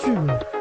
YouTube.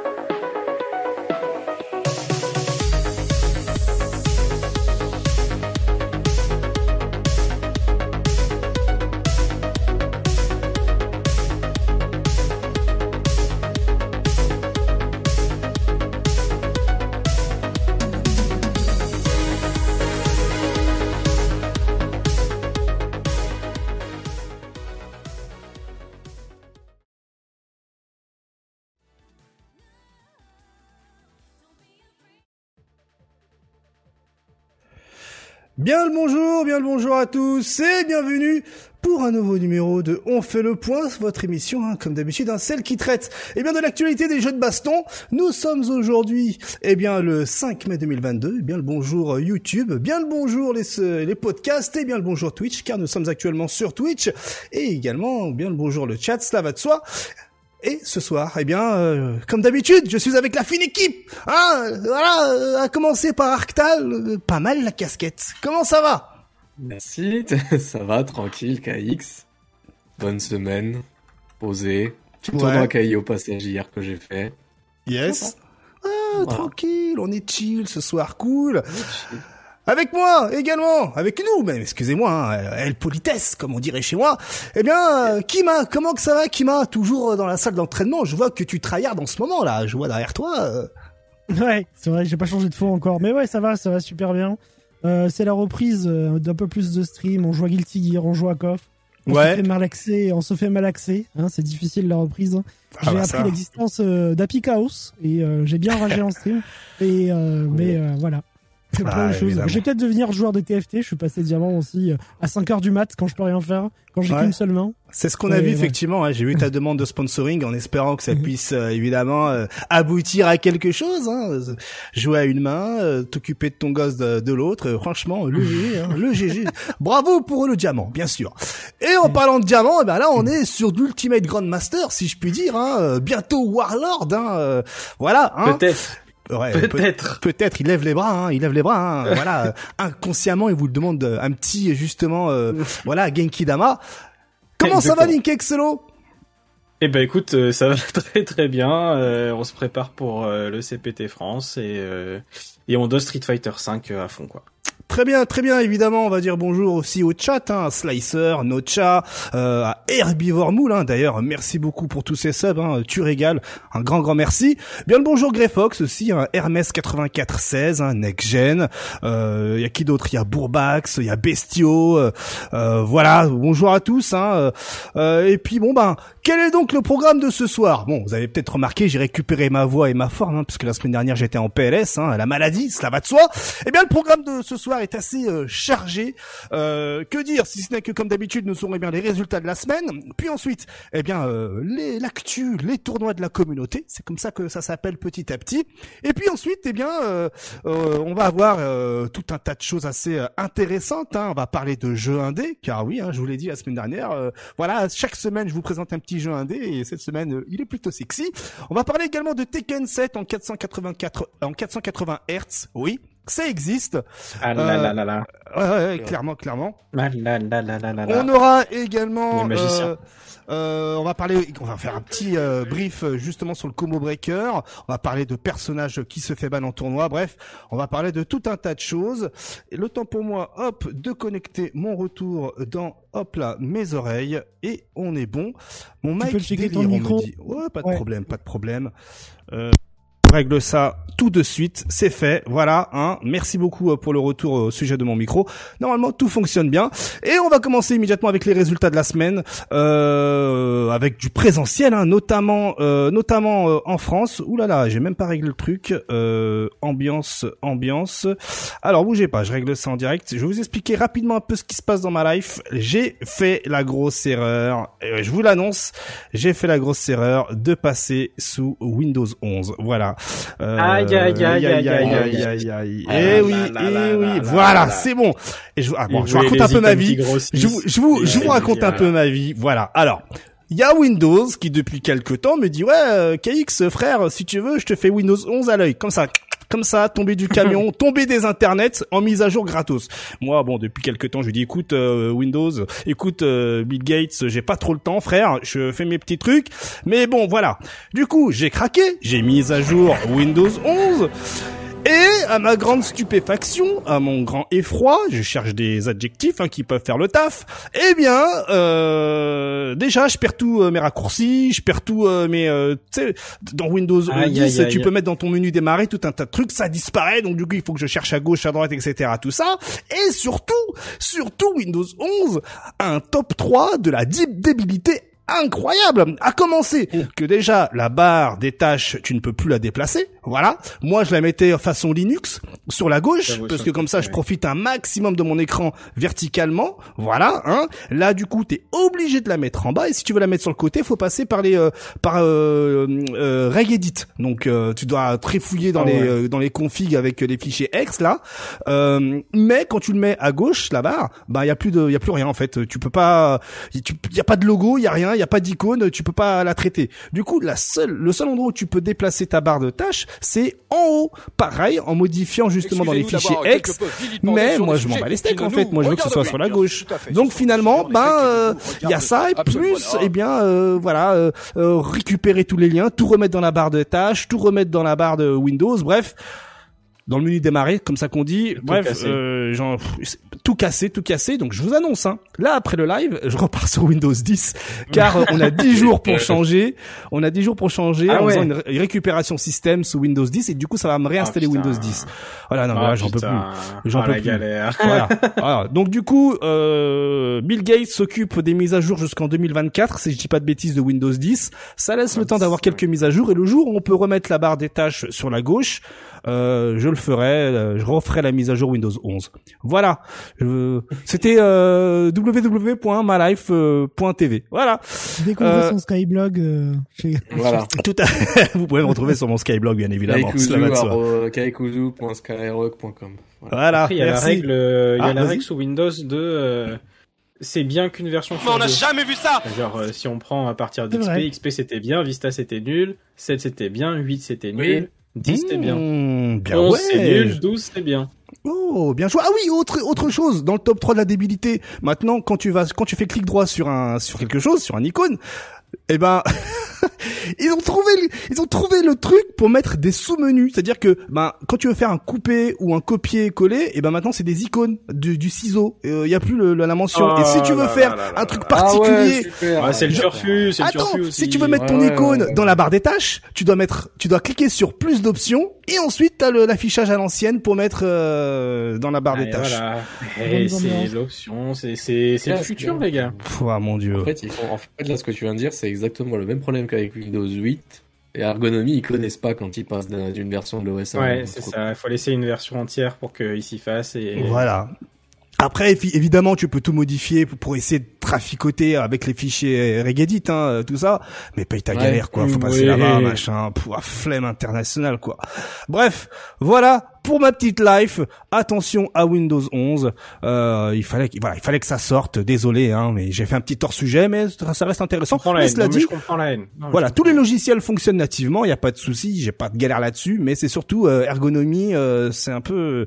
Bien le bonjour, bien le bonjour à tous et bienvenue pour un nouveau numéro de On fait le point, votre émission, hein, comme d'habitude, hein, celle qui traite eh bien de l'actualité des jeux de baston. Nous sommes aujourd'hui eh bien le 5 mai 2022. Eh bien le bonjour euh, YouTube, bien le bonjour les, les podcasts et bien le bonjour Twitch, car nous sommes actuellement sur Twitch et également bien le bonjour le chat, cela va de soi. Et ce soir, eh bien, euh, comme d'habitude, je suis avec la fine équipe. Hein, voilà, euh, à commencer par Arctal, euh, pas mal la casquette. Comment ça va? Merci, ça va, tranquille, KX. Bonne semaine, posé. Petit Ouais. tournoi KI au passage hier que j'ai fait. Yes. Ah, Voilà. tranquille, on est chill ce soir, cool. Avec moi également, avec nous même, excusez-moi, hein, elle politesse comme on dirait chez moi. Eh bien, euh, Kima, comment que ça va Kima? Toujours dans la salle d'entraînement, je vois que tu tryhardes en ce moment là, je vois derrière toi. euh. Ouais, c'est vrai, j'ai pas changé de fond encore, mais ouais, ça va, ça va super bien. Euh, c'est la reprise euh, d'un peu plus de stream. On joue à Guilty Gear, on joue à KOF. On Ouais. se fait malaxer, on se fait malaxer. Hein, c'est difficile la reprise. Ah j'ai bah appris ça. l'existence euh, d'Happy Chaos et euh, j'ai bien ragé en stream. Et euh, mais euh, Ah, plein de choses. évidemment. Je vais peut-être devenir joueur de TFT. Je suis passé diamant aussi euh, à 5 heures du mat quand je peux rien faire, quand j'ai Ouais. qu'une seule main. C'est ce qu'on a vu ouais. effectivement. hein. J'ai vu ta demande de sponsoring en espérant que ça Mhm. puisse euh, évidemment euh, aboutir à quelque chose. Hein. Jouer à une main, euh, t'occuper de ton gosse de, de l'autre. Franchement, le GG, hein, le GG. Bravo pour le diamant, bien sûr. Et en parlant de diamant, eh ben là, on est sur d'Ultimate Grandmaster, si je puis dire. Hein. Bientôt Warlord. Hein. voilà. Hein. Peut-être, Ouais, peut- peut-être. Peut-être, il lève les bras, hein, il lève les bras. Hein, voilà, inconsciemment, il vous le demande euh, un petit justement, euh, voilà, Genki Dama. Comment ça va. Link Exelo Eh ben écoute, euh, ça va très très bien. Euh, on se prépare pour euh, le CPT France et, euh, et on doit Street Fighter 5 à fond quoi. Très bien, très bien. Évidemment, on va dire bonjour aussi au chat, hein, à Slicer, Nocha, euh, à Herbivore Moule. Hein, D'ailleurs, merci beaucoup pour tous ces subs. Hein, tu régales. Un grand, grand merci. Bien le bonjour Greyfox aussi, hein, Hermès 8416, hein, Next Gen. Euh, Il y a qui d'autre? Il y a Bourbax, il y a Bestio. euh, euh, voilà. Bonjour à tous. Hein, euh, euh, et puis bon ben, quel est donc le programme de ce soir? Bon, vous avez peut-être remarqué, j'ai récupéré ma voix et ma forme, hein, puisque la semaine dernière j'étais en PLS, hein, la maladie, cela va de soi. Eh bien, le programme de ce soir est assez euh, chargé. Euh, que dire, si ce n'est que comme d'habitude, nous saurons eh bien les résultats de la semaine. Puis ensuite, eh bien, euh, les l'actu, les tournois de la communauté. C'est comme ça que ça s'appelle petit à petit. Et puis ensuite, eh bien, euh, euh, on va avoir tout un tas de choses assez intéressantes. Hein. On va parler de jeux indés, car oui, hein, je vous l'ai dit la semaine dernière. voilà, chaque semaine, je vous présente un petit jeu indé, et cette semaine, il est plutôt sexy. On va parler également de Tekken 7 en 484, en 480 Hz. Oui, ça existe. Ah là là là là. Ouais, ouais, ouais, clairement, clairement. Ah là là là là là On aura également. Les magiciens. euh, euh, on va parler, on va faire un petit euh, brief euh, justement sur le combo breaker. On va parler de personnages qui se fait ban en tournoi. Bref, on va parler de tout un tas de choses. Et le temps pour moi, hop, de connecter mon retour dans, hop là, mes oreilles et on est bon. Mon mic peux checker ton délire, on me micro dit. Ouais, pas de Ouais. problème, pas de problème. Euh, règle ça tout de suite, c'est fait, voilà, hein. Merci beaucoup euh, pour le retour au sujet de mon micro. Normalement, tout fonctionne bien. Et on va commencer immédiatement avec les résultats de la semaine, euh, avec du présentiel, hein, notamment, euh, notamment euh, en France. Ouh là là, j'ai même pas réglé le truc. Euh, ambiance, ambiance. Alors bougez pas, je règle ça en direct. Je vais vous expliquer rapidement un peu ce qui se passe dans ma life. J'ai fait la grosse erreur. Euh, je vous l'annonce, j'ai fait la grosse erreur de passer sous Windows 11. Voilà. Euh, Aïe, aïe, aïe, aïe, aïe, aïe, aïe. aïe. Ah Eh oui, eh oui. là Voilà, là. c'est bon. Et je, ah, bon, je vous raconte un peu ma vie. Je vous, je vous, je vous raconte un peu ma vie. Voilà. Alors. Il y a Windows qui depuis quelque temps me dit ouais euh, KX frère si tu veux je te fais Windows 11 à l'œil comme ça comme ça, tomber du camion, tomber des internets en mise à jour gratos. Moi, bon, depuis quelques temps, je dis écoute euh, Windows, écoute euh, Bill Gates, j'ai pas trop le temps, frère, je fais mes petits trucs, mais bon, voilà. Du coup, j'ai craqué, j'ai mis à jour Windows 11. Et à ma grande stupéfaction, à mon grand effroi, je cherche des adjectifs hein, qui peuvent faire le taf. Eh bien, euh, déjà, je perds tous euh, mes raccourcis, je perds tout euh, mes, euh, tu sais, dans Windows 10, tu peux mettre dans ton menu démarrer tout un tas de trucs, ça disparaît. Donc du coup, il faut que je cherche à gauche, à droite, etc. Tout ça. Et surtout, surtout Windows 11 a un top 3 de la débilité incroyable. À commencer que déjà la barre des tâches, tu ne peux plus la déplacer. Voilà. Moi, je la mettais façon Linux sur la gauche parce que comme ça, je profite un maximum de mon écran verticalement. Voilà. Hein. Là, du coup, t'es obligé de la mettre en bas et si tu veux la mettre sur le côté, faut passer par les euh, par euh, euh, Regedit. Donc, euh, tu dois trifouiller dans ah les euh, dans les configs avec les fichiers X là. mais quand tu le mets à gauche, la barre, bah il y a plus de il y a plus rien en fait. Tu peux pas, il y a pas de logo, il y a rien il y a pas d'icône, tu peux pas la traiter. Du coup, la seule, le seul endroit où tu peux déplacer ta barre de tâches, c'est en haut. Pareil, en modifiant justement dans les fichiers X. Mais moi, je m'en bats les steaks en fait. Moi, je veux que ce soit sur la gauche. Donc finalement, ben, euh, il y a ça et plus, eh bien, euh, voilà, euh, récupérer tous les liens, tout remettre dans la barre de tâches, tout remettre dans la barre de Windows. Bref dans le menu démarrer, comme ça qu'on dit. Bref, euh, genre, tout cassé, tout cassé. Donc je vous annonce, hein, là après le live, je repars sur Windows 10, car euh, on a 10 jours pour changer. On a 10 jours pour changer ah en faisant une, récupération système sous Windows 10 et du coup ça va me réinstaller ah, Windows 10. Voilà, non, ah, j'en peux plus. J'en oh, peux plus. Galère. Voilà. voilà. Donc du coup, euh, Bill Gates s'occupe des mises à jour jusqu'en 2024, si je dis pas de bêtises de Windows 10. Ça laisse le temps d'avoir quelques mises à jour et le jour où on peut remettre la barre des tâches sur la gauche, euh, je le ferai, euh, je referai la mise à jour Windows 11. Voilà. C'était euh, www.mylife.tv. Voilà. Découvrez euh, son Skyblog. Euh, chez... Voilà. Tout à... Vous pouvez me retrouver sur mon Skyblog, bien évidemment. Kaikuzu.skyrock.com. Voilà. Après, il y a la règle, il y a ah, la règle sous Windows de c'est bien qu'une version Mais on n'a jamais vu ça Genre, si on prend à partir d'XP, XP c'était bien, Vista c'était nul, 7 c'était bien, 8 c'était nul, 10 c'est bien. Mmh, bien 11 ouais. c'est nul, 12 c'est bien. Oh, bien joué. Ah oui, autre autre chose dans le top 3 de la débilité. Maintenant, quand tu vas quand tu fais clic droit sur un sur quelque chose, sur un icône, eh ben ils ont trouvé ils ont trouvé le truc pour mettre des sous-menus, c'est-à-dire que ben quand tu veux faire un coupé ou un copier-coller, et eh ben maintenant c'est des icônes du, du ciseau, il euh, y a plus le, la mention. et si tu veux faire un truc particulier, ah ouais, c'est le turfu, c'est le turfu aussi. si tu veux mettre ton icône dans la barre des tâches, tu dois mettre tu dois cliquer sur plus d'options et ensuite t'as l'affichage à l'ancienne pour mettre euh, dans la barre des tâches. Voilà. c'est l'option, c'est c'est c'est le futur les gars. Oh, mon dieu. En fait, il faut, en fait là ce que tu viens de dire, c'est exactement le même problème qu'avec Windows 8. Et Ergonomie, ils connaissent pas quand ils passent d'une version de l'OS Ouais, c'est ça. Il faut laisser une version entière pour qu'ils s'y fassent. Et... Voilà. Après, évidemment, tu peux tout modifier pour essayer de traficoter avec les fichiers Regedit, hein, tout ça. Mais paye ta galère, quoi. Faut passer là-bas, machin. Pour flemme internationale, quoi. Bref, voilà pour ma petite life, attention à Windows 11. Euh, il fallait, voilà, il fallait que ça sorte. Désolé, hein, mais j'ai fait un petit hors sujet, mais ça reste intéressant. Je la haine. dit, je comprends la haine. voilà, tous les logiciels fonctionnent nativement. Il n'y a pas de souci, j'ai pas de galère là-dessus. Mais c'est surtout euh, ergonomie, euh, c'est un peu,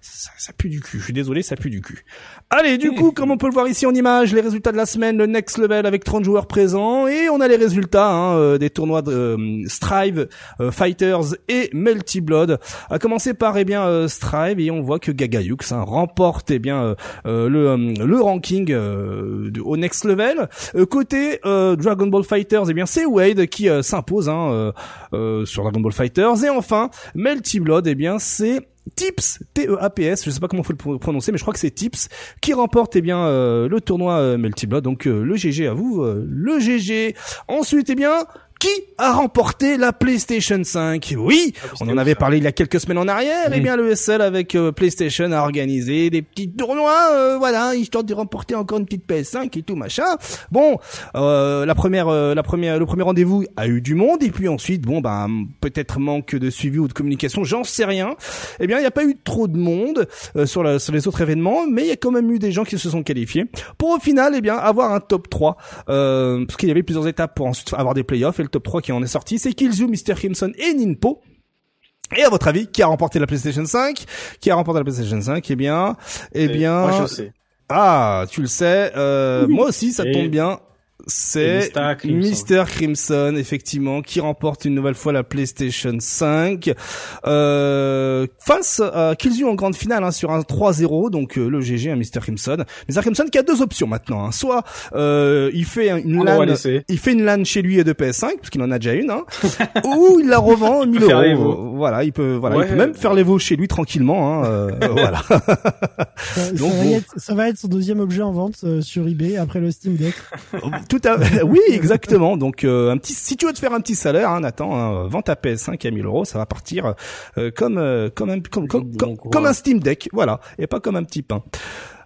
ça, ça pue du cul. Je suis désolé, ça pue du cul. Allez, du coup, comme on peut le voir ici en image, les résultats de la semaine, le next level avec 30 joueurs présents, et on a les résultats hein, euh, des tournois de euh, Strive, euh, Fighters et Multi Blood. À commencer par eh bien Strive, et on voit que Gagayux hein, remporte eh bien le, le ranking au next level. côté Dragon Ball Fighters, eh bien c'est Wade qui s'impose hein, sur Dragon Ball Fighters, et enfin Multi Blood, eh bien c'est Tips, T-E-A-P-S, je sais pas comment faut le prononcer, mais je crois que c'est Tips, qui remporte eh bien euh, le tournoi euh, Multiblood. Donc euh, le GG à vous, euh, le GG. Ensuite, eh bien, qui a remporté la PlayStation 5 Oui, ah, on en avait parlé il y a quelques semaines en arrière. Eh bien, le SL avec euh, PlayStation a organisé des petits tournois, euh, voilà, histoire de remporter encore une petite PS5 et tout machin. Bon, euh, la première, la première, le premier rendez-vous a eu du monde et puis ensuite, bon, bah peut-être manque de suivi ou de communication, j'en sais rien. Eh bien, il n'y a pas eu trop de monde sur, sur les autres événements, mais il y a quand même eu des gens qui se sont qualifiés pour au final, eh bien, avoir un top 3 parce qu'il y avait plusieurs étapes pour ensuite avoir des playoffs le top 3 qui en est sorti, c'est Killzoo, Mr. Crimson et Ninpo. Et à votre avis, qui a remporté la PlayStation 5 Qui a remporté la PlayStation 5 Eh bien, eh bien, Moi, je sais. ah, tu le sais. Euh, moi aussi, ça Et- tombe bien. C'est Mr. Crimson. Effectivement, qui remporte une nouvelle fois la PlayStation 5 euh, face à Killzone en grande finale hein, sur un 3-0. Donc euh, le GG, un Mr. Crimson. Mr. Crimson qui a deux options maintenant. hein. Soit euh, il fait une On LAN, il fait une LAN chez lui de PS5 parce qu'il en a déjà une, hein, ou il la revend 1000 peut faire les euros. veaux. Voilà, il peut, voilà, il peut même faire les veaux chez lui tranquillement. Hein, euh, voilà. Ça, Donc, ça va bon. être, ça va être son deuxième objet en vente euh, sur eBay après le Steam Deck. Tout à oui, exactement. Donc euh, un petit, si tu veux te faire un petit salaire, hein, Nathan, hein, vends ta PS5 à 1000 euros, ça va partir euh, comme euh, comme un comme comme, comme un Steam Deck, voilà, et pas comme un petit pain.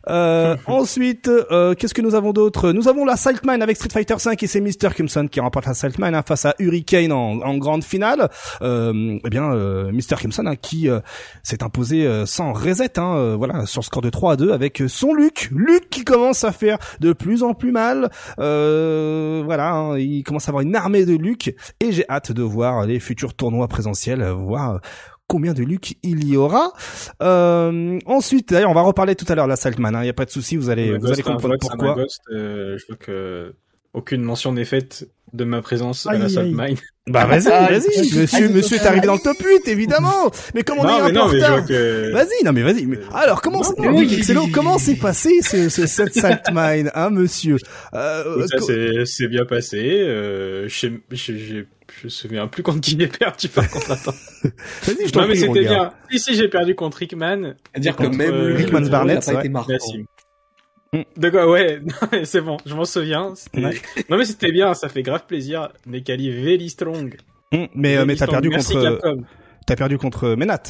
Euh, ensuite, euh, qu'est-ce que nous avons d'autre? Nous avons la Saltman avec Street Fighter 5 et c'est Mr. Crimson qui remporte la Saltman hein, face à Hurricane en, en grande finale. Euh, eh bien, euh, Mr. Crimson hein, qui euh, s'est imposé euh, sans reset, hein, voilà, sur score de 3 à 2 avec son Luc. Luc qui commence à faire de plus en plus mal. Voilà, hein, il commence à avoir une armée de Luc et j'ai hâte de voir les futurs tournois présentiels, voir combien de Luc il y aura. Euh, ensuite, d'ailleurs, on va reparler tout à l'heure de la Saltman. Il n'y a pas de souci, vous allez, Un vous allez Ghost, un comprendre un pourquoi. Ghost, euh, je veux que aucune mention n'est faite de ma présence à la. Saltmine. Bah vas-y, Ah, vas-y, aïe, monsieur, aïe, monsieur est arrivé dans le top 8, évidemment. Mais comme on est Non, un peu retard. vois que. Vas-y, non mais vas-y. Mais... Alors comment, Non, non, oui. Comment s'est passé ce, ce, cette Saltmine, hein, monsieur? Euh, Ça c'est c'est bien passé. Euh, je me souviens plus contre qui j'ai perdu par contre. Attends. Vas-y, je t'en Non mais prie, c'était bien. Ici j'ai perdu contre Rickman. C'est-à-dire que Contre, même euh, lui, le Barnett, rôle n'a c'est pas été marquant. Nassim. Mm. De quoi Ouais, non, mais c'est bon, je m'en souviens. c'était- Ouais. Non mais c'était bien, ça fait grave plaisir. Nekali very strong. Hum, Mais, euh, mais Very t'as strong. perdu Merci, contre, Capcom. t'as perdu contre Menat.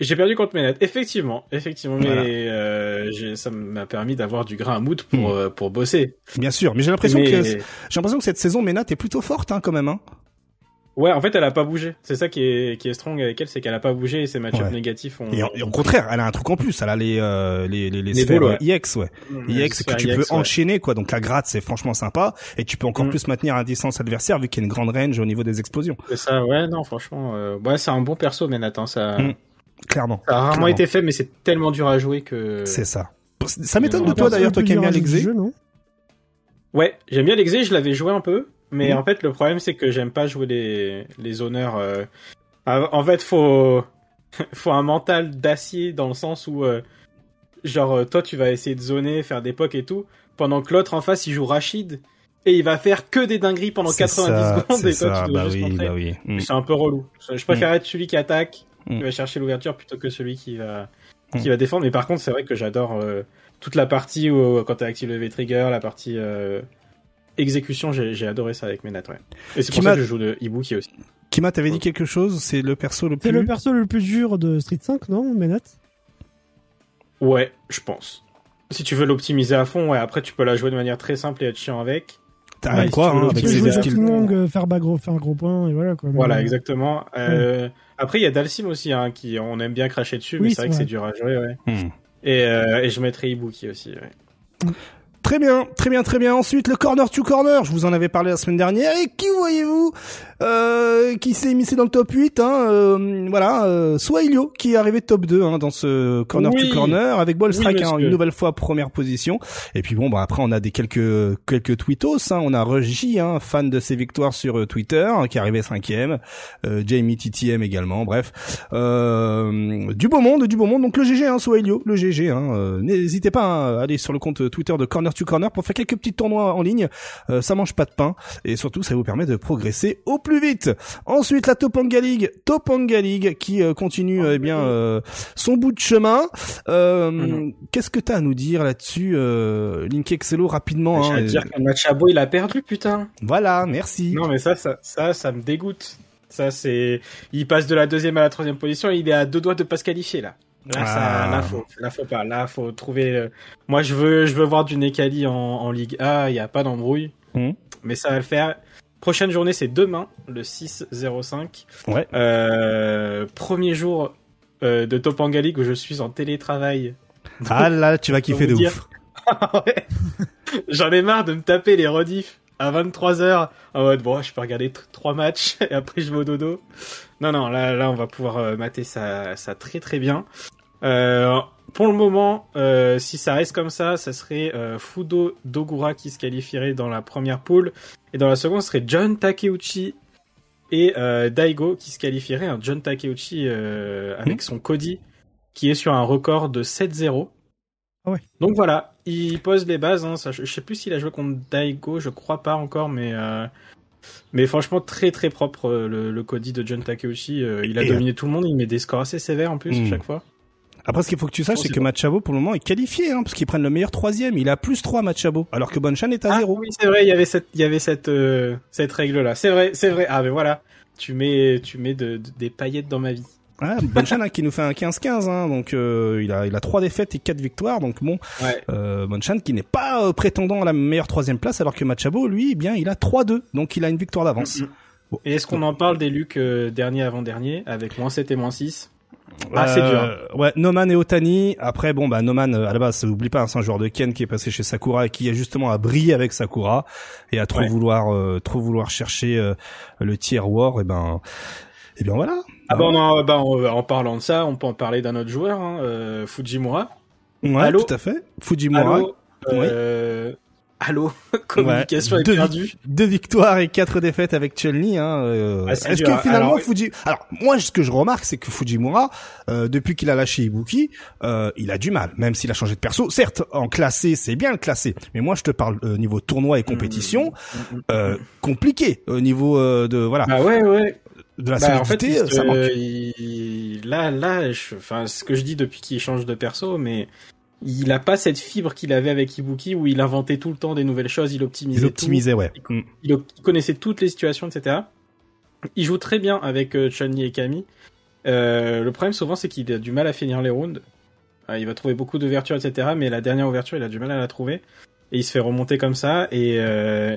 J'ai perdu contre Menet, effectivement, effectivement, mais Voilà. euh, ça m'a permis d'avoir du grain à moudre pour Mm. euh, pour bosser. Bien sûr, mais j'ai l'impression Mais- que, j'ai l'impression que cette saison Menat est plutôt forte, hein, quand même, hein. Ouais, en fait, elle a pas bougé. C'est ça qui est qui est strong avec elle, c'est qu'elle a pas bougé et ses match Ouais. négatifs ont. Et, en- et au contraire, elle a un truc en plus. Elle a les euh, les les, les, Les sphères ouais. IX, ouais. Mm, IX que tu IX, peux ouais. enchaîner, quoi. Donc la gratte, c'est franchement sympa, et tu peux encore Mm. plus maintenir à distance adversaire vu qu'il y a une grande range au niveau des explosions. C'est ça, ouais, non, franchement, euh, ouais, c'est un bon perso, mais Nathan, ça, Mm. Clairement. ça a rarement Clairement. été fait, mais c'est tellement dur à jouer que. C'est ça. Ça m'étonne Non, de toi d'ailleurs, le toi qui aimes bien l'exé. Ouais, j'aime bien l'exé, je l'avais joué un peu, mais Mhm. en fait, le problème, c'est que j'aime pas jouer les, les honneurs. euh, En fait, faut, faut un mental d'acier dans le sens où, euh, genre, euh, toi, tu vas essayer de zoner, faire des pocs et tout, pendant que l'autre en face, il joue Rachid, et il va faire que des dingueries pendant C'est 90 ça, secondes, c'est et toi, ça, tu dois bah juste oui, bah oui. Mm. C'est un peu relou. Je préfère être celui qui attaque, Mm. qui va chercher l'ouverture, plutôt que celui qui va, Mm. qui va défendre. Mais par contre, c'est vrai que j'adore euh, toute la partie où, quand tu actives le V-Trigger, la partie euh, exécution, j'ai j'ai adoré ça avec Menat, ouais. Et c'est pour ça que je joue de Ibuki aussi. Kima, t'avais dit quelque chose C'est le perso le C'est plus. le perso le plus dur de Street 5, non, Menat? Ouais, je pense. Si tu veux l'optimiser à fond, ouais, après tu peux la jouer de manière très simple et être chiant avec. T'as Ouais, rien quoi, si tu veux hein, avec jouer tout monde, euh, faire gros, faire un gros point, et voilà quoi. Voilà, exactement. Euh, Après, il y a Dalsim aussi, hein, qui on aime bien cracher dessus, mais Oui, c'est vrai que c'est dur à jouer, ouais. Hmm. Et, euh, et je mettrai Ibuki aussi, ouais. Très bien, très bien, très bien. Ensuite, le corner to corner. Je vous en avais parlé la semaine dernière. Et qui voyez-vous? Euh, qui s'est émissé dans le top 8 hein, euh, Voilà, euh, Swahilio qui est arrivé top 2 hein, dans ce corner Oui. to corner avec Ball Oui, Strike hein, une nouvelle fois première position. Et puis bon, bah après on a des quelques quelques tweetos. Hein. On a Reji, hein, fan de ses victoires sur euh, Twitter, hein, qui est arrivé cinquième. Euh, Jamie TTM également. Bref, euh, du beau monde, du beau monde. Donc le GG, hein, Swahilio, le GG. Hein, euh, N'hésitez pas hein, à aller sur le compte Twitter de Corner to Corner pour faire quelques petits tournois en ligne. Euh, ça mange pas de pain et surtout ça vous permet de progresser au plus vite. Ensuite la Topanga League, Topanga League qui euh, continue euh, eh bien euh, son bout de chemin. Euh, Mhm. Qu'est-ce que t'as à nous dire là-dessus, euh, Link Excello rapidement Je hein, dire que Machabo, il a perdu, putain. Voilà, merci. Non, mais ça, ça, ça, ça me dégoûte. Ça, c'est, il passe de la deuxième à la troisième position, il est à deux doigts de pas se qualifier, là. Là, Ah. ça, là, faut, là, faut pas. Là, faut trouver, moi, je veux, je veux voir du Nekali en, en Ligue A, il y a pas d'embrouille. Mhm. Mais ça va le faire. Prochaine journée, c'est demain, le 6-05. Ouais. Euh, premier jour, euh, de Topanga League où je suis en télétravail. Ah là, tu vas kiffer de dire- ouf. Ouais. J'en ai marre de me taper les rediffs à 23h en mode bon, je peux regarder trois matchs et après je vais au dodo. Non, non, là, là, on va pouvoir euh, mater ça, ça très très bien. Euh, pour le moment, euh, si ça reste comme ça, ça serait euh, Fudo Dogura qui se qualifierait dans la première poule et dans la seconde, ce serait John Takeuchi et euh, Daigo qui se qualifierait. Un John Takeuchi avec Mhm. son Cody qui est sur un record de 7-0. Ah ouais. Donc voilà, il pose les bases. Hein, ça, je je sais plus s'il a joué contre Daigo, je crois pas encore, mais mais franchement très très propre le, le Cody de John Takeuchi. il a Et, dominé tout le monde, il met des scores assez sévères en plus Mhm. chaque fois. Après, ce qu'il faut que tu saches, c'est que. Machabo, pour le moment, est qualifié, hein, parce qu'ils prennent le meilleur troisième. Il a plus 3 Machabo, alors que Bonchan est à Ah 0. oui, c'est vrai, il y avait cette il y avait cette euh, cette règle là. C'est vrai, c'est vrai. Ah mais voilà, tu mets tu mets de, de- des paillettes dans ma vie. Ouais, Bonchan hein, qui nous fait un 15-15, hein, donc euh, il a il a trois défaites et quatre victoires, donc bon, Ouais. euh, Bonchan qui n'est pas euh, prétendant à la meilleure troisième place, alors que Machabo, lui, eh bien, il a 3-2, donc il a une victoire d'avance. Mhm. Bon. Et est-ce qu'on en parle des Lucs dernier avant dernier avec moins 7 et moins 6 Ah, c'est dur. Euh, Ouais, Noman et Otani. Après, bon, bah Noman, euh, à la base, oublie pas, hein, c'est un joueur de Ken qui est passé chez Sakura et qui a justement à briller avec Sakura et à trop Ouais. vouloir, euh, trop vouloir chercher le tier war. Et ben, et bien voilà. Ah bah, on bah, en, en parlant de ça, on peut en parler d'un autre joueur, hein, Fujimura. Ouais, Allô tout à fait. Fujimura. Allô, euh, allô, communication Ouais, est deux perdue. Deux victoires et quatre défaites avec Chun-Li. Hein, euh, Ah, Est-ce que hein. finalement Alors- Fuji... Alors moi, ce que je remarque, c'est que Fujimura, euh, depuis qu'il a lâché Ibuki, euh, il a du mal, même s'il a changé de perso. Certes, en classé, c'est bien le classé, mais moi, je te parle euh, niveau tournoi et compétition, Mm, mm, mm. euh, compliqué au niveau euh, de voilà Bah ouais, ouais. de la Bah, en fait, ça manque. il- là, là, je- enfin, ce que je dis depuis qu'il change de perso, mais il a pas cette fibre qu'il avait avec Ibuki où il inventait tout le temps des nouvelles choses, il optimisait Il tout. optimisait, ouais. Mm. il connaissait toutes les situations, etc. Il joue très bien avec euh, Chun-Li et Camille. Euh, le problème souvent c'est qu'il a du mal à finir les rounds. Euh, il va trouver beaucoup d'ouvertures, etc. Mais la dernière ouverture, il a du mal à la trouver. Et il se fait remonter comme ça. Et, euh,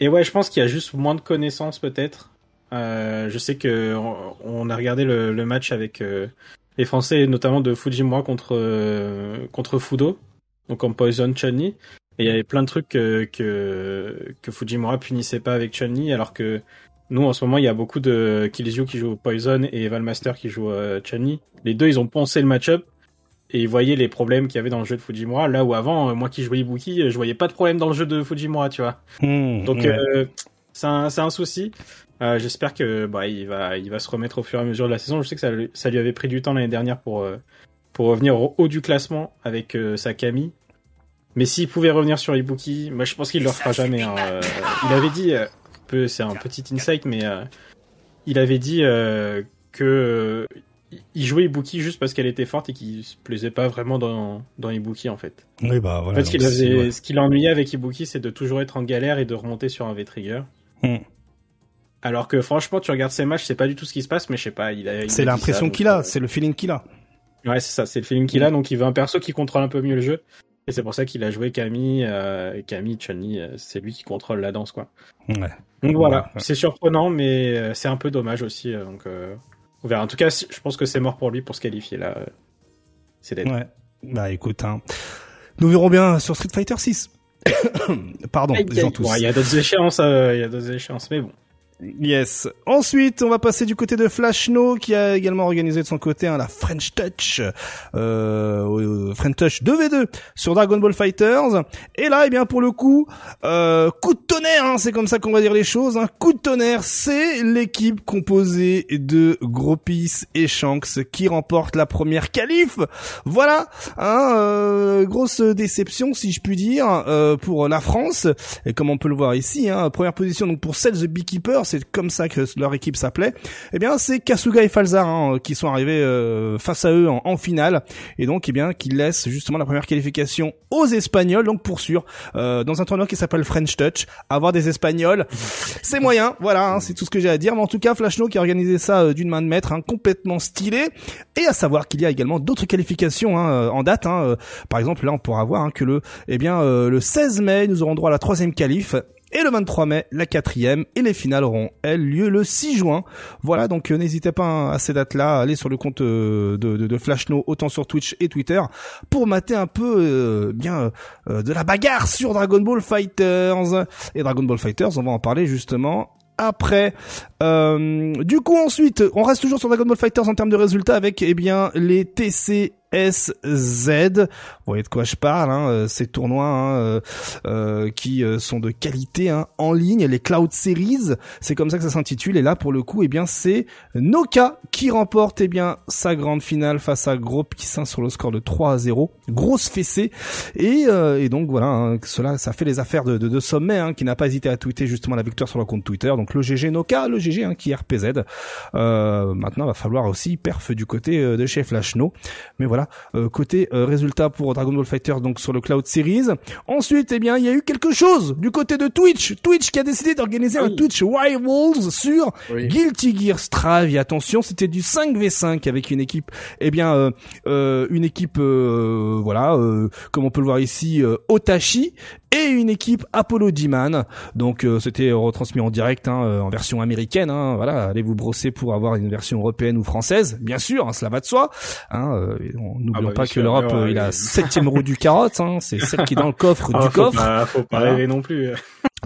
et ouais, je pense qu'il y a juste moins de connaissances peut-être. Euh, je sais que on, on a regardé le, le match avec euh, les Français, notamment de Fujimura contre, euh, contre Fudo. Donc en Poison Chun-Li. Et il y avait plein de trucs que, que, que Fujimura punissait pas avec Chun-Li, alors que nous, en ce moment, il y a beaucoup de Killzyu qui joue Poison et Valmaster qui joue euh, Chun-Li. Les deux, ils ont pensé le match-up et ils voyaient les problèmes qu'il y avait dans le jeu de Fujimura. Là où avant, euh, moi qui jouais Ibuki, euh, je voyais pas de problème dans le jeu de Fujimura, tu vois. Mm, Donc, ouais. euh, c'est un, c'est un souci. Euh, J'espère que bah, il va, il va se remettre au fur et à mesure de la saison. Je sais que ça, lui- ça lui avait pris du temps l'année dernière pour, euh, pour revenir au haut du classement avec euh, sa Camille. Mais s'il pouvait revenir sur Ibuki, moi je pense qu'il le refera jamais. hein. Il avait dit, euh, c'est un petit insight, mais euh, il avait dit euh, que euh, il jouait Ibuki juste parce qu'elle était forte et qu'il se plaisait pas vraiment dans, dans Ibuki en fait. Oui, bah En voilà. fait, avait- ouais. ce qui l'ennuyait avec Ibuki, c'est de toujours être en galère et de remonter sur un V-Trigger. Hmm. Alors que franchement, tu regardes ses matchs, c'est pas du tout ce qui se passe, mais je sais pas, il a. C'est l'impression qu'il a, euh, c'est le feeling qu'il a. Ouais, c'est ça, c'est le feeling qu'il a, donc il veut un perso qui contrôle un peu mieux le jeu. Et c'est pour ça qu'il a joué Camille, euh, Camille, Chun-Li, euh, c'est lui qui contrôle la danse, quoi. Ouais. Donc voilà, Ouais. c'est surprenant, mais euh, c'est un peu dommage aussi, donc on verra. En tout cas, je pense que c'est mort pour lui pour se qualifier là. C'est dead. Ouais. Bah écoute, hein. nous verrons bien sur Street Fighter 6. Pardon, les gens tous. Il y a d'autres échéances, il y a d'autres échéances, mais bon. Yes. Ensuite, on va passer du côté de Flashno qui a également organisé de son côté hein, la French Touch, euh, French Touch 2v2 sur Dragon Ball Fighters. Et là, eh bien pour le coup, euh, coup de tonnerre, hein, c'est comme ça qu'on va dire les choses. Hein, coup de tonnerre, c'est l'équipe composée de Gropis et Shanks qui remporte la première qualif. Voilà, hein, euh, grosse déception si je puis dire euh, pour la France. Et comme on peut le voir ici, hein, première position donc pour Cell the Beekeeper, c'est comme ça que leur équipe s'appelait. Eh bien, c'est Kasuga et Falzar hein, qui sont arrivés euh, face à eux en, en finale et donc eh bien qui laissent justement la première qualification aux Espagnols. Donc pour sûr, euh, dans un tournoi qui s'appelle French Touch, avoir des Espagnols, c'est moyen. Voilà, hein, c'est tout ce que j'ai à dire. Mais en tout cas, Flashno qui a organisé ça euh, d'une main de maître, hein, complètement stylé. Et à savoir qu'il y a également d'autres qualifications hein, euh, en date. Hein, euh, par exemple, là, on pourra voir hein, que le, eh bien, euh, le 16 mai, nous aurons droit à la troisième qualif Et le 23 mai, la quatrième et les finales auront, elles, lieu le 6 juin. Voilà, donc euh, n'hésitez pas hein, à ces dates-là à aller sur le compte euh, de, de, Flashno, autant sur Twitch et Twitter, pour mater un peu euh, bien de la bagarre sur Dragon Ball Fighters. Et Dragon Ball Fighters, on va en parler justement après. Du coup ensuite, on reste toujours sur Dragon Ball Fighters en termes de résultats avec eh bien les TC SZ. Vous voyez de quoi je parle, hein, euh, ces tournois hein, euh, euh, qui euh, sont de qualité hein, en ligne, les Cloud Series, c'est comme ça que ça s'intitule. Et là, pour le coup, eh bien, c'est Noka qui remporte eh bien sa grande finale face à Gros Pissin sur le score de 3 à 0. Grosse fessée. Et, euh, et donc voilà, hein, cela, ça fait les affaires de, de, de Sommet, hein, qui n'a pas hésité à tweeter justement la victoire sur le compte Twitter. Donc le GG Noka, le GG hein, qui est RPZ. Euh, maintenant, va falloir aussi perf du côté de chez Flashno. Mais voilà, euh, côté euh, résultat pour Dragon Ball Fighter donc sur le Cloud Series. Ensuite, eh bien, il y a eu quelque chose du côté de Twitch. Twitch qui a décidé d'organiser un. Twitch Rivals sur Oui. Guilty Gear Strive. Et attention, c'était du 5v5 avec une équipe, eh bien, euh, euh, une équipe, euh, voilà, euh, comme on peut le voir ici, euh, Otashi et une équipe Apollo D-Man. Donc euh, c'était retransmis en direct hein, euh, en version américaine. Hein, voilà, allez vous brosser pour avoir une version européenne ou française, bien sûr, hein, cela va de soi. Hein, euh, N'oublions Ah bah, pas que l'Europe, ouais, euh, il a septième roue du carotte. Hein, c'est celle qui est dans le coffre Ah, du faut coffre. Pas, faut pas rêver non plus.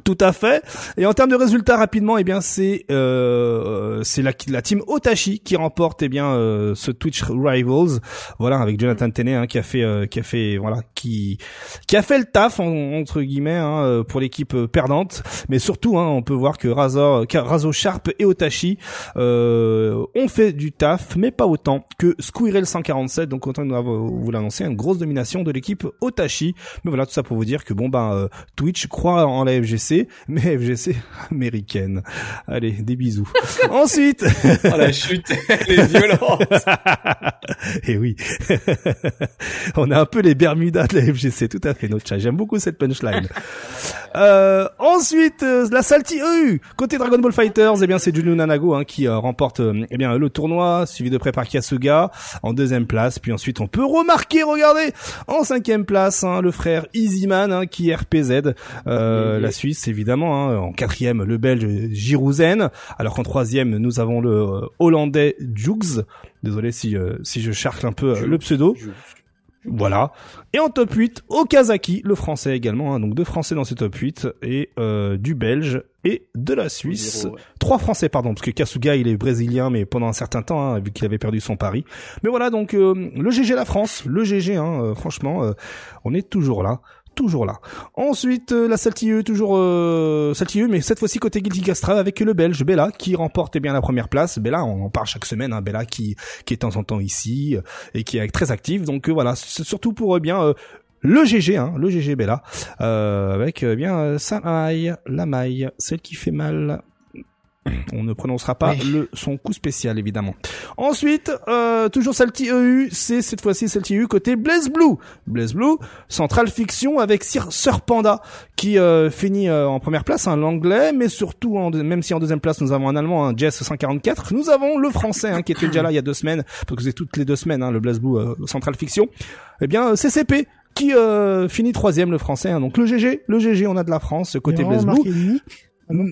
Tout à fait. Et en termes de résultats rapidement, eh bien c'est euh, c'est la, la team Otashi qui remporte eh bien euh, ce Twitch Rivals. Voilà avec Jonathan Tenney hein, qui a fait euh, qui a fait voilà qui qui a fait le taf en- entre guillemets hein, euh, pour l'équipe euh, perdante. Mais surtout, hein, on peut voir que Razor, Razo Sharp et Otashi euh, ont fait du taf, mais pas autant que Squirrel 147. Donc autant vous l'annoncer, une grosse domination de l'équipe Otashi. Mais voilà tout ça pour vous dire que bon ben Twitch croit en la FGC, mais FGC américaine. Allez, des bisous. Ensuite, Oh la chute, elle est violente. et oui, on a un peu les Bermudas de la FGC, tout à fait notre chat. J'aime beaucoup cette punchline. Euh, ensuite, euh, la Salty EU côté Dragon Ball Fighters, eh bien c'est Junu Nanago hein, qui euh, remporte euh, eh bien le tournoi, suivi de près par Kasuga en deuxième place. Puis ensuite, on peut remarquer, regardez, en cinquième place, hein, le frère Easyman hein, qui RPZ, euh, la Suisse évidemment. Hein, en quatrième, le Belge Girouzen, alors qu'en troisième, nous avons le euh, Hollandais Jugs. Désolé si euh, si je charcle un peu euh, le pseudo. Voilà. Et en top 8, Okazaki, le français également, hein, donc deux français dans ce top 8, et euh, du belge et de la Suisse. Trois français, pardon, parce que Kasuga, il est brésilien, mais pendant un certain temps, hein, vu qu'il avait perdu son pari. Mais voilà, donc euh, le GG la France, le GG, hein, euh, franchement, euh, on est toujours là. Toujours là. Ensuite, euh, la Saltilleux, toujours euh, mais cette fois-ci côté Guilty Gear Strive avec le Belge Bella qui remporte eh bien la première place. Bella, on en parle chaque semaine. Hein, Bella qui qui est de temps en temps ici euh, et qui est très active. Donc euh, voilà, c'est surtout pour euh, bien euh, le GG, hein, le GG Bella, euh, avec euh, bien sa maille, la maille, celle qui fait mal. On ne prononcera pas Oui. le son coup spécial évidemment. Ensuite, euh, toujours Salty EU, c'est cette fois-ci Salty EU côté Blaze Blue. Blaze Blue, Central Fiction avec Sir Sir Panda qui euh, finit euh, en première place, un l'anglais, mais surtout en même si en deuxième place nous avons un allemand, un Jess 144, nous avons le français hein, qui était déjà là il y a deux semaines, parce que c'est toutes les deux semaines hein, le Blaze Blue euh, Central Fiction. Eh bien euh, CCP qui euh, finit troisième le français, hein, donc le GG, le GG on a de la France côté vraiment Blue. Ah non.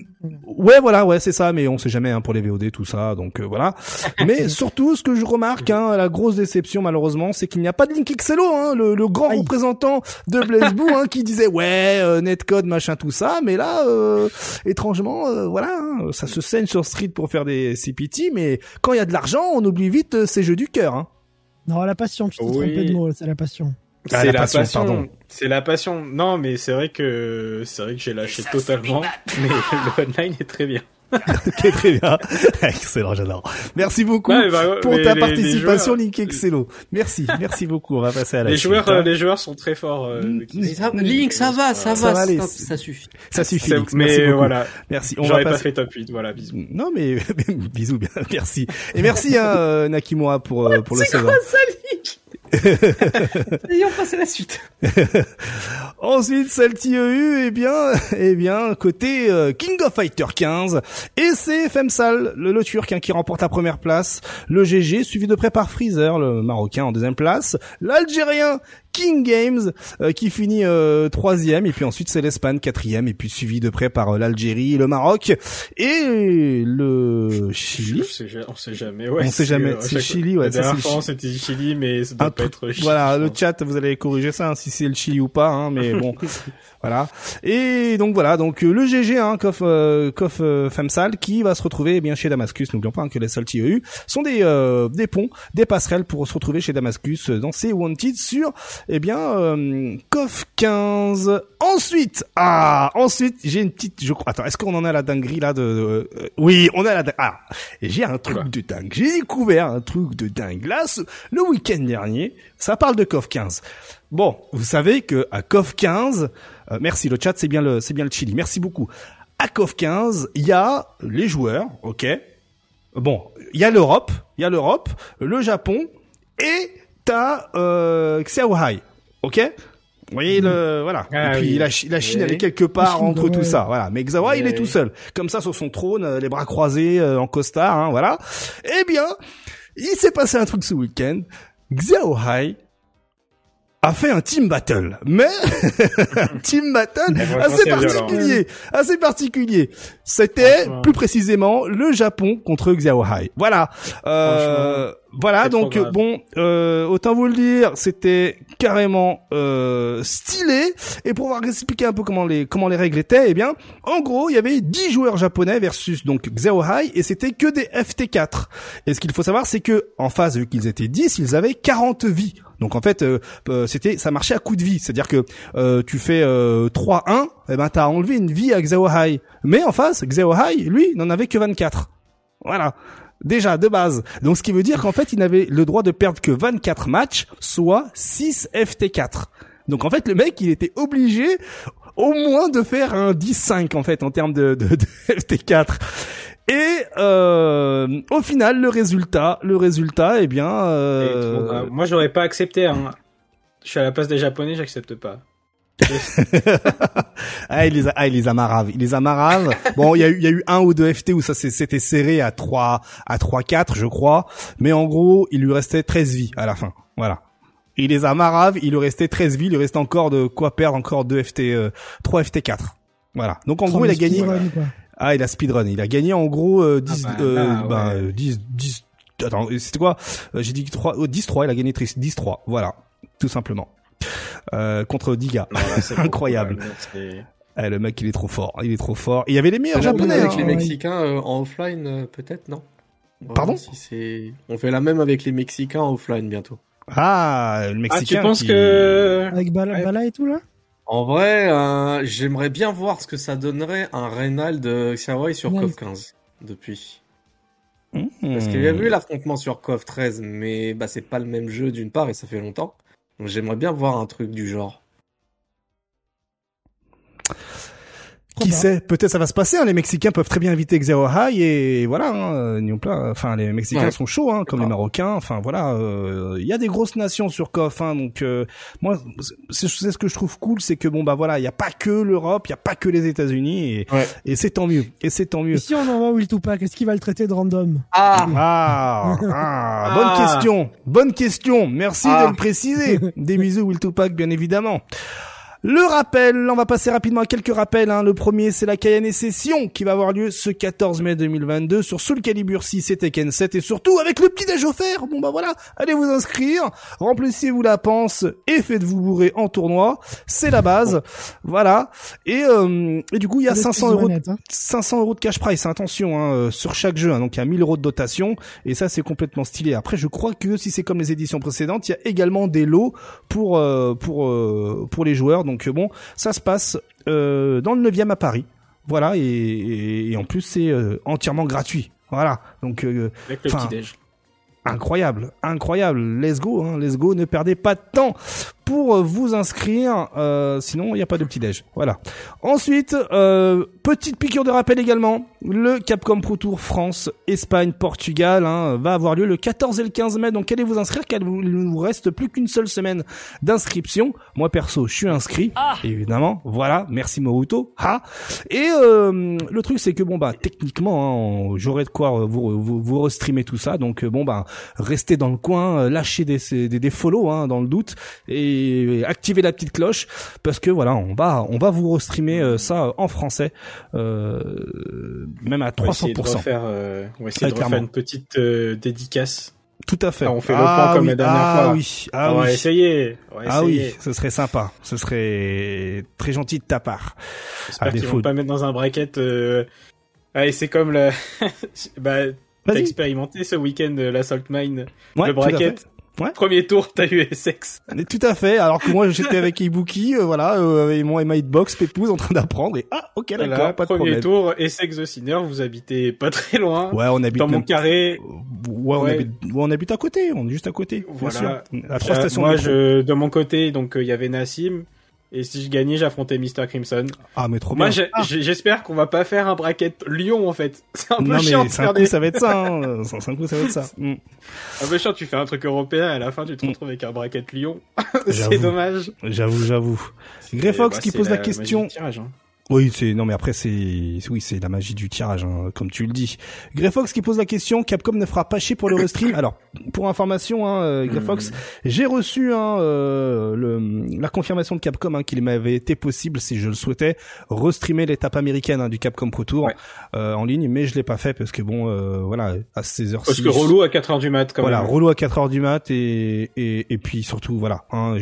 Ouais, voilà, ouais, c'est ça, mais on sait jamais hein, pour les VOD, tout ça, donc euh, voilà. Mais surtout, ce que je remarque, hein, la grosse déception malheureusement, c'est qu'il n'y a pas de Link Xelo, hein, le, le grand Aïe. représentant de Blaze Blue, hein, qui disait ouais, euh, netcode, machin, tout ça, mais là, euh, étrangement, euh, voilà, hein, ça se saigne sur Street pour faire des CPT, mais quand il y a de l'argent, on oublie vite euh, ces jeux du cœur. Hein. Non, la passion, tu t'es Oui. trompé de mot, c'est la passion. Ah, c'est la la, passion, passion. pardon. C'est la passion. Non, mais c'est vrai que c'est vrai que j'ai lâché totalement. Mais le online est très bien. Ok, très bien, excellent, j'adore. Merci beaucoup. Ouais, bah, Pour ta les- participation, Link Xelo. Merci, merci beaucoup. On va passer à la Les suite, joueurs, hein. euh, les joueurs sont très forts. euh, qui- mm. Ça- Link, ça va, ça Ça va, va aller. stop, ça suffit. Ça suffit. Link, merci mais beaucoup. voilà, Merci. On va j'aurais pas passer. fait top 8. Voilà, bisous. Non mais bisous bien, merci. Et merci hein, euh, Nakimura pour euh, pour le saison. Allez, on passe à la suite. Ensuite, Salty EU, eh bien, eh bien, côté euh, King of Fighter 15, et c'est Femsal, le, le Turc, hein, qui remporte la première place, le GG, suivi de près par Freezer, le Marocain, en deuxième place, l'Algérien, King Games euh, qui finit euh, troisième et puis ensuite c'est l'Espagne quatrième et puis suivi de près par euh, l'Algérie, le Maroc et le Chili. Je sais, on sait jamais. Ouais, On sait jamais. euh, C'est Chili, ouais, La dernière fois, c'était Chili, mais ça doit Un pas être Chili. Voilà, le chat, vous allez corriger ça, hein, si c'est le Chili ou pas, hein, mais bon, voilà. Et donc voilà, donc euh, le GG, hein, Kof, euh, Kof Femsal, qui va se retrouver eh bien chez Damascus. N'oublions pas hein, que les Salty EU sont des euh, des ponts, des passerelles pour se retrouver chez Damascus dans ses Wanted sur eh bien euh, Kof 15. Ensuite, ah, ensuite j'ai une petite, je crois. Attends, est-ce qu'on en a la dinguerie là de, de- euh, Oui, on a la. Ah, j'ai un truc de dingue. J'ai découvert un truc de dingue. Là, ce- le week-end dernier, ça parle de KOF 15. Bon, vous savez que à KOF 15, euh, merci le chat, c'est bien le, c'est bien le Chili. Merci beaucoup. À KOF 15, il y a les joueurs, ok. Bon, il y a l'Europe, il y a l'Europe, le Japon et t'as euh, Xiaohai, ok? Vous voyez le voilà. Ah et puis oui. la, Chi- la Chine, Oui. elle est quelque part Chine, entre tout ça, voilà. Mais Xiaohai, il est tout seul, comme ça sur son trône, euh, les bras croisés euh, en costard, hein, voilà. Eh bien, il s'est passé un truc ce week-end. Xiaohai a fait un team battle, mais un team battle assez particulier, assez particulier. C'était plus précisément le Japon contre Xiaohai. Voilà, euh, voilà. Donc bon, euh, autant vous le dire, c'était carrément euh, stylé. Et pour vous expliquer un peu comment les comment les règles étaient, eh bien, en gros, il y avait 10 joueurs japonais versus donc Xiaohai et c'était que des FT4. Et ce qu'il faut savoir, c'est que en phase, vu qu'ils étaient 10, ils avaient 40 vies. Donc en fait, euh, euh, c'était ça marchait à coup de vie, c'est-à-dire que euh, tu fais euh, 3-1, et ben t'as enlevé une vie à Xiaohai. Mais en face, Xiaohai, lui, n'en avait que 24. Voilà. Déjà, de base. Donc, ce qui veut dire qu'en fait, il n'avait le droit de perdre que 24 matchs, soit 6 FT4. Donc, en fait, le mec, il était obligé au moins de faire un 10-5, en fait, en termes de, de, de FT4. Et euh, au final, le résultat, le résultat, eh bien, Et le monde- euh, Moi, j'aurais pas accepté. Hein. Je suis à la place des Japonais, j'accepte pas. ah, il les a, ah, il les a marave, il les a marave. bon, il y a eu, il y a eu un ou deux FT où ça c'était serré à 3, à 3, 4, je crois. Mais en gros, il lui restait 13 vies à la fin. Voilà. Il les a marave, il lui restait 13 vies, il lui restait encore de quoi perdre encore 2 FT, euh, 3 FT4. Voilà. Donc en gros, il a gagné. Ah, il a speedrun. Il a gagné en gros euh, 10, Ah bah, euh, là, bah, ouais. euh, 10, 10. Attends, c'était quoi? Euh, J'ai dit 3, 10-3. Il a gagné 10-3. Voilà, tout simplement. Euh, contre Diga. Non, là, c'est Incroyable. c'est- Eh, le mec, il est trop fort. Il est trop fort. Il y avait les meilleurs On fait la même japonais. avec hein. les ouais. Mexicains euh, en offline, euh, peut-être, non? Pardon? si c'est... On fait la même avec les Mexicains en offline bientôt. Ah, le Ah, mexicain. tu penses qui- que... Avec Bala, Ouais. Bala et tout là? En vrai, euh, j'aimerais bien voir ce que ça donnerait un Reynald de Xiaowai sur Ouais. KOF 15 depuis. Parce qu'il y a eu l'affrontement sur KOF 13, mais bah, c'est pas le même jeu d'une part et ça fait longtemps. Donc j'aimerais bien voir un truc du genre. Qui sait Peut-être ça va se passer. hein. Les Mexicains peuvent très bien inviter Xero High et voilà. Hein, n'y Enfin, les Mexicains Ouais. sont chauds, hein, comme les. Marocains. Enfin voilà, euh, il y a des grosses nations sur KOF. Hein, donc euh, moi, c'est ce que je trouve cool, c'est que bon bah voilà, il y a pas que l'Europe, il y a pas que les États-Unis et, Ouais. et c'est tant mieux. Et c'est tant mieux. Et si on envoie Will Tupac, est-ce qu'il va le traiter de random? Ah Ah, ah, bonne Ah. question, bonne question. Merci Ah. de le préciser. Des bisous Will Tupac, bien évidemment. Le rappel, on va passer rapidement à quelques rappels. Hein. Le premier, c'est la Kayane Session qui va avoir lieu ce 14 mai 2022 sur Soul Calibur 6 et Tekken 7 et surtout avec le petit déj offert. Bon bah voilà, allez vous inscrire, remplissez-vous la panse et faites-vous bourrer en tournoi. C'est la base, voilà. Et, euh, et du coup, il y a Des 500 petites euros, de- manettes, hein. 500 euros de cash price. Attention, hein, euh, sur chaque jeu. hein. donc il y a 1000 euros de dotation et ça c'est complètement stylé. Après, je crois que si c'est comme les éditions précédentes, il y a également des lots pour euh, pour euh, pour les joueurs. Donc euh, bon, ça se passe euh, dans le 9e à Paris. Voilà et, et, et en plus c'est euh, entièrement gratuit. Voilà. Donc euh, Avec le petit-déj. incroyable, incroyable. Let's go, hein, let's go. Ne perdez pas de temps pour euh, vous inscrire. euh, sinon, il n'y a pas de petit déj. Voilà. Ensuite, euh, petite piqûre de rappel également. Le Capcom Pro Tour France, Espagne, Portugal hein, va avoir lieu le 14 et le 15 mai. Donc, allez vous inscrire car il ne vous reste plus qu'une seule semaine d'inscription. Moi perso, je suis inscrit. Évidemment. Voilà. Merci Moruto. Ha. Et euh, le truc c'est que bon bah techniquement hein, j'aurai de quoi vous vous, vous restreamer tout ça donc euh, bon bah restez dans le coin euh, lâchez des des, des follow hein, dans le doute et et activez la petite cloche parce que voilà, on va on va vous restreamer euh, ça en français, euh, même à On va essayer 300%. de refaire, euh, on va essayer Ah, de refaire clairement. une petite euh, dédicace. Tout à fait. Ah, on fait le point comme la dernière ah fois. Oui, ah on va oui. essayer. On va Ah oui, ce serait sympa. Ce serait très gentil de ta part. J'espère qu'ils vont pas mettre dans un bracket. Euh... Allez, c'est comme le. bah, t'as expérimenté ce week-end euh, l'Assault Mine, Ouais, le bracket. Ouais. Premier tour, t'as eu Essex. Tout à fait. Alors que moi, j'étais avec Ibuki, euh, voilà, euh, et moi et hitbox, Pépouze, en train d'apprendre. Et ah, ok, d'accord, Voilà, pas de premier problème. tour, Essex the Sinner, vous habitez pas très loin. Ouais, on habite dans mon carré. Ouais, on, Ouais. habite... ouais, on habite à côté. On est juste à côté. bien Voilà. sûr. À trois Euh, stations. moi, je, de mon côté, donc euh, il y avait Nassim. Et si je gagnais, j'affrontais Mr. Crimson. Ah, mais trop Moi, bien. j'ai- j'ai- j'espère qu'on va pas faire un bracket Lyon, en fait. C'est un peu non, chiant mais de un coup, ça va être ça. Hein. Un coup, ça va être ça. Mm. Un peu chiant, tu fais un truc européen, et à la fin, tu te Mm. retrouves avec un bracket Lyon. C'est dommage. J'avoue, j'avoue. Greyfox bah, qui pose la, question. tirage, hein. Oui, c'est non mais après c'est oui c'est la magie du tirage hein, comme tu le dis. Greyfox qui pose la question Capcom ne fera pas chier pour le restream. Alors pour information hein, euh, Greyfox, Hmm. j'ai reçu hein, euh, le, la confirmation de Capcom hein, qu'il m'avait été possible si je le souhaitais restreamer l'étape américaine hein, du Capcom Pro Tour Ouais. euh, en ligne, mais je l'ai pas fait parce que bon euh, voilà à ces heures Parce que relou à 4h du mat, quand voilà, même. relou à 4 heures du mat et, et, et puis surtout, voilà, hein,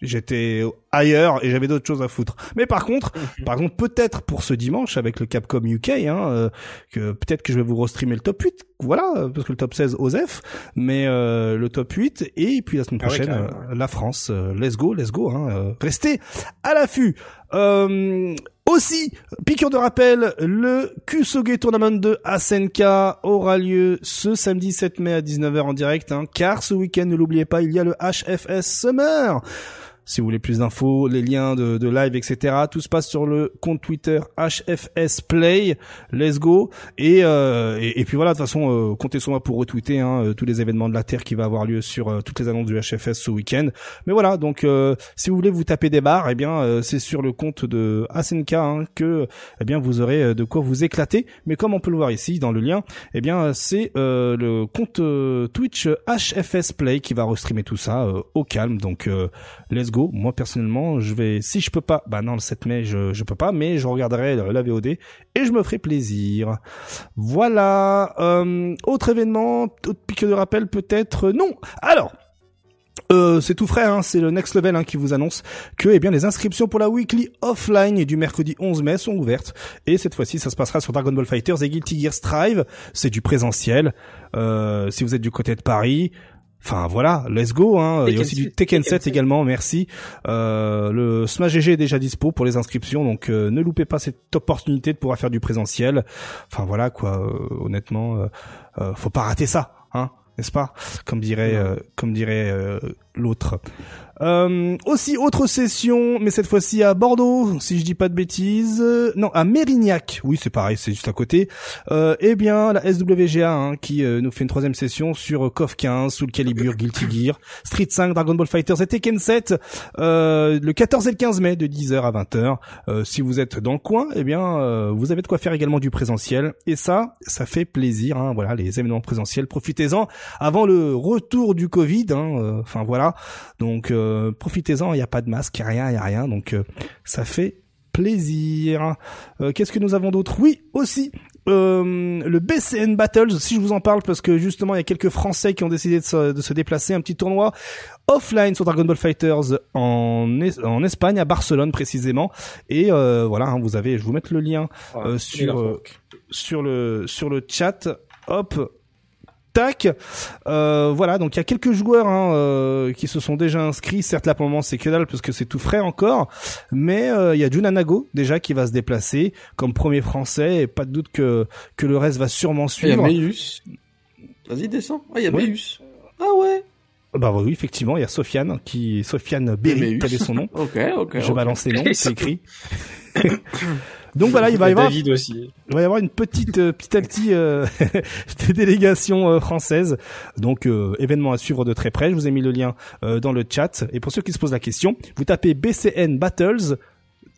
j'étais ailleurs et j'avais d'autres choses à foutre. Mais par contre, par contre, peut-être pour ce dimanche avec le Capcom UK, hein, euh, que peut-être que je vais vous restreamer le top 8, voilà, parce que le top 16 OSEF, mais euh, le top 8 et puis la semaine Ah ouais, prochaine, euh, la France, euh, let's go, let's go, hein, euh, restez à l'affût. Euh, aussi, piqûre de rappel, le Kusoge Tournament de Asenka aura lieu ce samedi 7 mai à 19h en direct, hein, car ce week-end, ne l'oubliez pas, il y a le HFS Summer. Si vous voulez plus d'infos, les liens de, de live, etc., tout se passe sur le compte Twitter HFS Play. Let's go. Et, euh, et, puis voilà, de toute façon, euh, comptez sur moi pour retweeter hein, euh, tous les événements de la Terre qui va avoir lieu sur euh, toutes les annonces du HFS ce week-end. Mais voilà, donc euh, si vous voulez vous taper des barres, eh bien c'est sur le compte de Asenka hein, que eh bien vous aurez de quoi vous éclater. Mais comme on peut le voir ici dans le lien, eh bien c'est le compte Twitch HFS Play qui va restreamer tout ça au calme. Donc let's go. Moi personnellement, je vais si je peux pas, bah non le 7 mai je je peux pas, mais je regarderai la VOD et je me ferai plaisir. Voilà. Euh, autre événement, autre pique de rappel peut-être non. Alors. Euh, c'est tout frais, hein, c'est le Next Level hein, qui vous annonce que eh bien les inscriptions pour la weekly offline du mercredi 11 mai sont ouvertes et cette fois-ci ça se passera sur Dragon Ball Fighters et Guilty Gear Strive, c'est du présentiel. Euh, si vous êtes du côté de Paris, Enfin voilà, let's go. Hein. Il y a aussi du 7, Tekken Tekken 7 également, merci. Euh, le Smash GG est déjà dispo pour les inscriptions, donc euh, ne loupez pas cette opportunité de pouvoir faire du présentiel. Enfin voilà quoi, euh, honnêtement, euh, euh, faut pas rater ça, hein, n'est-ce pas? Comme dirait, euh, comme dirait euh, l'autre. Euh, aussi autre session, mais cette fois-ci à Bordeaux, si je dis pas de bêtises. Euh, Non, à Mérignac. Oui, c'est pareil, c'est juste à côté. Euh, eh bien, la SWGA hein, qui euh, nous fait une troisième session sur euh, KOF 15, Soul Calibur, Guilty Gear, Street 5, Dragon Ball Fighters et Tekken 7, euh, le 14 et le 15 mai de 10h à 20h. Euh, si vous êtes dans le coin, eh bien, vous avez de quoi faire également du présentiel. Et ça, ça fait plaisir. Hein, voilà, les événements présentiels, profitez-en avant le retour du Covid. hein, Enfin voilà, donc euh, profitez-en. Il n'y a pas de masque, il n'y a rien, il n'y a rien. Donc euh, ça fait plaisir. Euh, Qu'est-ce que nous avons d'autre? Oui, aussi euh, le BCN Battles, si je vous en parle, parce que justement il y a quelques Français qui ont décidé de se, de se déplacer, un petit tournoi offline sur Dragon Ball Fighters en, Es- en Espagne, à Barcelone précisément. Et euh, voilà, hein, vous avez, je vous mettre le lien euh, sur le sur le chat. Hop. Tac, Euh, voilà. Donc il y a quelques joueurs hein, euh, qui se sont déjà inscrits. Certes là pour le moment c'est que dalle parce que c'est tout frais encore, mais euh, il y a Junanago déjà qui va se déplacer comme premier français et pas de doute que que le reste va sûrement Il y a suivre. Meus. Vas-y, descends. Ah, il y a Ouais. Meus. Ah ouais. Bah oui, effectivement, il y a Sofiane qui Sofiane Berry, quel est son nom Ok, ok. Je balance les noms, c'est écrit. Donc voilà, il va y avoir David aussi. il va y avoir une petite euh, petit à petit euh, des délégations euh, françaises. Donc euh, événement à suivre de très près. Je vous ai mis le lien euh, dans le chat. Et pour ceux qui se posent la question, vous tapez BCN Battles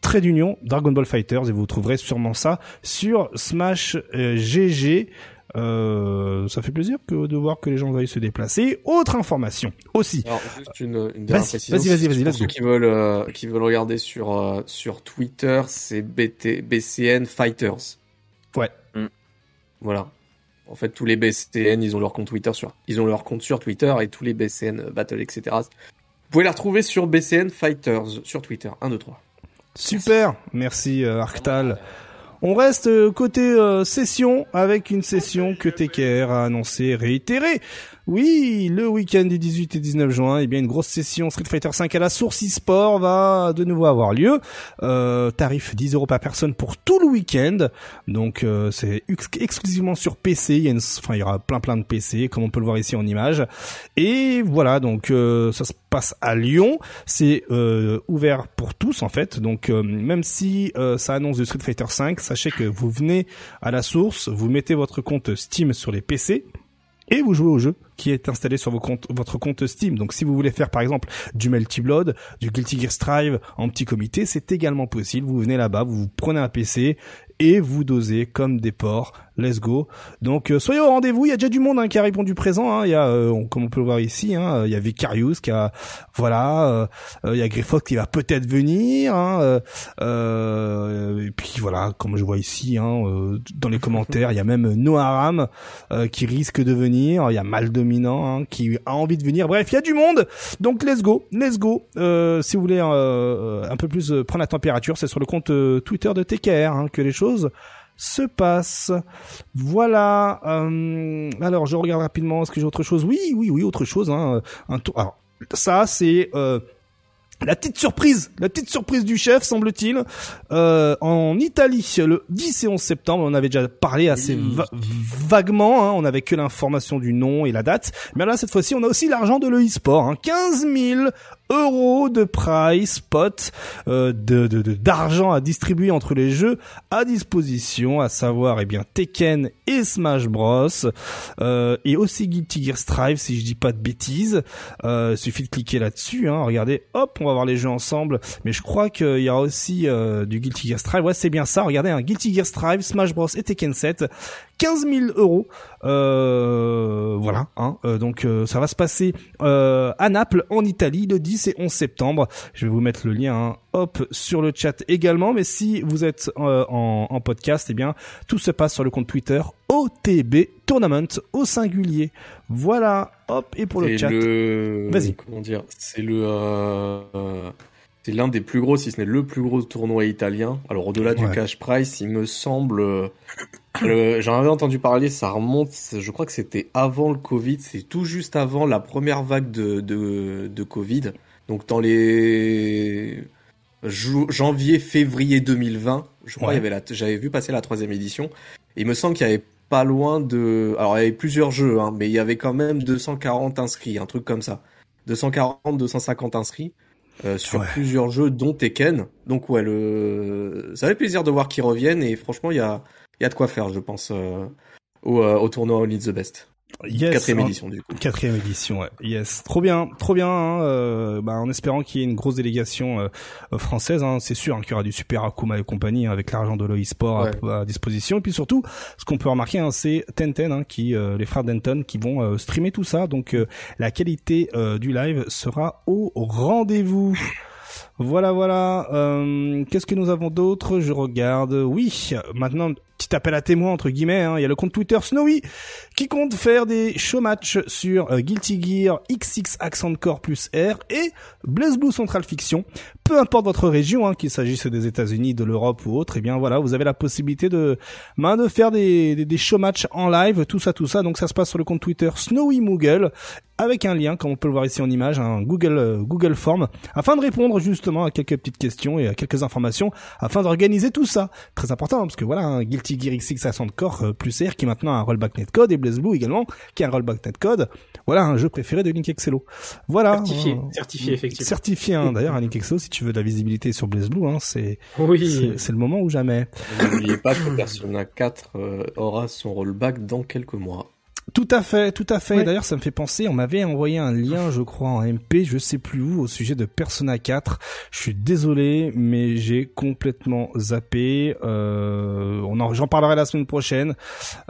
trait d'union Dragon Ball Fighters et vous trouverez sûrement ça sur Smash euh, GG. Euh, ça fait plaisir que de voir que les gens veuillent se déplacer. Autre information aussi. Alors, juste une, une dernière Vas-y, précision. vas-y, vas-y, vas-y, Pour ceux qui veulent, euh, qui veulent regarder sur, euh, sur Twitter, c'est BT, BCN Fighters. Ouais. Voilà. En fait, tous les BCN, ils ont leur compte Twitter sur, ils ont leur compte sur Twitter et tous les BCN Battle, etc. Vous pouvez la retrouver sur BCN Fighters sur Twitter. 1, 2, 3. Super, merci euh, Arctal. On reste euh, côté euh, session avec une session que TKR a annoncé réitérée. Oui, le week-end du 18 et 19 juin, eh bien une grosse session Street Fighter 5 à la source e-sport va de nouveau avoir lieu. Euh, tarif 10 euros par personne pour tout le week-end. Donc euh, c'est ex- exclusivement sur PC. Il y, a une- enfin, il y aura plein plein de PC, comme on peut le voir ici en image. Et voilà, donc euh, ça se passe à Lyon. C'est euh, ouvert pour tous en fait. Donc euh, même si euh, ça annonce du Street Fighter 5, sachez que vous venez à la source, vous mettez votre compte Steam sur les PC et vous jouez au jeu qui est installé sur votre compte Steam. Donc si vous voulez faire par exemple du Melty Blood, du Guilty Gear Strive en petit comité, c'est également possible. Vous venez là-bas, vous, vous prenez un PC et vous dosez comme des porcs. Let's go. Donc euh, soyez au rendez-vous. Il y a déjà du monde hein, qui a répondu présent. hein. Il y a, euh, comme on peut le voir ici, hein, il y a Vicarious qui a, voilà, euh, euh, il y a Griffox qui va peut-être venir. hein, euh, euh, et puis voilà, comme je vois ici, hein, euh, dans les commentaires, il y a même Noaram euh, qui risque de venir. Il y a Mal Dominant hein, qui a envie de venir. Bref, il y a du monde. Donc let's go, let's go. Euh, si vous voulez euh, un peu plus euh, prendre la température, c'est sur le compte euh, Twitter de TKR que les choses se passent. Voilà. euh, alors je regarde rapidement. Est-ce que j'ai autre chose? Oui, oui, oui, autre chose. Hein, un tour. Alors ça, c'est euh, la petite surprise, la petite surprise du chef, semble-t-il, euh, en Italie, le 10 et 11 septembre. On avait déjà parlé assez va- vaguement. Hein, on avait que l'information du nom et la date. Mais là, cette fois-ci, on a aussi l'argent de l'e-sport. Hein, 15 000 euros de prize pot euh, de de- de- d'argent à distribuer entre les jeux à disposition, à savoir eh bien Tekken et Smash Bros. Euh, et aussi Guilty Gear Strive, si je dis pas de bêtises. Euh, suffit de cliquer là-dessus. Hein, regardez, hop, on va voir les jeux ensemble. Mais je crois qu'il y a aussi euh, du Guilty Gear Strive. Ouais, c'est bien ça. Regardez, un Guilty Gear Strive, Smash Bros et Tekken 7. 15 000 euros. Euh, voilà. Hein, Euh, donc euh, ça va se passer euh, à Naples, en Italie, le 10 et 11 septembre. Je vais vous mettre le lien, hein, hop, sur le chat également. Mais si vous êtes euh, en, en podcast, eh bien, tout se passe sur le compte Twitter OTB Tournament au singulier. Voilà. Hop, et pour le chat. le- Vas-y. Comment dire? C'est le. C'est l'un des plus gros, si ce n'est le plus gros tournoi italien. Alors au-delà du cash price, il me semble. euh, J'en avais entendu parler, ça remonte. Je crois que c'était avant le Covid. C'est tout juste avant la première vague de de, de Covid. Donc dans les janvier, février 2020, je crois Ouais. il y avait la. J'avais vu passer la troisième édition. Et il me semble qu'il y avait pas loin de. Alors il y avait plusieurs jeux, hein, mais il y avait quand même 240 inscrits, un truc comme ça. 240, 250 inscrits euh, sur Ouais. plusieurs jeux, dont Tekken. Donc ouais, le... ça fait plaisir de voir qu'ils reviennent et franchement il y a, il y a de quoi faire, je pense, euh, au, euh, au tournoi Only the Best. Yes, Quatrième hein. édition du coup. Quatrième édition, ouais. Yes, trop bien, trop bien. hein, euh, bah, en espérant qu'il y ait une grosse délégation euh, euh, française, hein, c'est sûr hein, qu'il y aura du super Akuma et compagnie hein, avec l'argent de l'e-sport à- à, disposition. Et puis surtout, ce qu'on peut remarquer, hein, c'est Tenten, hein, qui euh, les frères Denton, qui vont euh, streamer tout ça. Donc euh, la qualité euh, du live sera au rendez-vous. Voilà, voilà. Euh, Qu'est-ce que nous avons d'autre? Je regarde. Oui, maintenant, petit appel à témoin entre guillemets. hein, Il y a le compte Twitter Snowy qui compte faire des show matchs sur euh, Guilty Gear, XX Accent Core plus R et Blaze Blue Central Fiction. Peu importe votre région, hein, qu'il s'agisse des États-Unis, de l'Europe ou autre, et bien voilà, vous avez la possibilité de, ben, de faire des, des, des show matchs en live, tout ça, tout ça. Donc ça se passe sur le compte Twitter Snowy Moogle avec un lien, comme on peut le voir ici en image, un Google euh, Google Form, afin de répondre justement à quelques petites questions et à quelques informations, afin d'organiser tout ça. Très important, hein, parce que voilà, un Guilty Gear XX Accent Core euh, plus R qui maintenant a un rollback netcode et Blaze Blue également qui a un rollback netcode. Voilà un jeu préféré de Link Excello. Voilà. Certifié, hein. certifié, effectivement. Certifié hein, d'ailleurs un Link Excello si tu veux de la visibilité sur Blaze Blue, hein, c'est Oui. c'est c'est le moment ou jamais. N'oubliez pas que Persona 4 euh, aura son rollback dans quelques mois. Tout à fait, tout à fait. Ouais. D'ailleurs, ça me fait penser, on m'avait envoyé un lien, je crois, en MP, je sais plus où, au sujet de Persona 4. Je suis désolé, mais j'ai complètement zappé. Euh, on en, j'en parlerai la semaine prochaine.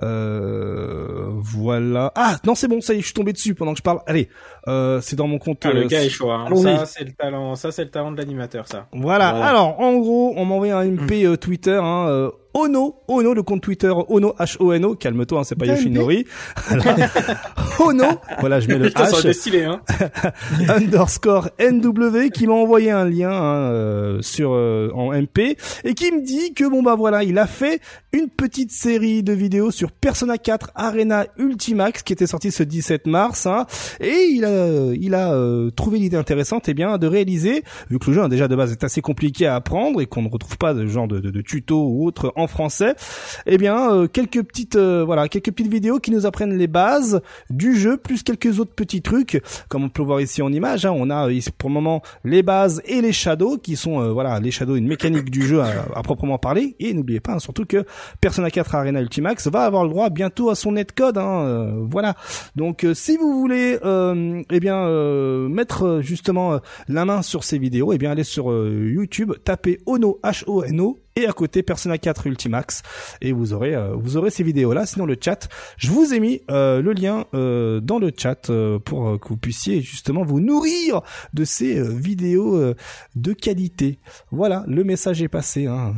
Euh, voilà. Ah, non, c'est bon, ça y est, je suis tombé dessus pendant que je parle. Allez, euh, c'est dans mon compte. Ah, le euh, gars est chaud. Hein. Ça, c'est le talent. Ça, c'est le talent de l'animateur, ça. Voilà. Voilà. Alors, en gros, on m'a envoyé un MP euh, Twitter, hein, euh, Ono, Ono, le compte Twitter Ono, H-O-N-O, calme-toi, hein, c'est pas Yoshinori. Ono, voilà, je mets le H, stylé, hein. underscore NW, qui m'a envoyé un lien hein, euh, sur euh, en MP, et qui me dit que, bon bah voilà, il a fait une petite série de vidéos sur Persona 4 Arena Ultimax, qui était sorti ce 17 mars, hein, et il a, il a euh, trouvé l'idée intéressante, et bien, de réaliser, vu que le jeu hein, déjà de base est assez compliqué à apprendre et qu'on ne retrouve pas de genre de, de, de tuto ou autre en français, eh bien, euh, quelques petites, euh, voilà, quelques petites vidéos qui nous apprennent les bases du jeu, plus quelques autres petits trucs, comme on peut voir ici en image. hein, on a ici, pour le moment les bases et les shadows, qui sont, euh, voilà, les shadows, une mécanique du jeu à, à proprement parler. Et n'oubliez pas, hein, surtout que Persona 4 Arena Ultimax va avoir le droit bientôt à son netcode. Hein, euh, voilà. Donc, euh, si vous voulez, euh, eh bien, euh, mettre euh, justement euh, la main sur ces vidéos, eh bien, allez sur euh, YouTube, tapez Ono H O N O et à côté Persona 4 Ultimax et vous aurez euh, vous aurez ces vidéos là sinon le chat je vous ai mis euh, le lien euh, dans le chat pour que vous puissiez justement vous nourrir de ces vidéos de qualité voilà le message est passé hein.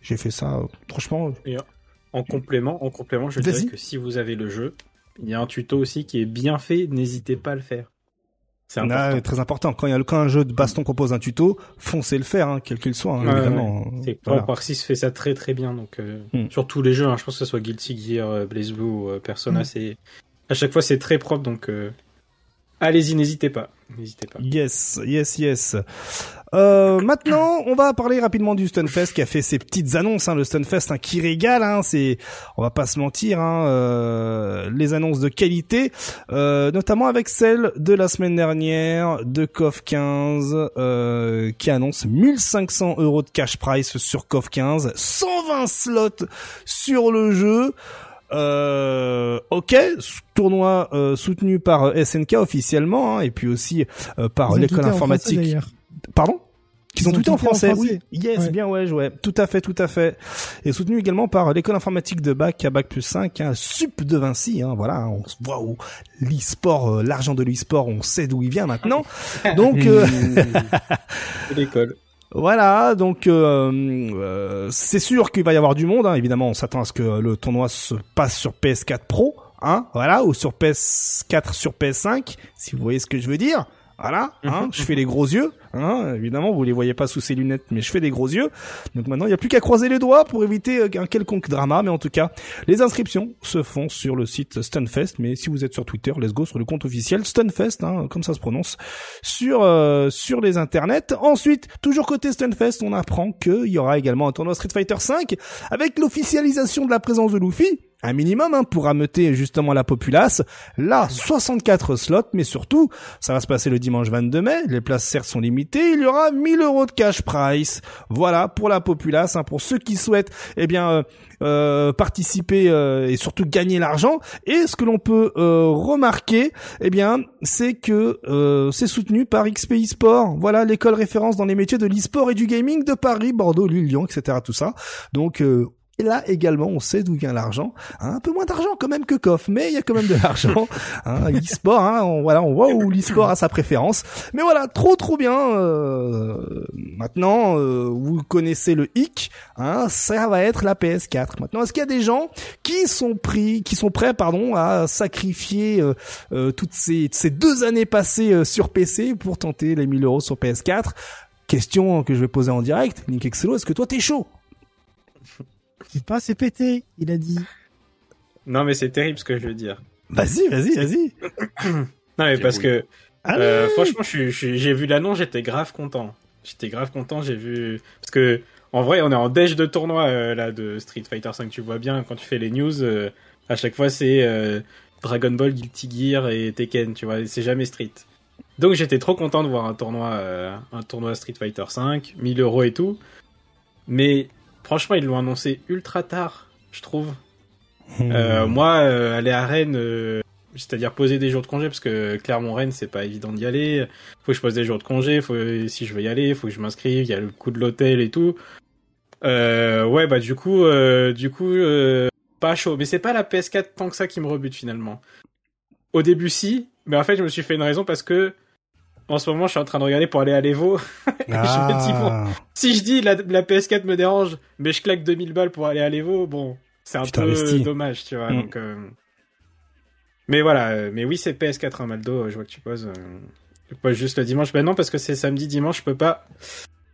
j'ai fait ça franchement En complément, en complément, je dirais que si vous avez le jeu, il y a un tuto aussi qui est bien fait. N'hésitez pas à le faire. C'est important. Ah, très important quand il y a quand un jeu de baston propose un tuto foncez le faire hein, quel qu'il soit hein, Ouais, évidemment C'est Voilà. Par Parxis fait ça très très bien. Donc euh, Hmm. sur tous les jeux, hein, je pense que ce soit Guilty Gear, euh, Blaze Blue, ou, euh, Persona, Hmm. c'est à chaque fois c'est très propre. Donc euh, allez-y, n'hésitez pas, n'hésitez pas. Yes, yes, yes. Euh, maintenant, on va parler rapidement du Stunfest qui a fait ses petites annonces. Hein, le Stunfest hein, qui régale. Hein, c'est, on va pas se mentir, hein, euh, les annonces de qualité, euh, notamment avec celle de la semaine dernière de KOF 15 euh, qui annonce 1500 euros de cash price sur KOF 15, 120 slots sur le jeu. Euh, ok, tournoi euh, soutenu par euh, SNK officiellement hein, et puis aussi euh, par l'école tweeté en français, informatique. Pardon Qu'ils Ils ont ont tweeté en français, français. oui. Yes, Ouais. bien ouais, ouais. Tout à fait, tout à fait. Et soutenu également par l'école informatique de Bac à Bac plus 5, hein, Sup de Vinci, hein, voilà, hein, on se voit où l'e-sport, euh, l'argent de l'e-sport, on sait d'où il vient maintenant. Donc, euh, C'est l'école. voilà, donc euh, euh, c'est sûr qu'il va y avoir du monde. Hein. Évidemment, on s'attend à ce que le tournoi se passe sur PS4 Pro, hein, voilà, ou sur PS4 sur PS5, si vous voyez ce que je veux dire. Voilà, hein, je fais les gros yeux. Hein, évidemment, vous les voyez pas sous ces lunettes, mais je fais des gros yeux. Donc maintenant, il n'y a plus qu'à croiser les doigts pour éviter euh, un quelconque drama. Mais en tout cas, les inscriptions se font sur le site Stunfest. Mais si vous êtes sur Twitter, let's go sur le compte officiel Stunfest, hein, comme ça se prononce, sur euh, sur les internets. Ensuite, toujours côté Stunfest, on apprend qu'il y aura également un tournoi Street Fighter 5 avec l'officialisation de la présence de Luffy. Un minimum hein, pour ameuter justement la populace. Là, 64 slots, mais surtout, ça va se passer le dimanche 22 mai. Les places certes sont limitées. Il y aura 1000 euros de cash price. Voilà pour la populace, hein, pour ceux qui souhaitent, eh bien, euh, euh, participer euh, et surtout gagner l'argent. Et ce que l'on peut euh, remarquer, eh bien, c'est que euh, c'est soutenu par XPI Sport. Voilà l'école référence dans les métiers de l'e-sport et du gaming de Paris, Bordeaux, Lille, Lyon, etc. Tout ça. Donc et là également, on sait d'où vient l'argent. Hein, un peu moins d'argent quand même que KOF, mais il y a quand même de l'argent. Hein, l'e-sport, hein, on, voilà, on voit où l'e-sport a sa préférence. Mais voilà, trop trop bien. euh, maintenant, euh, vous connaissez le hic. Hein, ça va être la PS4. Maintenant, est-ce qu'il y a des gens qui sont pris, qui sont prêts, pardon, à sacrifier euh, euh, toutes ces, ces deux années passées euh, sur PC pour tenter les 1000 euros sur PS4 Question que je vais poser en direct. Link Excello, est-ce que toi t'es chaud? C'est pas, c'est pété, il a dit. Non, mais c'est terrible ce que je veux dire. Vas-y, vas-y, vas-y. Non, mais parce que euh, franchement, j'ai vu l'annonce, j'étais grave content. J'étais grave content, j'ai vu parce que en vrai, on est en déj de tournoi euh, là de Street Fighter 5. Tu vois bien quand tu fais les news, euh, à chaque fois c'est euh, Dragon Ball, Guilty Gear et Tekken. Tu vois, c'est jamais Street. Donc j'étais trop content de voir un tournoi, euh, un tournoi Street Fighter 5, 1000 euros et tout. Mais franchement, ils l'ont annoncé ultra tard, je trouve. Euh, moi, euh, aller à Rennes, euh, c'est-à-dire poser des jours de congé, parce que Clermont-Rennes, c'est pas évident d'y aller. Faut que je pose des jours de congé. Faut, si je veux y aller, faut que je m'inscrive. Il y a le coût de l'hôtel et tout. Ouais, bah du coup, du coup, pas chaud. Mais c'est pas la PS4 tant que ça qui me rebute finalement. Au début, si, mais en fait, je me suis fait une raison parce que en ce moment, je suis en train de regarder pour aller à l'Evo. Et je me dis, bon, Ah. si je dis la, la PS4 me dérange, mais je claque 2000 balles pour aller à l'Evo, bon, c'est un Tu peu dommage, tu vois. Mm. Donc, euh, Mais voilà, euh, mais oui, c'est PS4 un Maldo, je vois que tu poses. euh, Pas juste le dimanche, ben non, parce que c'est samedi, dimanche, je peux pas.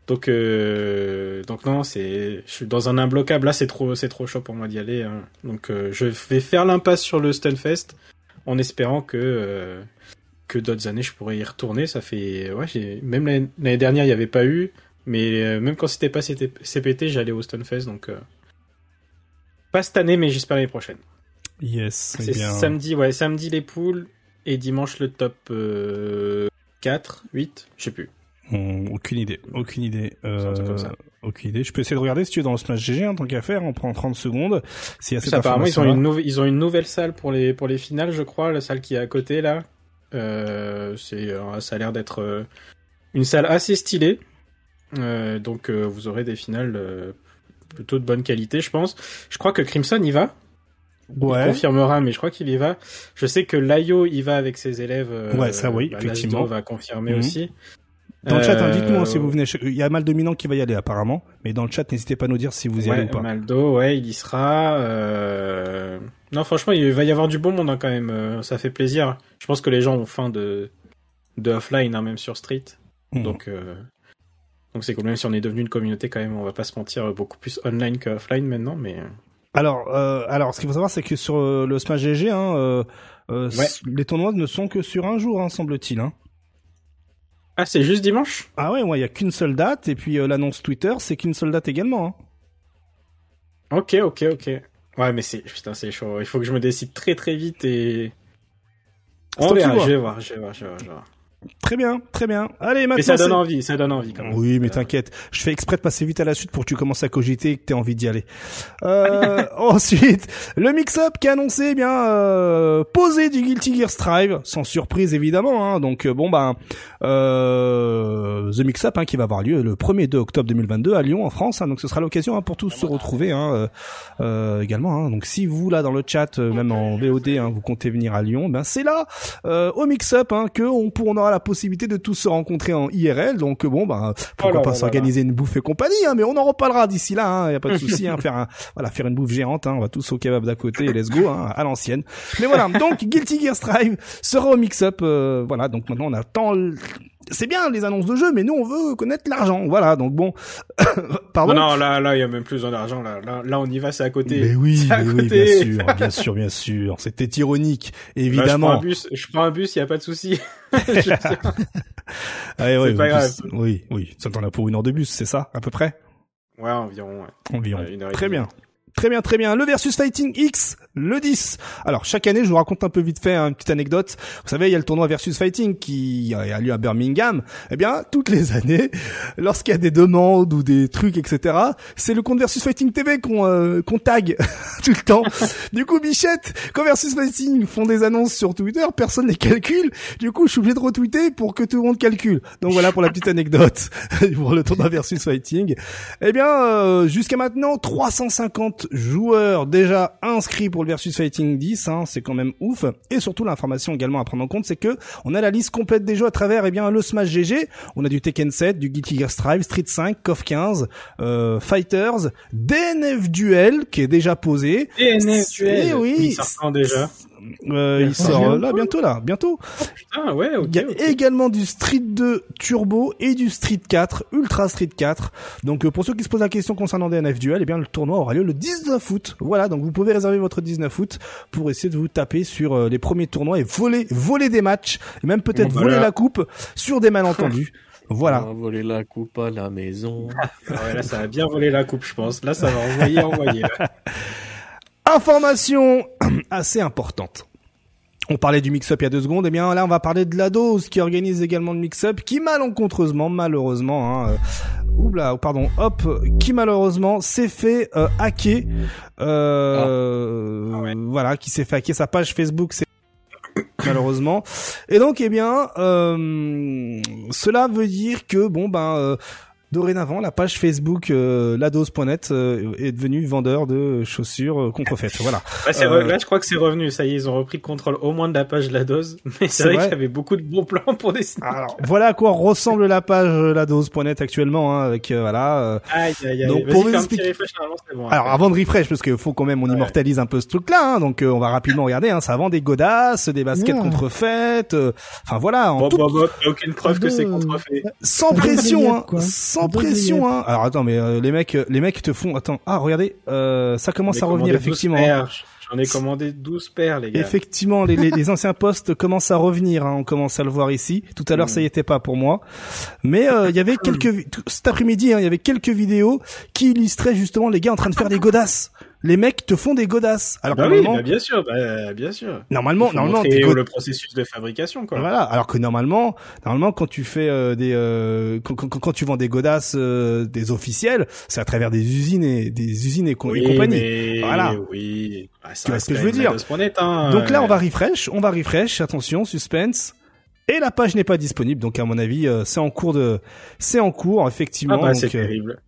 Donc, euh... donc non, c'est, je suis dans un imbloquable. Là, c'est trop, c'est trop chaud pour moi d'y aller. hein. Donc, euh, je vais faire l'impasse sur le Stunfest en espérant que euh, que d'autres années je pourrais y retourner. Ça fait, ouais, même l'année dernière, il y avait pas eu, mais euh, même quand c'était pas CPT, j'allais au Stunfest. Donc, euh, pas cette année, mais j'espère l'année prochaine. Yes, eh C'est bien. samedi, ouais, samedi les poules et dimanche le top euh, 4, 8, je sais plus. Hmm, aucune idée, aucune idée. Comme Euh, ça. aucune idée. Je peux essayer de regarder si tu es dans le Smash GG, hein, tant qu'à faire, on prend 30 secondes. S'il y a cette Ça, apparemment, ils ont, une ils ont une nouvelle salle pour les, pour les finales, je crois, la salle qui est à côté là. Euh, c'est, euh, ça a l'air d'être euh, une salle assez stylée. Donc vous aurez des finales plutôt de bonne qualité, je pense. Je crois que Crimson y va. Il Ouais. confirmera, mais je crois qu'il y va. Je sais que Layo y va avec ses élèves. Ouais, ça, oui, bah, effectivement. Va confirmer Mhm. aussi. Dans le chat, hein, Euh, dites-nous si vous venez. Il y a mal dominant qui va y aller apparemment, mais dans le chat, n'hésitez pas à nous dire si vous y ouais, allez ou pas. Maldo, ouais, il y sera. euh, Non, franchement, il va y avoir du bon monde hein, quand même. euh, Ça fait plaisir. Je pense que les gens ont faim de, de offline, hein, même sur Street. Mhm. Donc, euh, donc c'est cool. Même si on est devenu une communauté quand même, on va pas se mentir, euh, beaucoup plus online que offline maintenant. Mais Alors, euh, alors, ce qu'il faut savoir, c'est que sur euh, le Smash GG, hein, euh, euh, Ouais. les tournois ne sont que sur un jour, hein, semble-t-il. Hein. Ah, c'est juste dimanche? Ah ouais, ouais, il y a qu'une seule date, et puis euh, l'annonce Twitter, c'est qu'une seule date également. Hein. Ok, ok, ok. Ouais, mais c'est putain, c'est chaud. Il faut que je me décide très très vite et. On verra. vois. Je vais voir, je vais voir, je vais voir. Très bien, très bien. Allez, maintenant. Mais ça donne envie, ça donne envie quand même. Oui, mais Euh, t'inquiète. Je fais exprès de passer vite à la suite pour que tu commences à cogiter et que t'aies envie d'y aller. Euh, ensuite, le mix-up qui a annoncé, eh bien, euh, poser du Guilty Gear Strive, sans surprise évidemment. Hein, donc euh, bon ben, euh, the mix-up hein, qui va avoir lieu le 1er 2 octobre 2022 à Lyon en France. hein, donc ce sera l'occasion hein, pour tous se retrouver hein, euh, également. Hein, donc si vous là dans le chat, même en VOD, hein, vous comptez venir à Lyon, ben c'est là euh, au mix-up hein, que on, on aura la possibilité de tous se rencontrer en IRL. Donc euh, bon, ben pourquoi Oh là pas s'organiser une bouffe et compagnie, hein, mais on en reparlera d'ici là. Hein, y a pas de souci, hein, faire un, voilà, faire une bouffe géante. Hein, on va tous au kebab d'à côté et let's go hein, à l'ancienne. Mais voilà, donc Guilty Gear Strive sera au mix-up. euh, voilà, donc maintenant on attend. C'est bien les annonces de jeux, mais nous on veut connaître l'argent. Voilà, donc bon, pardon. Non, non, là, là, il y a même plus besoin d'argent. Là, là, là, on y va, c'est à côté. Mais oui, C'est à mais oui, côté. bien sûr, bien sûr, bien sûr. C'était ironique, Là, je prends évidemment. un bus, je prends un bus, il y a pas de souci. Je sais. Ouais, pas grave. plus, Oui, oui. Ça t'en a pour une heure de bus, c'est ça, à peu près? Ouais, environ. Ouais. Environ. Ouais, une heure et Très demie. Très bien, très bien. Le versus Fighting X, le 10. Alors, chaque année, je vous raconte un peu vite fait hein, une petite anecdote. Vous savez, il y a le tournoi versus Fighting qui a lieu à Birmingham. Eh bien, toutes les années, lorsqu'il y a des demandes ou des trucs, etc., c'est le compte versus Fighting TV qu'on euh, qu'on tag tout le temps. Du coup, Bichette, quand versus Fighting font des annonces sur Twitter, personne les calcule. Du coup, je suis obligé de retweeter pour que tout le monde calcule. Donc voilà pour la petite anecdote pour le tournoi versus Fighting. Eh bien, euh, jusqu'à maintenant, 350 joueurs déjà inscrits pour le Versus Fighting 10, hein, c'est quand même ouf. Et surtout, l'information également à prendre en compte, c'est que on a la liste complète des jeux à travers eh bien le Smash GG. On a du Tekken 7, du Guilty Gear Strive, Street 5, KOF 15, euh, Fighters, DNF Duel qui est déjà posé. DNF Eh duel. oui. Il sort quand déjà Euh, il sort là bientôt là, bientôt. Putain, ouais, ok. Il y a également du Street 2 Turbo et du Street 4, Ultra Street 4. Donc euh, pour ceux qui se posent la question concernant DNF Duel, eh bien le tournoi aura lieu le 19 août. Voilà, donc vous pouvez réserver votre 19 août pour essayer de vous taper sur euh, les premiers tournois et voler voler des matchs et même peut-être Voilà. voler la coupe sur des malentendus. Voilà. On va voler la coupe à la maison. Ah ouais, là, ça va bien voler la coupe, je pense. Là, ça va envoyer, envoyer. Information assez importante. On parlait du mix-up il y a deux secondes, et bien là on va parler de la dose qui organise également le mix-up, qui malencontreusement, malheureusement, hein, euh, oubla, pardon, hop, qui malheureusement s'est fait euh, hacker, euh, Ah ouais. voilà, qui s'est fait hacker sa page Facebook, c'est malheureusement. Et donc, eh bien, euh, cela veut dire que bon ben. Euh, Dorénavant, la page Facebook euh, ladose.net euh, est devenue vendeur de chaussures euh, contrefaites. Voilà. Là, c'est Euh, là, je crois que c'est revenu. Ça y est, ils ont repris le contrôle au moins de la page de la dose. Mais C'est vrai vrai. qu'il y avait beaucoup de bons plans pour des sneakers. Alors, voilà à quoi ressemble la page euh, ladose.net actuellement, hein, avec euh, voilà. euh, Aïe, aïe, aïe. Donc, pour vous expliquer- bon. Alors avant de refresh, parce qu'il faut quand même on Ouais. immortalise un peu ce truc-là, hein, donc euh, on va rapidement regarder. Hein, ça vend des godasses, des baskets Ouais. contrefaites, euh, enfin voilà, en Bon, tout- bon, bon, y a aucune preuve que c'est contrefait. sans pression, hein. Sans pression. Hein. Alors attends, mais euh, les mecs, euh, les mecs te font. Attends, ah regardez, euh, ça commence à revenir commandé 12 effectivement. paires. J'en ai commandé 12 paires, les gars. Effectivement, les, les, les anciens postes commencent à revenir. Hein, on commence à le voir ici. Tout à l'heure, Mm. ça y était pas pour moi, mais euh, il y avait quelques cet après-midi, hein, il y avait quelques vidéos qui illustraient justement les gars en train de faire des godasses. Les mecs te font des godasses. Alors bah que oui, normalement, bah bien sûr, bah, bien sûr. normalement, normalement, god- le processus de fabrication, quoi. Voilà, alors que normalement, normalement quand tu fais euh, des euh, quand, quand, quand tu vends des godasses euh, des officiels, c'est à travers des usines et des usines et, co- et Oui, compagnie. mais... Voilà. Oui. Bah, ça Tu vois ce que je veux dire. Lados.net, hein. Donc là, on va refresh, on va refresh, attention, suspense. Et la page n'est pas disponible, donc à mon avis, euh, c'est en cours de, c'est en cours effectivement. Ah bah, c'est euh, terrible.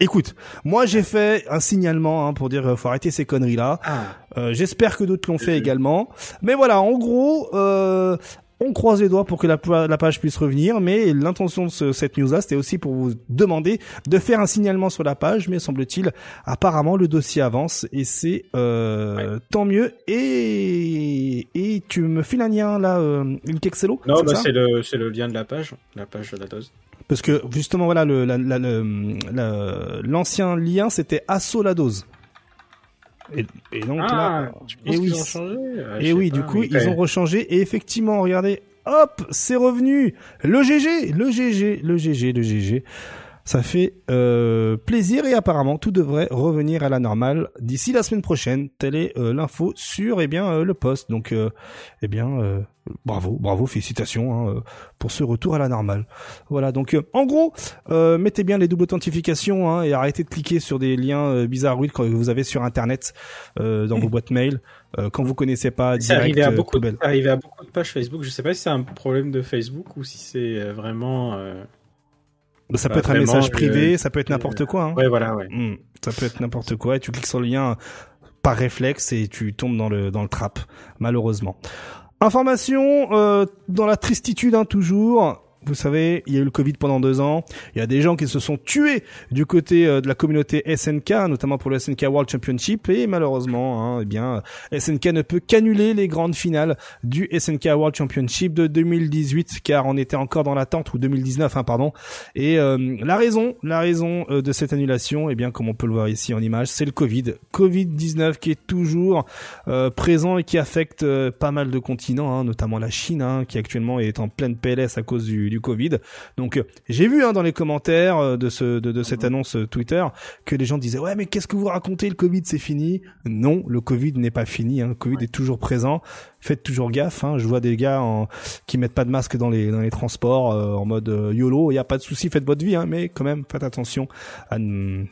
Écoute, moi j'ai fait un signalement hein, pour dire euh, faut arrêter ces conneries là. Ah. Euh, J'espère que d'autres l'ont fait Mhm. également. Mais voilà, en gros, euh, on croise les doigts pour que la, la page puisse revenir. Mais l'intention de ce- cette news-là, c'était aussi pour vous demander de faire un signalement sur la page. Mais semble-t-il, apparemment, le dossier avance et c'est euh, tant mieux. Et, et tu me files un lien là, euh, une Kexelo Non, c'est bah, c'est le, c'est le lien de la page. La page de la dose. Parce que justement, voilà, le, la- la- le- la- l'ancien lien, c'était Asso la dose. Et, et donc là, tu et oui, ont changé? Ah, Et oui, pas, du coup, ils ont rechangé et effectivement, regardez, hop, c'est revenu. Le GG, le GG, le GG, le GG. Ça fait euh, plaisir et apparemment tout devrait revenir à la normale d'ici la semaine prochaine. Telle est euh, l'info sur eh bien euh, le poste. Donc eh bien bravo, bravo, félicitations hein, pour ce retour à la normale. Voilà donc en gros mettez bien les doubles authentifications hein, et arrêtez de cliquer sur des liens bizarroïdes que vous avez sur internet dans vos boîtes mail quand vous connaissez pas direct arrivé à beaucoup, de, arrivé à beaucoup de pages Facebook. Je sais pas si c'est un problème de Facebook ou si c'est vraiment. Euh, Ça peut Bah, être un message privé, euh, ça peut être n'importe quoi. Hein. Ouais, voilà, ouais. Hmm, ça peut être n'importe quoi et tu cliques sur le lien par réflexe et tu tombes dans le dans le trap malheureusement. Information euh, dans la tristitude hein, toujours. Vous savez, il y a eu le Covid pendant deux ans. Il y a des gens qui se sont tués du côté euh, de la communauté SNK, notamment pour le SNK World Championship. Et malheureusement, hein, eh bien, SNK ne peut qu'annuler les grandes finales du SNK World Championship de 2018, car on était encore dans l'attente ou 2019, hein, pardon. Et euh, la raison, la raison euh, de cette annulation, eh bien, comme on peut le voir ici en image, c'est le Covid. Covid 19 qui est toujours présent et qui affecte pas mal de continents, hein, notamment la Chine, hein, qui actuellement est en pleine PLS à cause du, du Covid. Donc euh, j'ai vu hein, dans les commentaires euh, de, ce, de, de cette annonce euh, Twitter que les gens disaient ouais mais qu'est-ce que vous racontez le Covid c'est fini? Non, le Covid n'est pas fini. Hein, le Covid est toujours présent. Faites toujours gaffe. Hein, je vois des gars en, qui mettent pas de masque dans les dans les transports euh, en mode euh, YOLO. Il y a pas de souci, faites votre vie, hein, mais quand même faites attention à,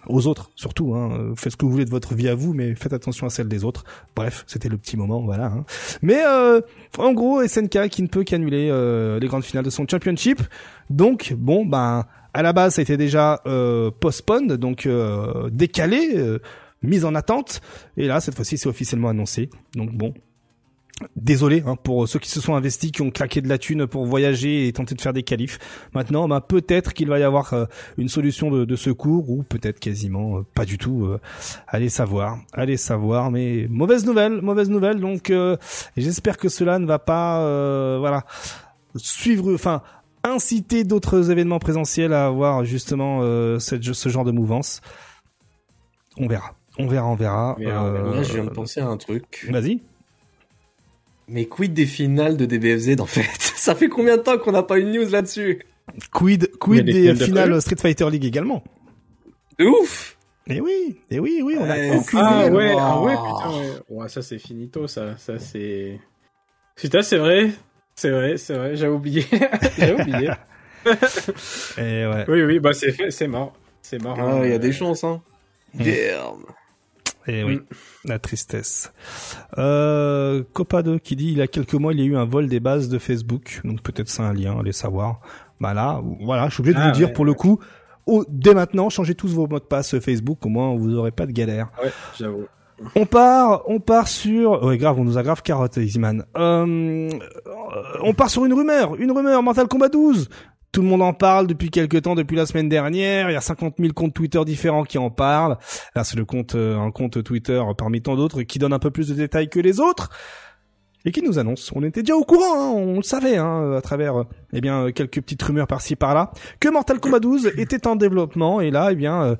aux autres surtout. Hein, faites ce que vous voulez de votre vie à vous, mais faites attention à celle des autres. Bref, c'était le petit moment, voilà. Hein. Mais euh, en gros, SNK qui ne peut qu'annuler euh, les grandes finales de son championship. Donc bon, ben à la base, ça a été déjà euh, postponed, donc euh, décalé, euh, mise en attente. Et là, cette fois-ci, c'est officiellement annoncé. Donc bon. Désolé hein, pour ceux qui se sont investis, qui ont claqué de la thune pour voyager et tenter de faire des qualifs. Maintenant, ben, peut-être qu'il va y avoir euh, une solution de, de secours ou peut-être quasiment euh, pas du tout. euh, allez savoir, allez savoir. Mais mauvaise nouvelle, mauvaise nouvelle. Donc, euh, j'espère que cela ne va pas, euh, voilà, suivre, enfin, inciter d'autres événements présentiels à avoir justement euh, cette, ce genre de mouvance. On verra, on verra, on verra. On verra, on verra. Là, je viens de penser à un truc. Vas-y. Mais quid des finales de DBFZ en fait Ça fait combien de temps qu'on n'a pas une news là-dessus Quid, quid des finales de Street Fighter League également. De ouf Et oui, et oui, oui, on a Euh, aucune Ah idée. ouais, ah ouais, Oh. putain, ouais. Ouais, ça c'est finito, ça. Ça c'est. Putain, c'est vrai. C'est vrai, c'est vrai, j'ai oublié. j'ai oublié. Et ouais. Oui, oui, bah c'est c'est mort. C'est mort. Ah, il y a des chances, hein. Mm. Et oui, Mm. la tristesse. Euh, Copado qui dit il y a quelques mois il y a eu un vol des bases de Facebook, donc peut-être c'est un lien, allez savoir. Bah là, voilà, je suis obligé de Ah, vous dire ouais, pour le coup, oh, dès maintenant, changez tous vos mots de passe Facebook, au moins vous aurez pas de galère. Ouais, j'avoue. On part, on part sur, ouais grave, on nous a grave carotte, Easyman. Euh, on part sur une rumeur, une rumeur, Mortal Kombat 12. Tout le monde en parle depuis quelques temps, depuis la semaine dernière. Il y a 50 000 comptes Twitter différents qui en parlent. Là, c'est le compte, euh, un compte Twitter parmi tant d'autres qui donne un peu plus de détails que les autres et qui nous annonce. On était déjà au courant, hein, on le savait, hein, à travers, euh, eh bien, euh, quelques petites rumeurs par-ci par-là, que Mortal Kombat 12 était en développement. Et là, eh bien,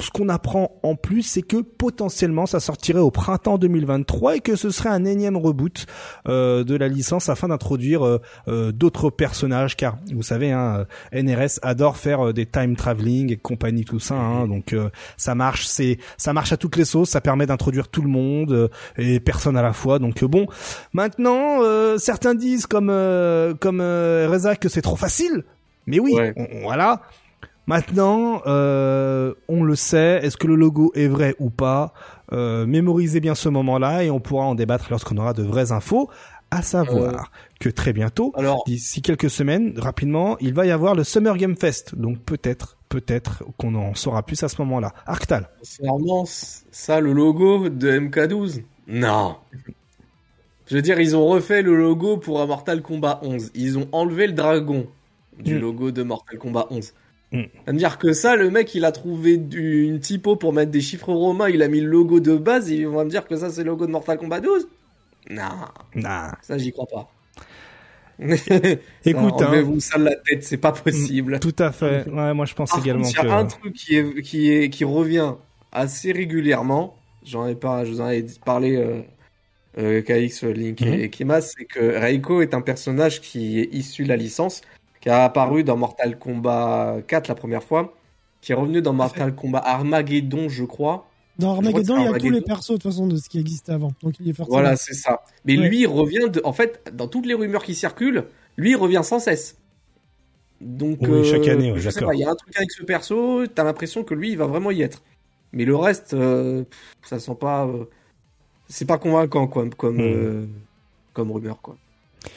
ce qu'on apprend en plus, c'est que potentiellement ça sortirait au printemps 2023 et que ce serait un énième reboot euh, de la licence afin d'introduire euh, euh, d'autres personnages, car vous savez, hein, euh, NRS adore faire euh, des time traveling et compagnie tout ça, hein, donc euh, ça marche, c'est ça marche à toutes les sauces, ça permet d'introduire tout le monde euh, et personne à la fois. Donc bon, maintenant euh, certains disent comme euh, comme euh, Reza que c'est trop facile, mais oui, Ouais. on- on- voilà. Maintenant, euh, on le sait. Est-ce que le logo est vrai ou pas? Euh, Mémorisez bien ce moment-là et on pourra en débattre lorsqu'on aura de vraies infos. À savoir que très bientôt, Alors, d'ici quelques semaines, rapidement, il va y avoir le Summer Game Fest. Donc peut-être, peut-être qu'on en saura plus à ce moment-là. Arctal. sincèrement, c- ça, le logo de MK12 Non. Je veux dire, ils ont refait le logo pour un Mortal Kombat 11. Ils ont enlevé le dragon du Mm. logo de Mortal Kombat 11. Mm. Ça veut dire que ça, le mec, il a trouvé du- une typo pour mettre des chiffres romains, il a mis le logo de base, ils vont me dire que ça, c'est le logo de Mortal Kombat 12 Non, Nah. ça, j'y crois pas. Écoute, Non, hein, enlevez-vous ça de la tête, c'est pas possible. tout à fait. Ouais, moi je pense Par également contre, il y que. a un truc qui est, qui est, qui revient assez régulièrement. J'en ai pas, je vous en ai parlé, euh, euh, KX, Link et Kimas, c'est que Reiko est un personnage qui est issu de la licence, qui a apparu dans Mortal Kombat 4 la première fois, qui est revenu dans Mortal Kombat Armageddon, je crois. Dans Armageddon, il y a tous les persos de toute façon de ce qui existait avant. Donc il est forcément. Voilà, c'est ça. Mais Ouais. lui, il revient de, en fait, dans toutes les rumeurs qui circulent, lui, il revient sans cesse. Donc, Oui, chaque année, ouais, je sais d'accord. pas, il y a un truc avec ce perso, t'as l'impression que lui, il va vraiment y être. Mais le reste, euh, ça sent pas, euh, c'est pas convaincant, quoi, comme, euh, comme rumeur, quoi. Ça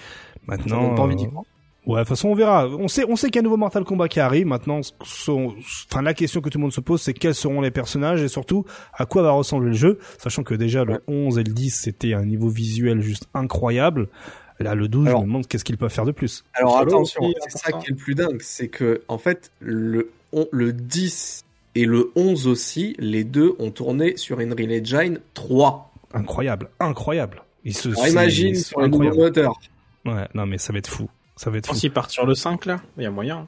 Maintenant, donne pas envie euh, d'y croire. Ouais, de toute façon, on verra. On sait, on sait qu'il y a un nouveau Mortal Kombat qui arrive. Maintenant, enfin, la question que tout le monde se pose, c'est quels seront les personnages et surtout, à quoi va ressembler le jeu. Sachant que déjà, le 11 et le 10, c'était un niveau visuel juste incroyable. Là, le 12, Alors- je me demande qu'est-ce qu'ils peuvent faire de plus. Alors attention, c'est ça qui est le plus dingue, c'est que en fait le on- le 10 et le 11 aussi, les deux ont tourné sur Unreal Engine 3. Incroyable, incroyable. Ils se, Alors c'est- imagine sur un nouveau incroyable. moteur. Ouais, non, mais ça va être fou. Ça va être fou. Quand ils partent sur le 5, là, il y a moyen.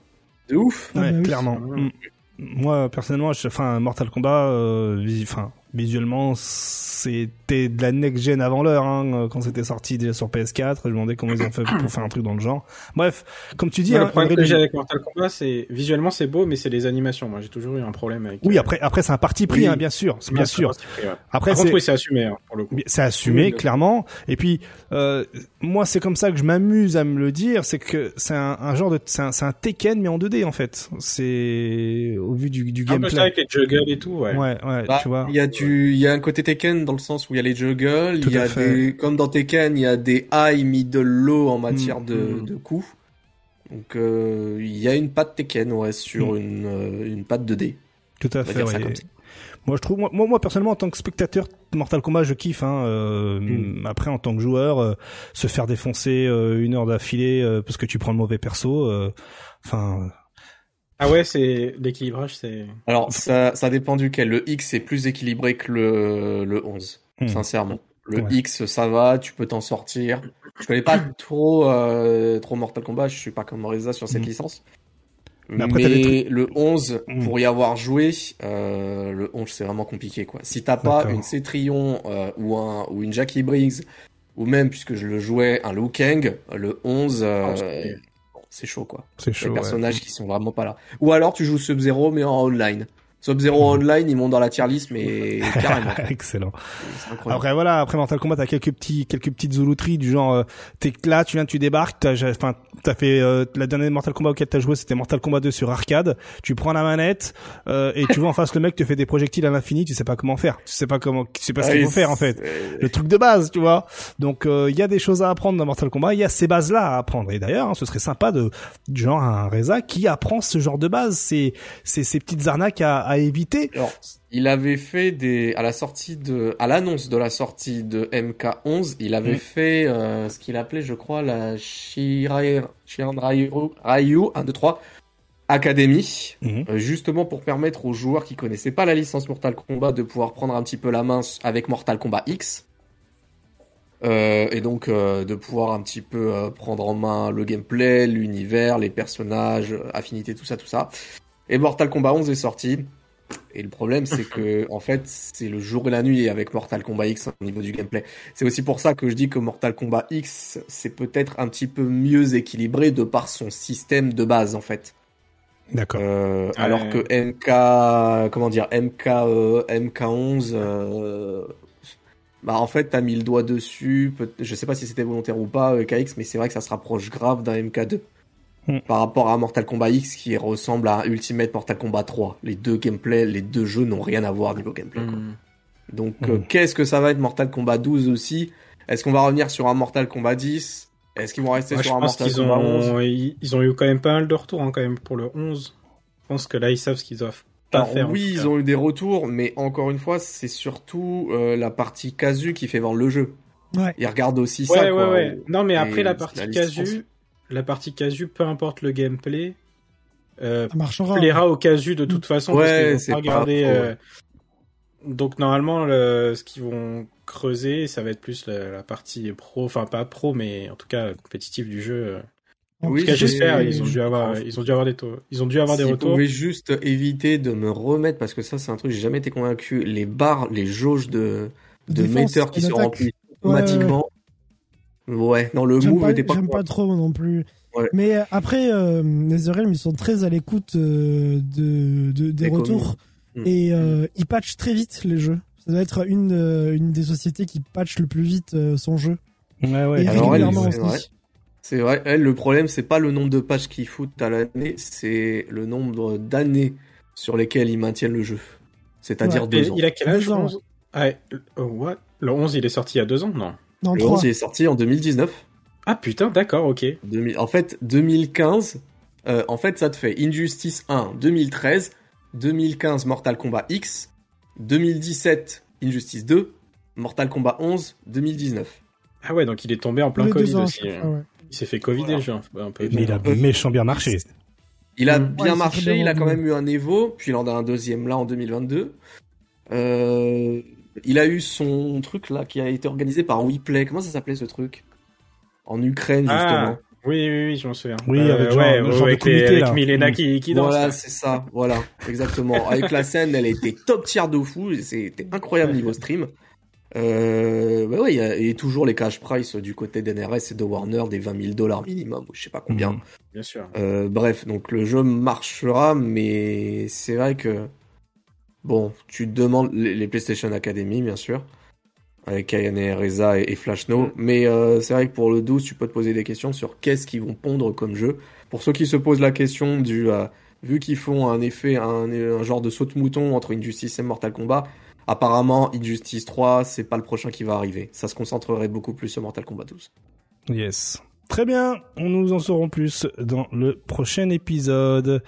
De ouf. Ah Ouais, bah clairement. Mm. Moi, personnellement, je, enfin, Mortal Kombat, euh, vis- enfin, visuellement, c'était de la next-gen avant l'heure, hein, quand c'était sorti déjà sur PS4. Je me demandais comment ils ont fait pour faire un truc dans le genre. Bref, comme tu dis, hein, le problème Unreal que j'ai avec Mortal Kombat, c'est visuellement c'est beau, mais c'est les animations. Moi, j'ai toujours eu un problème avec. oui, après, après, c'est un parti pris, Oui. hein, bien sûr, c'est bien sûr. pris, ouais. Après, Par contre, c'est oui, c'est assumé hein, pour le coup. c'est assumé Oui, clairement. Et puis, euh, moi, c'est comme ça que je m'amuse à me le dire, c'est que c'est un, un genre de, c'est un, Tekken mais en 2D en fait. C'est au vu du, du Un peu ça gameplay. avec les juggles et tout, ouais. Ouais, ouais, Bah, tu vois. Il y a du, il y a un côté Tekken dans le sens où il y a les juggles, il y a des, comme dans Tekken, il y a des high, middle, low en matière Mm, de, mm. de coups. Donc euh, il y a une patte Tekken ouais sur Mm. une euh, une patte 2D. Tout à fait. ouais. Moi, je trouve, moi, moi, personnellement, en tant que spectateur Mortal Kombat, je kiffe. Hein, euh, Mm. Après, en tant que joueur, se faire défoncer une heure d'affilée parce que tu prends le mauvais perso. Enfin, Ah ouais, c'est l'équilibrage, c'est. Alors ça ça dépend duquel. Le X est plus équilibré que le le 11, Hmm. sincèrement. Le Ouais. X ça va, tu peux t'en sortir. Je connais pas trop euh, trop Mortal Kombat, je suis pas comme Reza sur cette Mm. licence. Mais après, des le 11, Mm. pour y avoir joué, euh, le 11 c'est vraiment compliqué quoi. Si t'as pas une Cetrion euh, ou un ou une Jackie Briggs ou même puisque je le jouais un Liu Kang, le 11 euh, Ah, c'est- chaud quoi. c'est Les chaud. ouais. personnages qui sont vraiment pas là. Ou alors tu joues Sub-Zero mais en online. Sub-Zero Online, ils montent dans la tier list, mais carrément. Excellent. Après voilà, après Mortal Kombat, t'as quelques petits, quelques petites zoulouteries du genre, euh, t'es là, tu viens, tu débarques, t'as, enfin, t'as fait euh, la dernière Mortal Kombat auquel t'as joué, c'était Mortal Kombat 2 sur arcade. Tu prends la manette euh, et tu vois en face le mec te fait des projectiles à l'infini, tu sais pas comment faire, tu sais pas comment, tu sais pas ce qu'il faut faire en fait. Le truc de base, tu vois. Donc euh, il y a des choses à apprendre dans Mortal Kombat, il y a ces bases là à apprendre. Et d'ailleurs, hein, ce serait sympa de du genre un Reza qui apprend ce genre de base, ces ces, ces petites arnaques à, à éviter. Alors, il avait fait des à la sortie de à l'annonce de la sortie de MK11, il avait Mm. fait euh, ce qu'il appelait, je crois, la Shirai Shiran Ryu Ryu 1 2 3 Academy, Mhm. euh, justement pour permettre aux joueurs qui connaissaient pas la licence Mortal Kombat de pouvoir prendre un petit peu la main avec Mortal Kombat X. Euh, et donc euh, de pouvoir un petit peu euh, prendre en main le gameplay, l'univers, les personnages, affinités, tout ça, tout ça. Et Mortal Kombat 11 est sorti. Et le problème, c'est que, en fait, c'est le jour et la nuit avec Mortal Kombat X au niveau du gameplay. C'est aussi pour ça que je dis que Mortal Kombat X, c'est peut-être un petit peu mieux équilibré de par son système de base, en fait. D'accord. Euh, Ouais. Alors que MK, comment dire, MK, euh, MK11, euh, bah en fait t'as mis le doigt dessus. Peut- je sais pas si c'était volontaire ou pas, euh, KX, mais c'est vrai que ça se rapproche grave d'un MK2 Hmm. par rapport à Mortal Kombat X qui ressemble à Ultimate Mortal Kombat 3. Les deux gameplays, les deux jeux n'ont rien à voir niveau gameplay. quoi. Hmm. Donc Hmm. euh, qu'est-ce que ça va être Mortal Kombat 12 aussi? Est-ce qu'on va revenir sur un Mortal Kombat 10 Est-ce qu'ils vont rester Ouais, sur un pense Mortal Kombat 11 ont, ils, ils ont eu quand même pas mal de retours hein, quand même pour le 11. Je pense que là ils savent ce qu'ils doivent pas Alors, faire. oui, ils ont eu des retours, mais encore une fois, c'est surtout euh, la partie casu qui fait vendre le jeu. Ouais. Ils regardent aussi Ouais, ça, ouais, quoi. ouais. Non, mais après la la partie casu, la partie casu, peu importe le gameplay, euh, Ça marchera. tu plaira au casu de toute façon. Ouais, parce vont pas pas regarder. trop, euh, Donc normalement, le... ce qu'ils vont creuser, ça va être plus la, la partie pro, enfin pas pro, mais en tout cas compétitive du jeu. En Oui, tout cas, c'est- j'espère. Ils ont je dû avoir, ils ont dû avoir des taux. Ils ont dû avoir des retours. pouvaient juste éviter de me remettre, parce que ça, c'est un truc, j'ai jamais été convaincu, les barres, les jauges de, de Défense metteurs qui se remplissent Ouais, ouais, automatiquement. Ouais, non, le J'aime move pas, était pas j'aime pas trop non plus. Ouais. Mais euh, après, euh, Netherrealm, ils sont très à l'écoute euh, de, de- des retours. Mm. Et euh, ils patchent très vite les jeux. Ça doit être une, euh, une des sociétés qui patch le plus vite euh, son jeu. Ouais, ouais. C'est aussi. vrai. C'est vrai, elle, le problème, c'est pas le nombre de patchs qu'ils foutent à l'année, c'est le nombre d'années sur lesquelles ils maintiennent le jeu. C'est-à-dire Ouais. deux ans. il a quel âge le 11 ah, Le 11, il est sorti il y a deux ans, non? Non, Le 3. 11 il est sorti en 2019. Ah putain, d'accord, ok. 2000 En fait, 2015, euh, en fait, ça te fait Injustice 1 2013, 2015 Mortal Kombat X, 2017 Injustice 2, Mortal Kombat 11 2019. Ah ouais, donc il est tombé en plein Les Covid ans, aussi. ouais. Il s'est fait Covid Voilà. un peu. Mais il a méchant bien marché. Il a. Ouais, bien marché, il a quand même eu un Evo, puis il en a un deuxième là en 2022. Euh, il a eu son truc là qui a été organisé par WePlay. Comment ça s'appelait ce truc? En Ukraine justement. Ah, oui, oui, oui, je m'en souviens. Oui, avec genre- ouais, genre de avec, les-. Milena qui, qui danse. voilà, là. c'est ça, voilà, exactement. Avec la scène, elle était top tier de fou, et c'était incroyable niveau stream. Euh, bah ouais, il y a, et toujours les cash price du côté d'NRS et de Warner des 20 000 dollars minimum, ou je sais pas combien. Bien sûr. Euh, bref, donc le jeu marchera, mais c'est vrai que bon, tu te demandes les, PlayStation Academy, bien sûr, avec Kayane Reza et, et Flash No, Mm. mais euh, c'est vrai que pour le 12, tu peux te poser des questions sur qu'est-ce qu'ils vont pondre comme jeu. Pour ceux qui se posent la question du euh, vu qu'ils font un effet, un, un genre de saut de mouton entre Injustice et Mortal Kombat. Apparemment, Injustice 3, c'est pas le prochain qui va arriver. Ça se concentrerait beaucoup plus sur Mortal Kombat 12. Yes. Très bien, on nous en saurons plus dans le prochain épisode.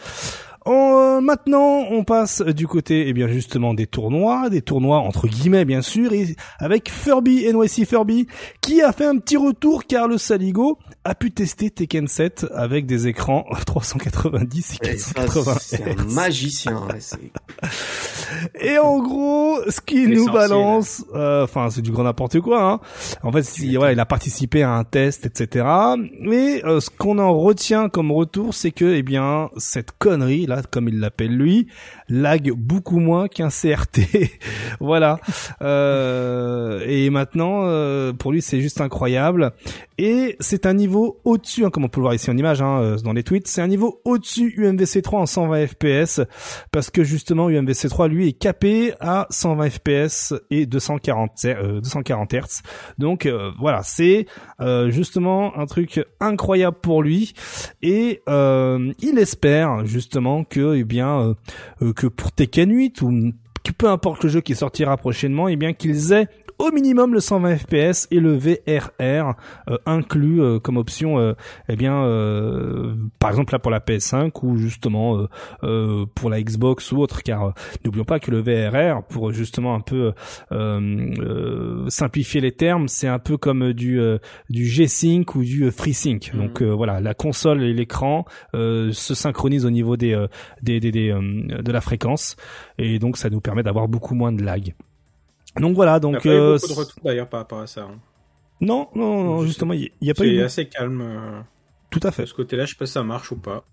En, euh, maintenant, on passe du côté, eh bien justement, des tournois, des tournois entre guillemets bien sûr, et avec Furby, NYC Furby, qui a fait un petit retour car le Saligo a pu tester Tekken 7 avec des écrans 390 et Et ça, 480 c'est un magicien. ouais, c'est- Et en gros, ce qu'il Les nous balance, euh, enfin c'est du grand n'importe quoi. Hein. En fait, si, ouais, il a participé à un test, etc. Mais euh, ce qu'on en retient comme retour, c'est que, eh bien, cette connerie là, Comme il l'appelle lui, lag beaucoup moins qu'un CRT. voilà. Euh, et maintenant, euh, pour lui, c'est juste incroyable. Et c'est un niveau au-dessus, hein, comme on peut le voir ici en image, hein, euh, dans les tweets, c'est un niveau au-dessus UMVC 3 en 120 FPS, parce que justement UMVC 3 lui est capé à 120 FPS et 240 240 Hz. Donc voilà, c'est justement un truc incroyable pour lui, et il espère justement que, eh bien, que pour Tekken 8 ou peu importe le jeu qui sortira prochainement, eh bien qu'ils aient au minimum le 120 fps et le VRR euh, inclus euh, comme option euh, eh bien par exemple là pour la PS5 ou justement pour la Xbox ou autre car n'oublions pas que le VRR pour justement un peu simplifier les termes c'est un peu comme du du G-Sync ou du FreeSync mmh. donc voilà la console et l'écran se synchronisent au niveau des des, des, des de la fréquence et donc ça nous permet d'avoir beaucoup moins de lag. Donc voilà, donc. Il n'y a pas eu beaucoup de retours d'ailleurs par rapport à ça. Hein. Non, non, non, justement, il n'y a, pas eu. C'est assez calme. Euh, Tout à fait. De ce côté-là, je sais pas si ça marche ou pas.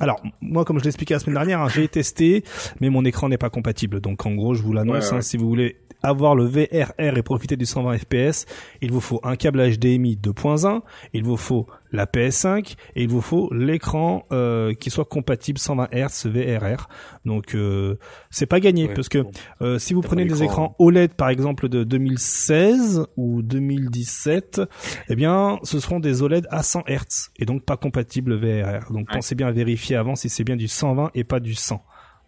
Alors, moi, comme je l'ai expliqué la semaine dernière, hein, j'ai testé, mais mon écran n'est pas compatible. Donc, en gros, je vous l'annonce, hein, si vous voulez avoir le VRR et profiter du 120 fps, il vous faut un câble HDMI 2.1, il vous faut la PS5 et il vous faut l'écran euh, qui soit compatible 120 Hz VRR. Donc euh, c'est pas gagné parce que euh, si vous prenez des écrans OLED par exemple de 2016 ou 2017, eh bien ce seront des OLED à 100 Hz et donc pas compatibles VRR. Donc pensez bien à vérifier avant si c'est bien du 120 et pas du 100.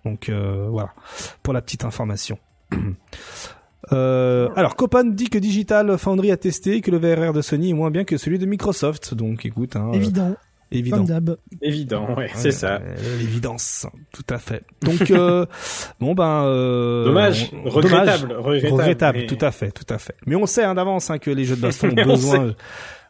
Donc voilà pour la petite information. Euh, alors, Copan dit que Digital Foundry a testé que le VRR de Sony est moins bien que celui de Microsoft. Donc, écoute, hein, évident. Évident. Évident, ouais, c'est ça. Euh, l'évidence, tout à fait. Donc, euh, bon ben, euh, dommage, regrettable, regrettable, tout à fait, tout à fait. Mais on sait hein, d'avance hein, que les jeux de baston ont besoin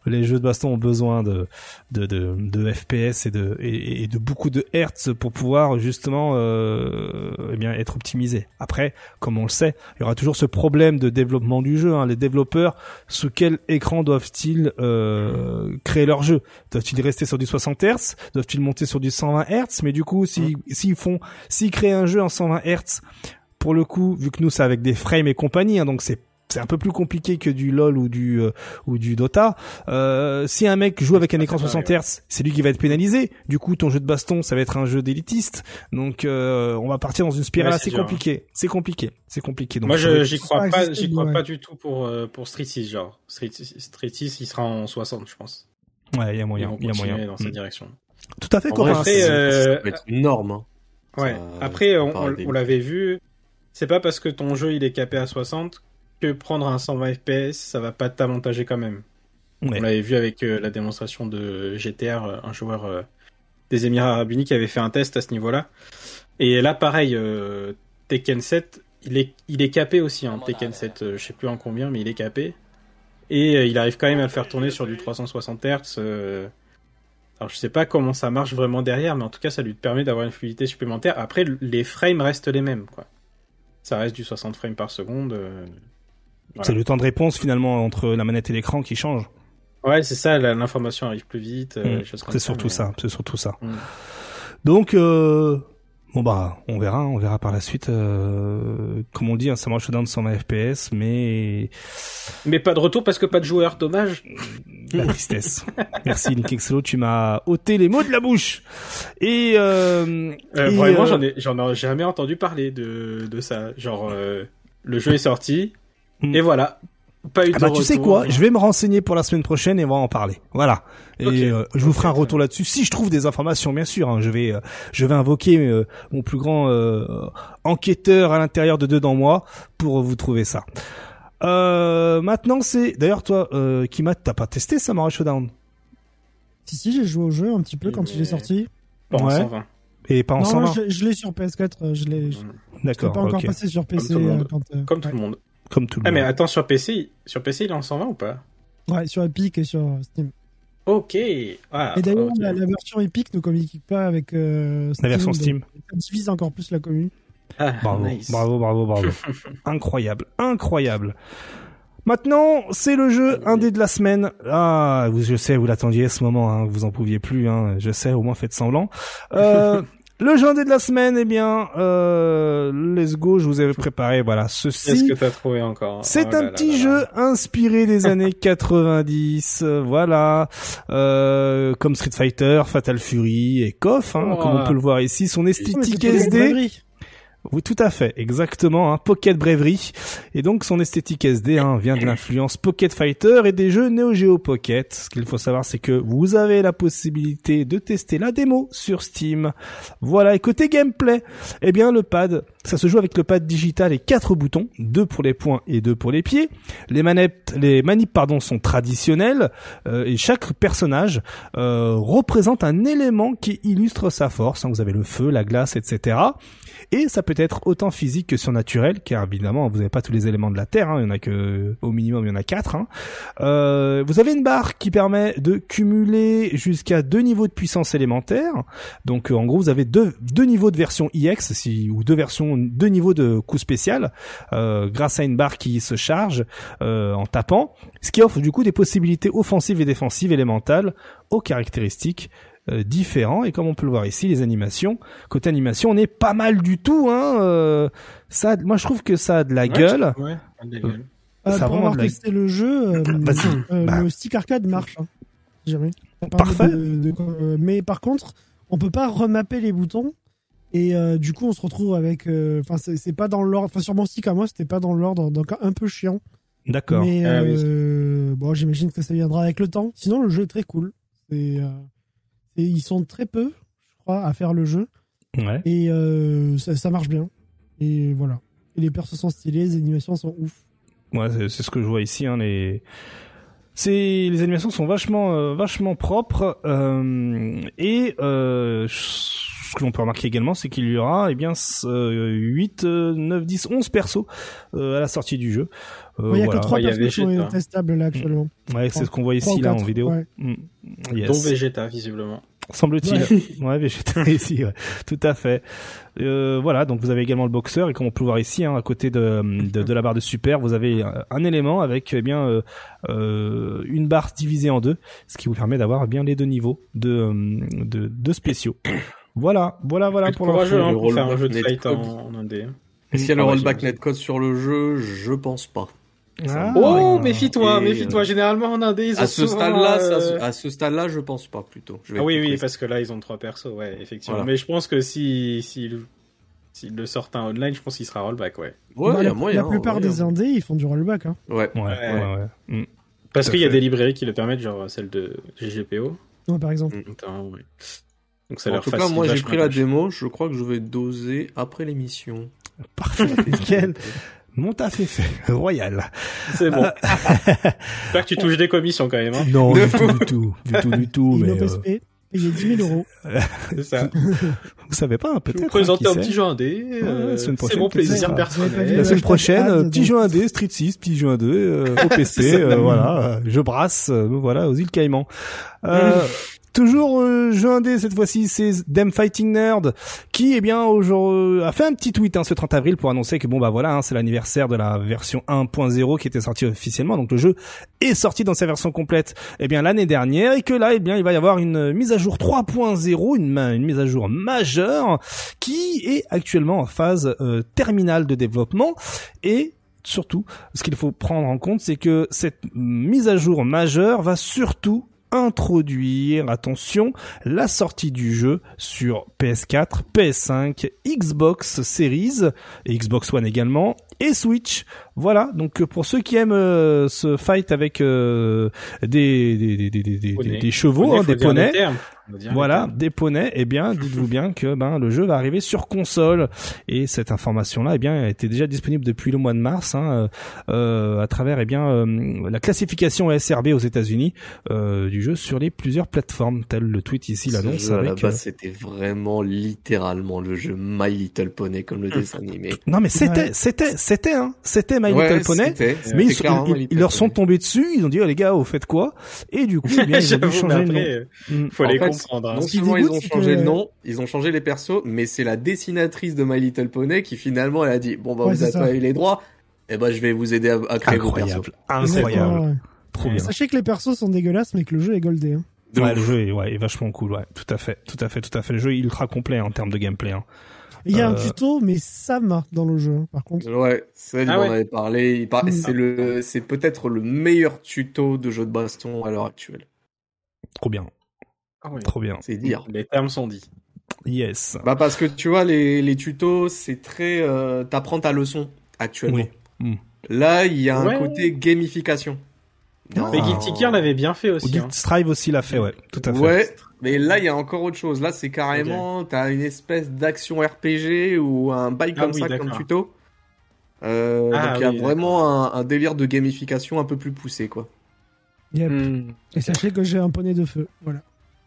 les jeux de baston ont besoin de de, de, de FPS et de et, de beaucoup de hertz pour pouvoir justement euh, eh bien être optimisés. Après, comme on le sait, il y aura toujours ce problème de développement du jeu. Hein. Les développeurs, sous quel écran doivent-ils euh, créer leur jeu? Doivent-ils rester sur du 60 Hz Doivent-ils monter sur du 120 Hz Mais du coup, s'ils s'ils font, s'ils créent un jeu en 120 Hz, pour le coup, vu que nous c'est avec des frames et compagnie, hein, donc c'est c'est un peu plus compliqué que du LoL ou du euh, ou du Dota. Euh, si un mec joue avec un écran 60 Hz, c'est lui qui va être pénalisé. Du coup, ton jeu de baston, ça va être un jeu d'élitiste. Donc, euh, on va partir dans une spirale assez compliquée. C'est compliqué, c'est compliqué. Donc, Moi, je j'y crois pas, j'y crois pas du tout pour pour Street 6 genre. Street, Street 6, il sera en 60, je pense. Ouais, il y a moyen, il y a moyen dans cette mm. direction. Tout à fait, correct. Après, euh... ça peut être une norme. Hein. Ouais. Après, on, on l'avait vu. C'est pas parce que ton jeu il est capé à 60 que prendre un 120 FPS, ça va pas t'avantager quand même. On l'avait vu avec euh, la démonstration de GTR, euh, un joueur euh, des Émirats Arabes Unis qui avait fait un test à ce niveau-là. Et là, pareil, Tekken 7, il est, il est capé aussi, hein, Tekken 7, je sais plus en combien, mais il est capé. Et il arrive quand même à le faire tourner sur du 360 Hz. Alors je sais pas comment ça marche vraiment derrière, mais en tout cas ça lui permet d'avoir une fluidité supplémentaire. Après les frames restent les mêmes, quoi. Ça reste du 60 frames par seconde. C'est le temps de réponse finalement entre la manette et l'écran qui change. Ouais, c'est ça, l'information arrive plus vite. Euh, mm. C'est surtout ça, c'est surtout ça. Mm. Donc, euh, bon bah, on verra, on verra par la suite. Euh, comme on dit, hein, ça marche dans 120 FPS, mais mais pas de retour parce que pas de joueur, dommage. La tristesse. Merci Nick Exlo, tu m'as ôté les mots de la bouche. Et, euh, euh vraiment, j'en ai, j'en ai jamais entendu parler de de ça. Genre, le jeu est sorti. Et voilà. Pas eu ah bah, tu sais quoi, je vais me renseigner pour la semaine prochaine et on va en parler. Voilà. Et euh, je vous ferai un retour là-dessus si je trouve des informations, bien sûr. Hein, je vais, euh, je vais invoquer euh, mon plus grand enquêteur à l'intérieur de dedans moi pour vous trouver ça. maintenant, c'est d'ailleurs toi, Kimat, t'as pas testé Samurai Showdown? Si si, j'ai joué au jeu un petit peu quand il est sorti. Pas ouais. 120. Et pas en non, 120. je, je l'ai sur PS4. Je l'ai. D'accord. Pas encore passé sur PC. Comme tout le monde comme tout le ah, monde. mais attends, sur PC, sur PC, il est en 120 ou pas? Ouais, sur Epic et sur Steam. Ok. Ah, et d'ailleurs, la, version Epic ne communique pas avec euh, Steam, la version Steam. Ça divise encore plus la commune. Ah, bravo, bravo, bravo, bravo, incroyable, incroyable. Maintenant, c'est le jeu indé de la semaine. Ah, je sais, vous l'attendiez à ce moment, hein, vous en pouviez plus. Hein, je sais, au moins faites semblant. Euh, Le jeu indé de la semaine, eh bien, euh, let's go, je vous avais préparé, voilà, Qu'est-ce ceci. que t'as trouvé encore? C'est Oh un là petit là jeu là. inspiré des années 90, euh, voilà, euh, comme Street Fighter, Fatal Fury et KOF, hein, Oh. comme on peut le voir ici, son esthétique SD. Oui, tout à fait, exactement, hein, Pocket Bravery. Et donc son esthétique SD hein, vient de l'influence Pocket Fighter et des jeux Neo Geo Pocket. Ce qu'il faut savoir, c'est que vous avez la possibilité de tester la démo sur Steam. Voilà, et côté gameplay, eh bien le pad, ça se joue avec le pad digital et quatre boutons, deux pour les poings et deux pour les pieds. Les manettes, les manips pardon sont traditionnelles euh, et chaque personnage euh, représente un élément qui illustre sa force. hein. Vous avez le feu, la glace, etc. Et ça peut être autant physique que surnaturel, car évidemment vous n'avez pas tous les éléments de la Terre, hein, il y en a que au minimum il y en a quatre. hein. Euh, vous avez une barre qui permet de cumuler jusqu'à deux niveaux de puissance élémentaire. Donc euh, en gros vous avez deux, niveaux de version IX ou deux versions, deux niveaux de coup spécial euh, grâce à une barre qui se charge en tapant, ce qui offre du coup des possibilités offensives et défensives élémentales aux caractéristiques euh, différents et comme on peut le voir ici les animations côté animation on est pas mal du tout hein euh, ça moi je trouve que ça a de la Ouais, gueule Ouais, ça a de la gueule. Euh, Ça pour vraiment avoir de la- testé le jeu, euh, euh, Bah. le stick arcade marche. Hein, jamais. Parfait. de- de- euh, mais par contre, on peut pas remapper les boutons. Et euh, du coup, on se retrouve avec. euh, Enfin, c'est c'est pas dans l'ordre. Enfin, sur mon stick à moi, c'était pas dans l'ordre. Donc, un peu chiant. d'accord Mais Ah oui. euh, bon, j'imagine que ça viendra avec le temps. Sinon, le jeu est très cool. C'est, euh, et ils sont très peu, je crois, à faire le jeu. ouais Et euh, ça, ça marche bien. Et voilà. Et les persos sont stylés, les animations sont ouf. Ouais, c'est ce que je vois ici. Hein, les... C'est les animations sont vachement euh, vachement propres euh, et euh, ce que l'on peut remarquer également, c'est qu'il y aura eh bien s- euh, 8, euh, 9, 10, 11 persos euh, à la sortie du jeu. Euh, Il y a voilà. que trois Ouais, personnes qui sont testables là actuellement. Ouais, c'est ce qu'on voit ici là en vidéo. ouais. Mm. Yes. Dont Vegeta, visiblement. Semble-t-il. Ouais, Vegeta ici, ouais. tout à fait. Euh, voilà, donc vous avez également le boxeur et comme on peut le voir ici, hein, à côté de, de, de la barre de super, vous avez un, un élément avec eh bien euh, euh, une barre divisée en deux, ce qui vous permet d'avoir eh bien les deux niveaux de, de, de spéciaux. Voilà, voilà, voilà être pour hein, le pour faire un jeu de net fight code. en, en indé. Est-ce qu'il y a le Ah ouais, rollback netcode sur le jeu? Je pense pas. Ah, Oh, méfie-toi, Et, méfie-toi. euh, Généralement en indé, ils ont À ce stade-là, euh, à ce stade-là, je pense pas plutôt. Je vais Ah oui, oui, parce que là, ils ont trois persos, ouais, effectivement. Voilà. Mais je pense que si, si, s'ils le sortent en online, je pense qu'il sera rollback, ouais. Bah, la, moyen. la plupart ouais. des indés, ils font du rollback. Hein. Ouais. Ouais, ouais, Ouais. ouais. Mm. Parce qu'il y a des librairies qui le permettent, genre celle de GGPO. Ouais, par exemple. Notamment, ouais. Donc ça En leur tout cas, moi j'ai pris la démo. Je crois que je vais doser après l'émission. Parfait, nickel. Mon taf est fait, royal. C'est bon. J'espère que tu touches des commissions quand même, hein. Non, du tout, du tout, du tout, du tout. Mais euh, PSP, payez 10 000 euros. C'est ça. vous savez pas, hein, Je vais peut-être. vous présenter hein, un petit jeu indé. euh, la semaine c'est prochaine, mon plaisir personnel. La semaine prochaine, euh, petit jeu indé, Street 6, petit jeu indé, euh, au PC, C'est ça. euh, voilà, euh, je brasse, euh, voilà, aux îles Caïmans. Euh, toujours euh, jeu indé cette fois-ci, c'est Them Fighting Nerd qui, eh bien, aujourd'hui a fait un petit tweet hein, ce 30 avril pour annoncer que bon bah voilà, hein, c'est l'anniversaire de la version 1.0 qui était sortie officiellement, donc le jeu est sorti dans sa version complète, eh bien l'année dernière, et que là, eh bien, il va y avoir une mise à jour 3.0, une, une mise à jour majeure qui est actuellement en phase euh, terminale de développement. Et surtout, ce qu'il faut prendre en compte, c'est que cette mise à jour majeure va surtout introduire, attention, la sortie du jeu sur PS4, PS5, Xbox Series, et Xbox One également, et Switch. Voilà, donc euh, pour ceux qui aiment euh, ce fight avec euh, des, des, des, des, des, des- Poney. des chevaux, Poney, hein, des poneys, voilà, des poneys, eh bien, dites-vous bien que ben le jeu va arriver sur console et cette information-là, eh bien, était déjà disponible depuis le mois de mars, hein, euh, à travers eh bien euh, la classification SRB aux États-Unis euh, du jeu sur les plusieurs plateformes, tel le tweet ici Ce l'annonce jeu, à la avec. euh, base, c'était vraiment littéralement le jeu My Little Pony comme le dessin animé. Non mais c'était, Ouais. c'était, c'était, hein, c'était My Ouais, Little Pony. Mais ils, ils- ils leur sont tombés dessus, ils ont dit oh, les gars, vous faites quoi? Et du coup, eh bien, ils ont dû changer mais le nom. après, Mm. faut En les fait, comprendre. hein. Non seulement ils ont changé que- le nom, ils ont changé les persos, mais c'est la dessinatrice de My Little Pony qui finalement elle a dit bon bah Ouais, vous c'est avez ça. pas eu les droits, et ben je vais vous aider à, à créer vos persos. Incroyable, incroyable, Ouais. trop bien. Sachez que les persos sont dégueulasses, mais que le jeu est goldé. hein. Ouais, le jeu est, ouais, est vachement cool, ouais, tout à fait, tout à fait, tout à fait. Le jeu est ultra complet en termes de gameplay. Hein. Il y a un Euh. tuto, mais Sam dans le jeu, par contre. Ouais, ça, Ah ouais. avait parlé. Il par- Mm. C'est le, c'est peut-être le meilleur tuto de jeu de baston à l'heure actuelle. Trop bien, Ah trop bien. C'est dire. Les termes sont dits. Yes. Bah parce que tu vois les, les tutos c'est très euh, t'apprends ta leçon actuellement. Oui. Mm. Là il y a un côté gamification. Ah. Mais Ah. Guilty Gear l'avait bien fait aussi. Guild hein. Strive aussi l'a fait, ouais, tout à fait. Ouais, mais là il y a encore autre chose. Là c'est carrément t'as une espèce d'action RPG ou un bail Ah comme oui, ça comme tuto. Euh, Ah donc il y a vraiment un, un délire de gamification un peu plus poussé quoi. Yep. Hmm. Et sachez que j'ai un poney de feu. Voilà.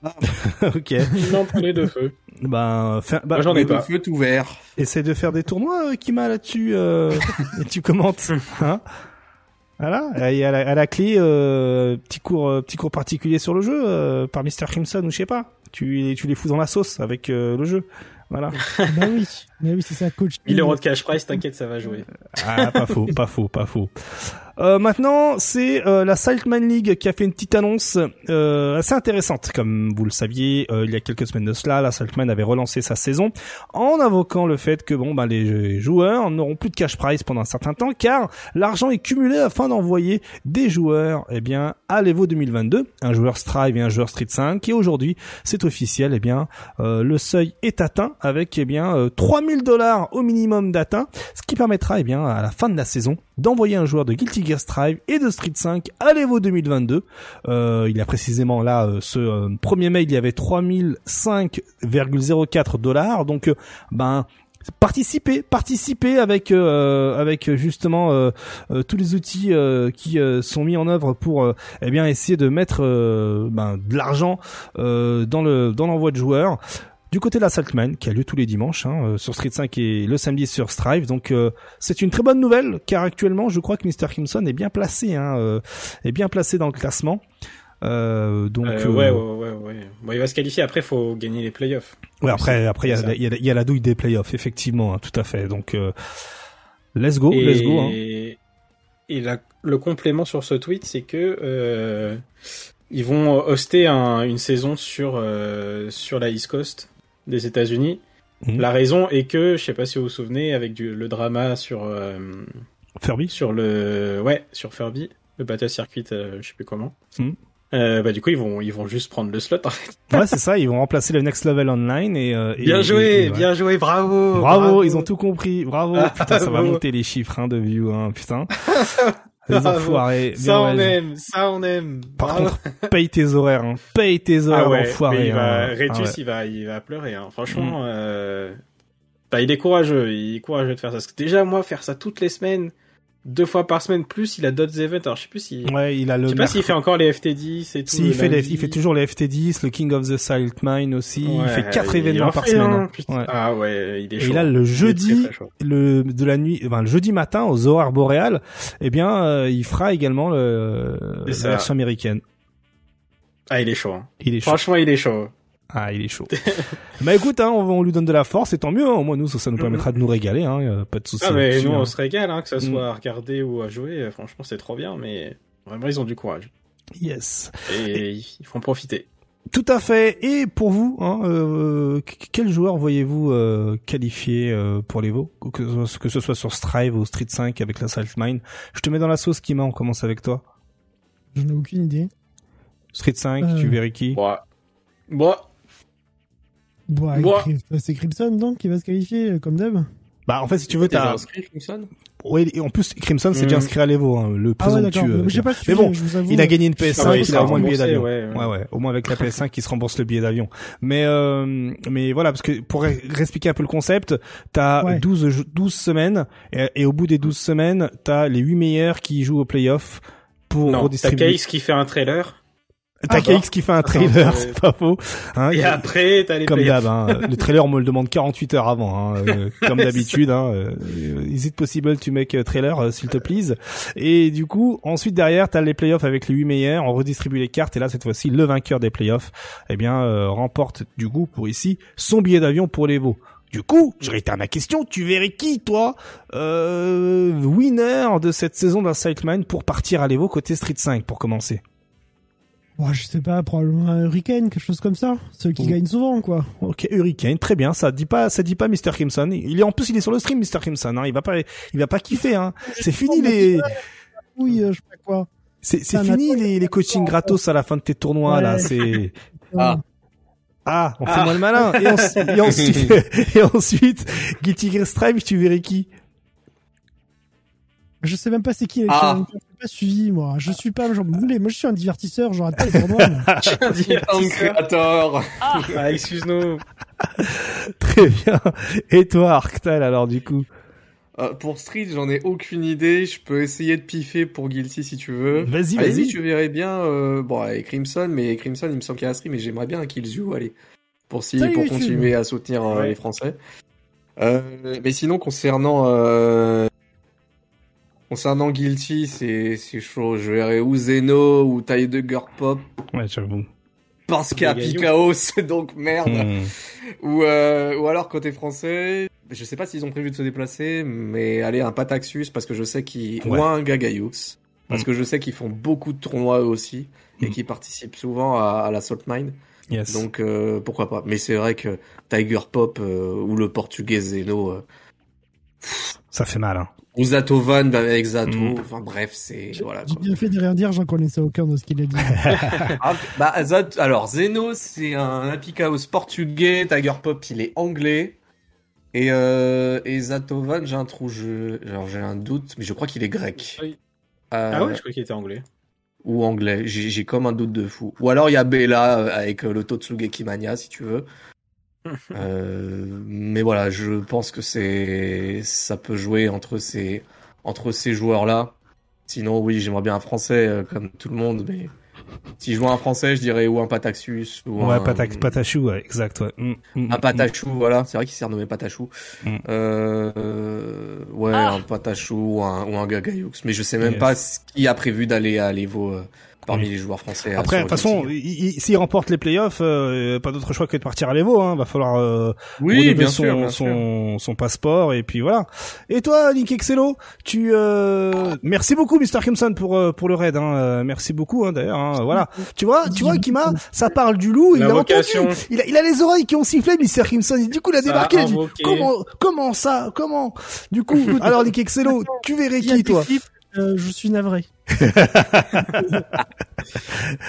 ok. Non, prenez de feu. Ben, fin- bah, j'en ai pas. feu tout vert. essaie de faire des tournois, euh, Kima, là-dessus, euh, et tu commentes. Hein voilà, et à la, à la clé, euh, petit cours, euh, petit cours particulier sur le jeu euh, par Mr. Crimson ou je sais pas. Tu, tu les fous dans la sauce avec euh, le jeu. Voilà. bah oui, bah oui, c'est ça, coach. 1000 euros de cash price, t'inquiète, ça va jouer. Ah, pas faux, pas faux, pas faux. Euh, maintenant, c'est euh, la Saltman League qui a fait une petite annonce euh, assez intéressante. Comme vous le saviez, euh, il y a quelques semaines de cela, la Saltman avait relancé sa saison en invoquant le fait que bon, bah, les joueurs n'auront plus de cash prize pendant un certain temps, car l'argent est cumulé afin d'envoyer des joueurs, eh bien, à l'Evo 2022, un joueur Strive et un joueur Street 5. Et aujourd'hui, c'est officiel, eh bien, euh, le seuil est atteint avec eh bien euh, 3000 dollars au minimum d'atteint, ce qui permettra eh bien à la fin de la saison d'envoyer un joueur de Guilty Gear Strive et de Street 5 à l'Evo 2022. Euh, il y a précisément là euh, ce euh, premier mail, il y avait 3005,04 dollars. Donc euh, ben participer, participer avec avec justement tous les outils qui sont mis en œuvre pour eh bien essayer de mettre ben, de l'argent dans le dans l'envoi de joueurs. Du côté de la Saltman, qui a lieu tous les dimanches hein, euh, sur Street 5 et le samedi sur Strive, donc euh, c'est une très bonne nouvelle car actuellement je crois que Mr. Crimson est bien placé, hein, euh, est bien placé dans le classement. Euh, donc Euh, euh, ouais, ouais, ouais. Bon, il va se qualifier. Après, faut gagner les playoffs. Ouais, après, après, il y a, y, y la douille des playoffs, effectivement, hein, tout à fait. Donc, let's go, et, let's go. Hein. Et la- le complément sur ce tweet, c'est que ils vont hoster un- une saison sur sur la East Coast des États-Unis. Mhm. La raison est que, je sais pas si vous vous souvenez, avec du, le drama sur euh, Furby. sur le ouais sur Furby, le Battle Circuit, euh, je sais plus comment. Mhm. Euh, bah du coup ils vont ils vont juste prendre le slot. en fait. Ouais, c'est ça. Ils vont remplacer le Next Level Online et. euh, et- Bien et- joué, et- ouais. bien joué, bravo, Bravo, ils ont tout compris. Bravo. Putain, ça va bravo. monter les chiffres hein, de views, hein, putain. Les enfoirés. Bien, Ça on ouais. aime, ça on aime. Par Bravo. contre, paye tes horaires, hein. Paye tes horaires, ah ouais, enfoirés. il va, hein. Retus, Ah ouais. il va, il va pleurer. Hein. Franchement, euh... bah, il est courageux. Il est courageux de faire ça. Parce que déjà, moi, faire ça toutes les semaines, deux fois par semaine, plus il a d'autres events. Alors, je sais plus si, Ouais, il a le. je sais pas s'il fait encore les FT10 et tout. Si, il fait, les- il fait toujours les FT10, le King of the Silent Mine aussi. il Ouais, fait quatre il événements en par semaine. Ouais. Ah ouais, il est Et chaud. là, le Il jeudi, très, très le de la nuit, enfin, le jeudi matin aux horaires boréales, eh bien, euh, il fera également le, la version américaine. Ah, il est chaud. hein. Il est chaud. Franchement, il est chaud. Ah, il est chaud. bah écoute, hein, on, lui donne de la force et tant mieux. Hein, au moins nous, ça, ça nous Mhm. permettra de nous régaler. Hein, pas de souci. Ah, mais nous, hein. on se régale, hein, que ça Mm. soit à regarder ou à jouer. euh, Franchement, c'est trop bien, mais vraiment, ils ont du courage. Yes. Et ils font profiter. Tout à fait. Et pour vous, hein, euh, qu- quel joueur voyez-vous euh, qualifié euh, pour les Vaux? Que, ce soit- que ce soit sur Strive ou Street 5 avec la Salt Mine Je te mets dans la sauce, Kima. On commence avec toi. J'en ai aucune idée. Street 5, Euh. tu verrais qui? Bon, bon, Bon, Moi- Crim- c'est Crimson donc qui va se qualifier euh, comme d'hab. Bah en fait, si tu veux, t'as. inscrit, Crimson Oui, et en plus, Crimson s'est déjà Mhm. inscrit à l'Evo, hein, le Ah ouais, présomptueux. Mais Mais bon, je vous avoue. il a gagné une Ah PS5, ouais, il a au moins le billet d'avion. ouais, ouais. Ouais, ouais, au moins avec la PS5, il se rembourse le billet d'avion. Mais, euh, mais voilà, parce que pour réexpliquer un peu le concept, t'as Ouais. 12, jou- 12 semaines, et, et au bout des 12 semaines, t'as les 8 meilleurs qui jouent au playoff pour Non, t'as. KX qui fait un trailer. T'as Ah, KX qui fait un trailer, euh, c'est pas faux. Hein, Et après, t'as les comme playoffs. d'hab, hein, le trailer on me le demande 48 heures avant, hein, euh, comme d'habitude. Hein, euh, is it possible to make a trailer, euh, s'il te plaise? Et du coup, ensuite derrière, t'as les playoffs avec les 8 meilleurs, on redistribue les cartes et là cette fois-ci, le vainqueur des playoffs, eh bien, euh, remporte du coup pour ici son billet d'avion pour les veaux. Du coup, je réitère ma question, tu verrais qui, toi, euh, winner de cette saison d'un Sightman pour partir à l'Evo côté Street 5 pour commencer? Bon, je sais pas, probablement un Hurricane, quelque chose comme ça. Ceux qui gagnent souvent, quoi. Ok, Hurricane, très bien. Ça dit pas, ça dit pas Mr. Crimson. Il est en plus, il est sur le stream, Mr. Crimson. Hein. Il va pas, il va pas kiffer. Hein. C'est fini les, Oui, euh, je sais pas quoi. c'est fini les, les coachings gratos à la fin de tes tournois là. C'est Ah. ah, on fait Ah. moins le malin. Et, ensuite- et ensuite, et ensuite, Guilty Gear Strive, tu verrais qui? Je sais même pas c'est qui les Ah. Je suis pas suivi, moi. Je suis pas, genre, voulez, moi je suis un divertisseur, j'arrête pas les tournois. moi. Content Creator. Ah, excuse-nous. Très bien. Et toi, Arctal, alors du coup? Euh, pour Street, j'en ai aucune idée. Je peux essayer de piffer pour Guilty si tu veux. Vas-y, Allez-y, vas-y. je verrais bien. Euh, bon, avec Crimson, mais Crimson, il me semble qu'il y a un stream, mais j'aimerais bien un Killzoo, allez, pour si, Salut, pour YouTube. continuer à soutenir euh, Ouais. les Français. Euh, mais sinon, concernant euh, concernant Guilty, c'est c'est chaud. Je verrais ou Zeno ou Tiger Pop Ouais, j'avoue. parce qu'il y a. Picao, donc merde. Hmm. Ou, euh, ou alors côté français, je sais pas s'ils ont prévu de se déplacer, mais aller un Pataxus parce que je sais qu'ils Ouais. ou un Gagayux parce Mm. que je sais qu'ils font beaucoup de tournois eux aussi et Mm. qu'ils participent souvent à, à la Salt Mine. Yes. Donc euh, pourquoi pas. Mais c'est vrai que Tiger Pop euh, ou le Portugais Zeno euh, Ça fait mal. Hein. Ou Zatovan avec Zato, Mm. enfin bref, c'est voilà. J'ai bien fait de rien dire, j'en connaissais aucun de ce qu'il a dit. Ah, bah, Zat- alors Zeno c'est un Apicaos portugais, Tiger Pop il est anglais. Et, euh, et Zatovan, j'ai un trou, je, genre, j'ai un doute, mais je crois qu'il est grec. Oui. Euh, Ah ouais, je crois qu'il était anglais. Ou anglais, j'ai j'ai comme un doute de fou. Ou alors il y a Bella euh, avec euh, le Totsugeki Mania, si tu veux. Euh, mais voilà, je pense que c'est ça peut jouer entre ces entre ces joueurs-là. Sinon, oui, j'aimerais bien un français euh, comme tout le monde, mais si je vois un français, je dirais ou un Pataxus ou Ouais, un Patax, Patachou, ouais, exact, ouais. Hmm, hmm, un. Patachou, voilà, c'est vrai qu'il s'est renommé Patachou. Mm. Euh, ouais, un Patachou ou un, ou un Gagayux. Mais je sais même Yes. pas ce qui a prévu d'aller à l'Evo euh, parmi Oui. les joueurs français. Après, de toute façon, Guilty. il- il- s'il remporte les playoffs, euh, pas d'autre choix que de partir à l'Evo. Hein. Va falloir euh, oui, bien son, sûr, bien sûr. son, son passeport et puis voilà. Et toi, Nick Excello, tu euh... merci beaucoup, Mr. Crimson, pour euh, pour le raid. Hein. Euh, merci beaucoup, hein, d'ailleurs. Hein. Voilà. Tu vois, tu vois, Kima, ça parle du loup. Il a entendu. Il a, il a les oreilles qui ont sifflé, Mr. Crimson. Et du coup, il a débarqué. Il a dit, comment, comment ça, comment? Du coup, alors Nick Excello, tu verrais qui, toi? Euh, Je suis navré.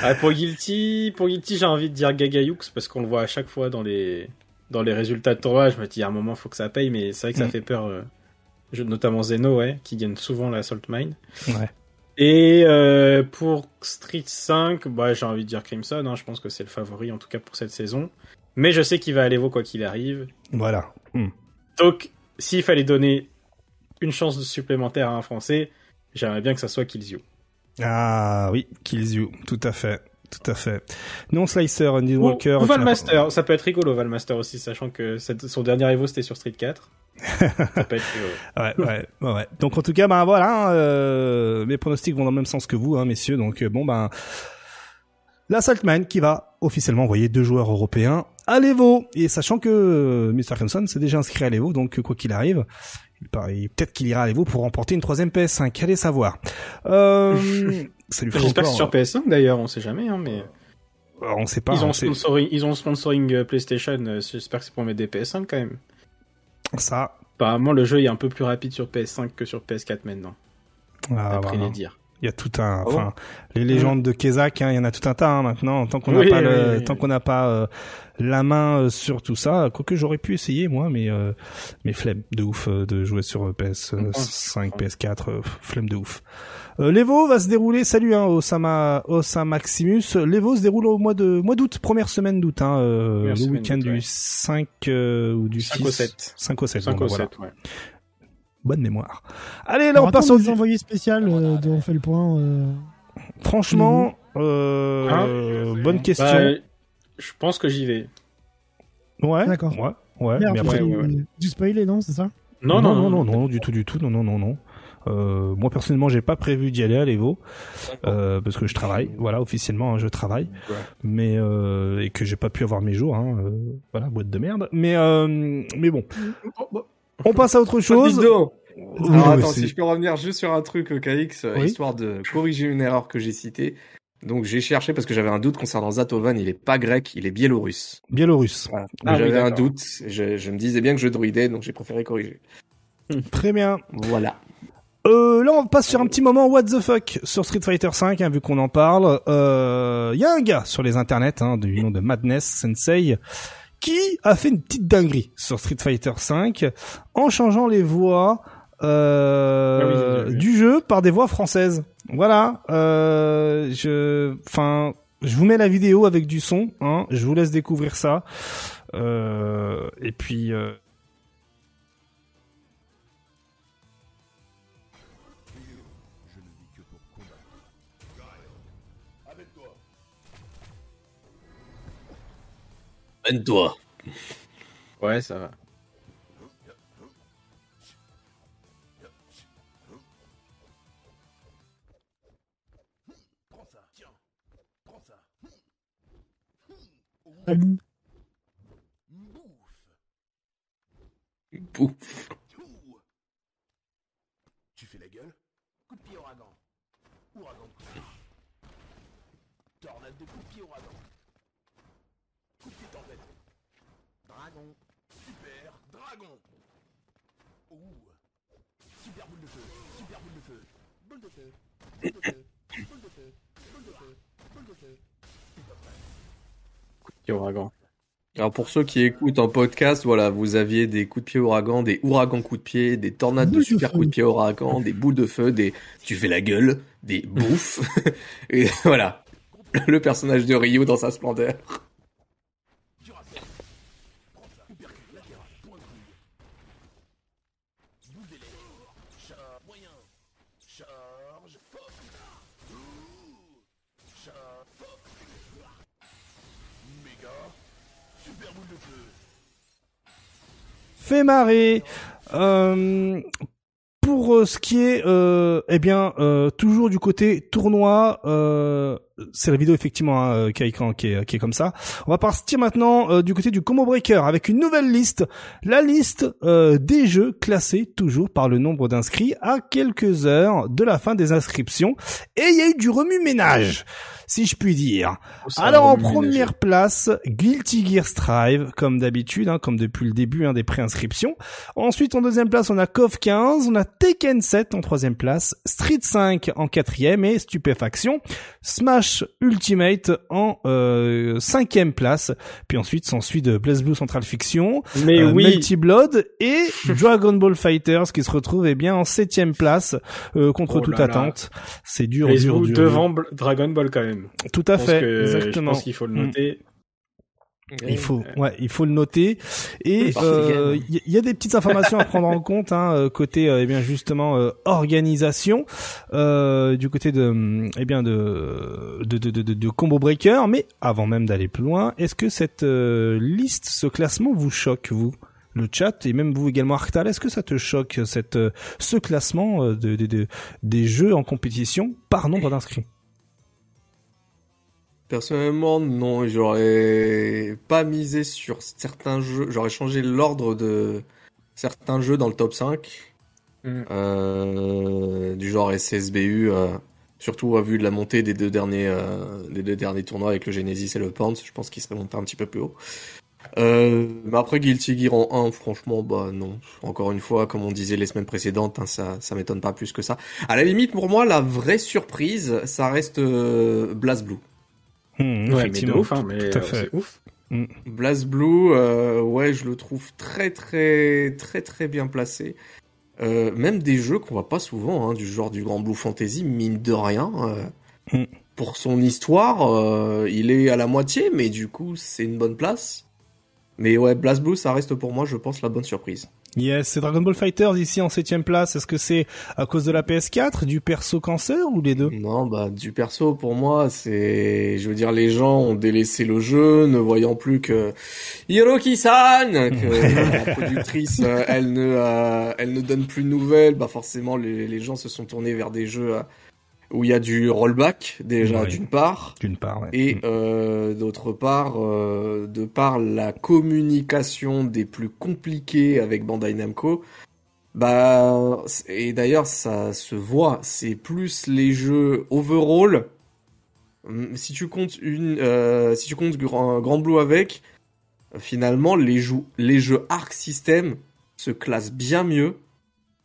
Ah, pour Guilty, pour Guilty, j'ai envie de dire Gagayux parce qu'on le voit à chaque fois dans les dans les résultats de tournoi. Je me dis à un moment faut que ça paye, mais c'est vrai que ça Mm. fait peur. euh, je- notamment Zeno, ouais, qui gagne souvent la Salt Mine. Ouais. Et euh, pour Street 5, bah, j'ai envie de dire Crimson. Hein, je pense que c'est le favori en tout cas pour cette saison. Mais je sais qu'il va aller Evo quoi qu'il arrive. Voilà. Hmm. Donc, s'il fallait donner une chance supplémentaire à un Français, j'aimerais bien que ça soit Killzio. Ah oui, Kills You, tout à fait, tout à fait. Non Slicer, Andy Walker. ou Valmaster, ça peut être rigolo Valmaster aussi, sachant que son dernier Evo c'était sur Street 4. ça peut être rigolo. Ouais, ouais, ouais. Donc en tout cas, ben voilà, hein, euh, mes pronostics vont dans le même sens que vous, hein, messieurs. Donc euh, bon ben, la Saltman qui va officiellement envoyer deux joueurs européens à l'Evo. Et sachant que euh, Mr. Crimson s'est déjà inscrit à l'Evo, donc quoi qu'il arrive, peut-être qu'il ira à l'Evo pour remporter une troisième PS5. Allez savoir. Euh, ça lui ferait J'espère que c'est sur PS5 d'ailleurs, on sait jamais, hein, mais euh, on sait pas. ils, ont hein, sponsoring, ils ont sponsoring euh, PlayStation, euh, j'espère que c'est pour mettre des PS5 quand même. ça. Apparemment le jeu est un peu plus rapide sur PS5 que sur PS4 maintenant, Ah, d'après voilà. les dires. Il y a tout un, Ah enfin, les légendes de Kezak, hein, il y en a tout un tas hein, maintenant. Tant qu'on n'a Oui, pas oui, le, oui. tant qu'on n'a pas euh, la main euh, sur tout ça, quoique j'aurais pu essayer moi, mais euh, mais flemme de ouf euh, de jouer sur euh, PS5, PS4, euh, flemme de ouf. Euh, L'Evo va se dérouler, salut hein, Osama, Osama Maximus. L'Evo se déroule au mois de mois d'août, première semaine d'août, hein, euh, le week-end du ouais. 5 euh, ou du 5 6 au 7. 5 au 7. 5 bon, au bah, voilà. 7, ouais. Bonne mémoire. Allez, là on passe attends, au les envoyés spécial euh, dont on fait le point. euh, Franchement, euh, Hein bonne question. Bah, je pense que j'y vais. ouais, D'accord. ouais, ouais. Merde, mais après, ouais, ouais. du spoilé, non, c'est ça? Non, non, non, non, non, du tout, du tout, non, non, non, non. Euh, moi personnellement, j'ai pas prévu d'y aller à l'Evo euh, parce que je travaille. Voilà, officiellement, hein, je travaille, Ouais. mais euh, et que j'ai pas pu avoir mes jours. Hein, euh, voilà, boîte de merde. Mais euh, mais bon, on passe à autre chose. Alors oui, attends, si je peux revenir juste sur un truc, euh, KX, euh, Oui. histoire de corriger une erreur que j'ai citée. Donc j'ai cherché parce que j'avais un doute concernant Zatovan, il est pas grec, il est biélorusse. Biélorusse. Voilà. Ah oui, j'avais un doute, je, je me disais bien que je druidais, donc j'ai préféré corriger. Très bien. Voilà. Euh, là, on passe sur un petit moment what the fuck sur Street Fighter 5, vu qu'on en parle. Euh, Il y a un gars sur les internets hein, du nom de Madness Sensei qui a fait une petite dinguerie sur Street Fighter 5 en changeant les voix euh, Ah oui, du jeu par des voix françaises. Voilà. Euh, je, enfin, je vous mets la vidéo avec du son. Hein, je vous laisse découvrir ça. Euh, et puis. Euh, toi Ouais, ça va. Pouf. Tu fais la gueule Coup de pied ouragan. Ouragan de coup de pied. Tornade de coup de pied ouragan. Coup de pied tempête. Dragon. Super dragon. Ouh. Super boule de feu. Super boule de feu. Boule de feu. Boule de feu. Boule de feu. Boule de feu. Boule de feu. Petit ouragan. Alors pour ceux qui écoutent en podcast, voilà, vous aviez des coups de pied ouragan, des ouragans coups de pied, des tornades de de super coups de pied ouragan, des boules de feu, des tu fais la gueule, des bouffes. Et voilà, le personnage de Ryu dans sa splendeur. Duracell. Prends ça. Uppercut latéral. Point de coude. Boule d'élan. Charge moyen. Charge fort. Ouh. Charge fort. Méga. Super boule de feu. Marrer. Euh, pour euh, ce qui est, euh, eh bien, euh, toujours du côté tournoi, euh, c'est la vidéo effectivement hein, euh, qui, est, qui, est, qui est comme ça. On va partir maintenant euh, du côté du combo breaker avec une nouvelle liste, la liste euh, des jeux classés toujours par le nombre d'inscrits à quelques heures de la fin des inscriptions. Et il y a eu du remue-ménage, si je puis dire. Alors en première place, Guilty Gear Strive, comme d'habitude, hein, comme depuis le début hein, des préinscriptions. Ensuite, en deuxième place, on a KOF 15, on a Tekken 7 en troisième place, Street 5 en quatrième et Stupéfaction, Smash Ultimate en euh, cinquième place. Puis ensuite, s'ensuit de BlazBlue Central Fiction, Mais euh, oui, Melty Blood et Dragon Ball Fighters qui se retrouve eh bien en septième place euh, contre Oh toute là attente. C'est dur, dur, Blue dur, devant Dragon Ball quand même. Tout à Je fait, exactement. Je pense qu'il faut le Mm. Il faut, ouais, il faut le noter. Et Par euh, il y, il y a des petites informations à prendre en compte, hein, euh, côté, euh, eh bien justement euh, organisation, euh, du côté de, hum, eh bien de, de, de, de, de- combo breaker. Mais avant même d'aller plus loin, est-ce que cette euh, liste, ce classement vous choque vous? Le chat et même vous également Arctal, est-ce que ça te choque cette ce classement de, de, de- des jeux en compétition par nombre d'inscrits? Personnellement, non, j'aurais pas misé sur certains jeux, j'aurais changé l'ordre de certains jeux dans le top 5, Mm. euh, du genre SSBU, euh, surtout à vue de la montée des deux derniers, euh, des deux derniers tournois avec le Genesis et le Pants, je pense qu'il serait monté un petit peu plus haut. Mais après Guilty Gear en 1, franchement, bah non. Encore une fois, comme on disait les semaines précédentes, hein, ça, ça m'étonne pas plus que ça. À la limite, pour moi, la vraie surprise, ça reste euh, BlazBlue. Hum, Ouais, mais de effectivement, ouf, hein, mais tout à euh, fait. c'est ouf. BlazBlue, euh, ouais, je le trouve très très très très bien placé. Euh, même des jeux qu'on voit pas souvent, hein, du genre du Grand Blue Fantasy, mine de rien. euh, Mm. Pour son histoire, il est à la moitié, mais du coup, c'est une bonne place. Mais ouais, BlazBlue, ça reste pour moi, je pense, la bonne surprise. Yes, c'est Dragon Ball Fighters ici en septième place. Est-ce que c'est à cause de la PS4, du perso cancer ou les deux? Non, bah du perso pour moi, c'est, je veux dire, les gens ont délaissé le jeu, ne voyant plus que Hiroki-san, que la productrice, euh, elle ne, euh, elle ne donne plus de nouvelles. Bah forcément, les, les gens se sont tournés vers des jeux euh, où il y a du rollback déjà Oui. d'une part. D'une part, ouais. Et Mm. euh, d'autre part, euh, de par la communication des plus compliquées avec Bandai Namco, bah et d'ailleurs ça se voit, c'est plus les jeux overall hum, si tu comptes une, euh, si tu comptes Grand, Grand Blue avec, finalement, les, jou- les jeux Arc System se classent bien mieux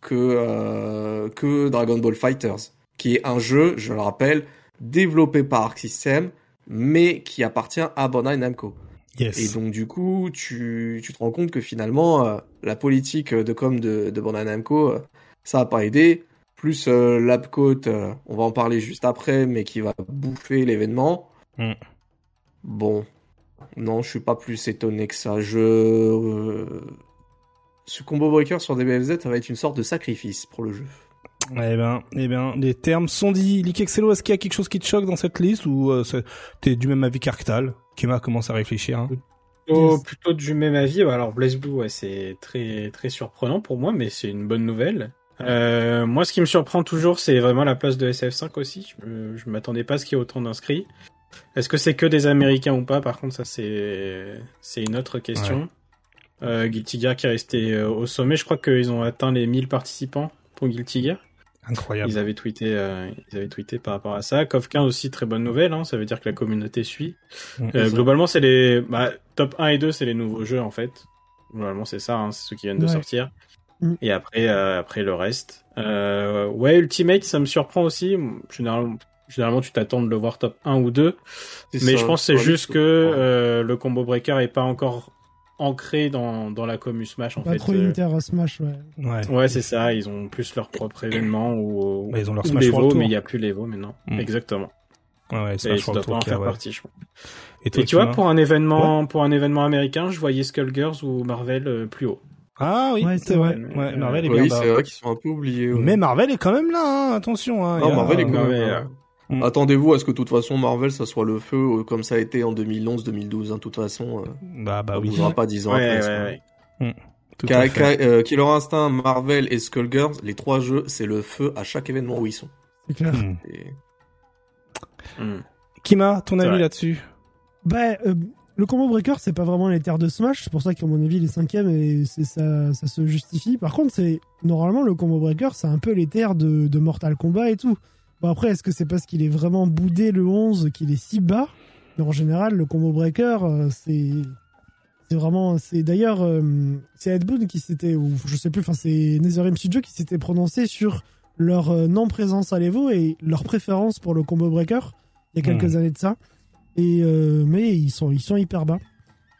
que, que Dragon Ball Fighters, qui est un jeu, je le rappelle, développé par Arc System, mais qui appartient à Bandai Namco. Yes. Et donc du coup, tu, tu te rends compte que finalement, euh, la politique de com de, de Bandai Namco, euh, ça a pas aidé. Plus euh, l'Apcote, euh, on va en parler juste après, mais qui va bouffer l'événement. Mm. Bon, non, je suis pas plus étonné que ça. Je, ce combo breaker sur DBFZ, ça va être une sorte de sacrifice pour le jeu. Eh ben, eh ben, les termes sont dits. Likexelo, est-ce qu'il y a quelque chose qui te choque dans cette liste ou euh, c'est- t'es du même avis qu'Arctal? Kema commence à réfléchir. hein. Plutôt, Yes. plutôt du même avis. Alors Blaze Blue, ouais, c'est très très surprenant pour moi, mais c'est une bonne nouvelle. Euh, moi, ce qui me surprend toujours, c'est vraiment la place de SF5 aussi. Je, je m'attendais pas à ce qu'il y ait autant d'inscrits. Est-ce que c'est que des Américains ou pas? Par contre, ça c'est c'est une autre question. Euh, Guilty Gear qui est resté au sommet. Je crois qu'ils ont atteint les 1000 participants pour Guilty Gear. Incroyable. Ils avaient tweeté, euh, ils avaient tweeté par rapport à ça. KOF 15 aussi très bonne nouvelle. Hein, ça veut dire que la communauté suit. Euh, globalement, c'est les bah, top 1 et 2, c'est les nouveaux jeux en fait. Globalement, c'est ça, hein, c'est ceux qui viennent de sortir. Mm. Et après, euh, après le reste. Euh, ouais, Ultimate, ça me surprend aussi. Généralement, généralement tu t'attends de le voir top 1 ou 2. C'est Mais ça, je pense que c'est juste que ouais. euh, le combo breaker est pas encore ancré dans, dans la commu Smash en Pas fait. trop Euh, unitaire à Smash, ouais. Ouais. Ouais, c'est ça. Ils ont plus leur propre événement ou, Bah, ils ont leur Smash Tour. mais il n'y a plus l'Evo maintenant. Mm. Exactement. Ouais, ouais, Et Smash ça doit pas Tour en faire ouais. partie, je pense. Et, toi, Et tu vois, pour un événement, pour un événement américain, je voyais Skullgirls ou Marvel euh, plus haut. Ah oui, Ouais, c'est c'est vrai. Ouais, Marvel est Oui, bien c'est bas. vrai qu'ils sont un peu oubliés. ouais. Mais Marvel est quand même là, hein, attention. Hein, Non, a- Marvel est quand Marvel, même. euh, Mm. Attendez-vous à ce que de toute façon Marvel ça soit le feu euh, comme ça a été en 2011-2012. hein, De toute façon, euh, Bah, bah ça oui. bougera pas dix ans Ouais, après. ouais, ça. ouais. Tout Ka- à fait. Ka- euh, Killer Instinct, Marvel et Skullgirls, les trois jeux, c'est le feu à chaque événement où ils sont. C'est clair. Et- Mm. Kima, ton avis là-dessus? Bah, euh, le combo breaker, c'est pas vraiment les terres de Smash. C'est pour ça qu'à mon avis, les cinquièmes, et c'est ça, ça se justifie. Par contre, c'est normalement le combo breaker, c'est un peu les terres de, de Mortal Kombat et tout. Bon, après, est-ce que c'est parce qu'il est vraiment boudé le 11 qu'il est si bas? Mais en général, le combo breaker, euh, c'est. C'est vraiment. C'est d'ailleurs. euh, c'est Ed Boon qui s'était. Ou je sais plus, enfin, c'est NetherRealm Studio qui s'était prononcé sur leur euh, non-présence à l'Evo et leur préférence pour le combo breaker il y a quelques années de ça. Et euh, mais ils sont ils sont hyper bas.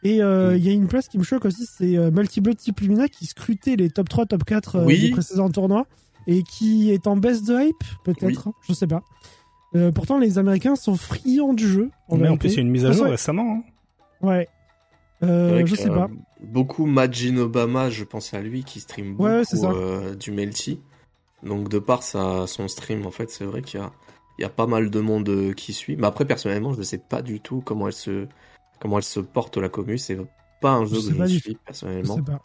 Et euh, il y a une place qui me choque aussi, c'est euh, Multi Blood Type Lumina qui scrutait les top 3, top 4 euh, Oui. des précédents tournois et qui est en baisse de hype, peut-être, hein, je sais pas. Euh, pourtant, les Américains sont friands du jeu. En Mais en plus, il y a une mise à toute jour récemment. hein. Ouais. Euh, je sais euh, pas. Beaucoup Majin Obama, je pense à lui, qui stream beaucoup Ouais, ça. euh, du Melty. Donc de par sa, son stream, en fait, c'est vrai qu'il y a, il y a pas mal de monde euh, qui suit. Mais après, personnellement, je ne sais pas du tout comment elle se, comment elle se porte la commu. C'est pas un jeu Je que je suis Je personnellement. sais pas.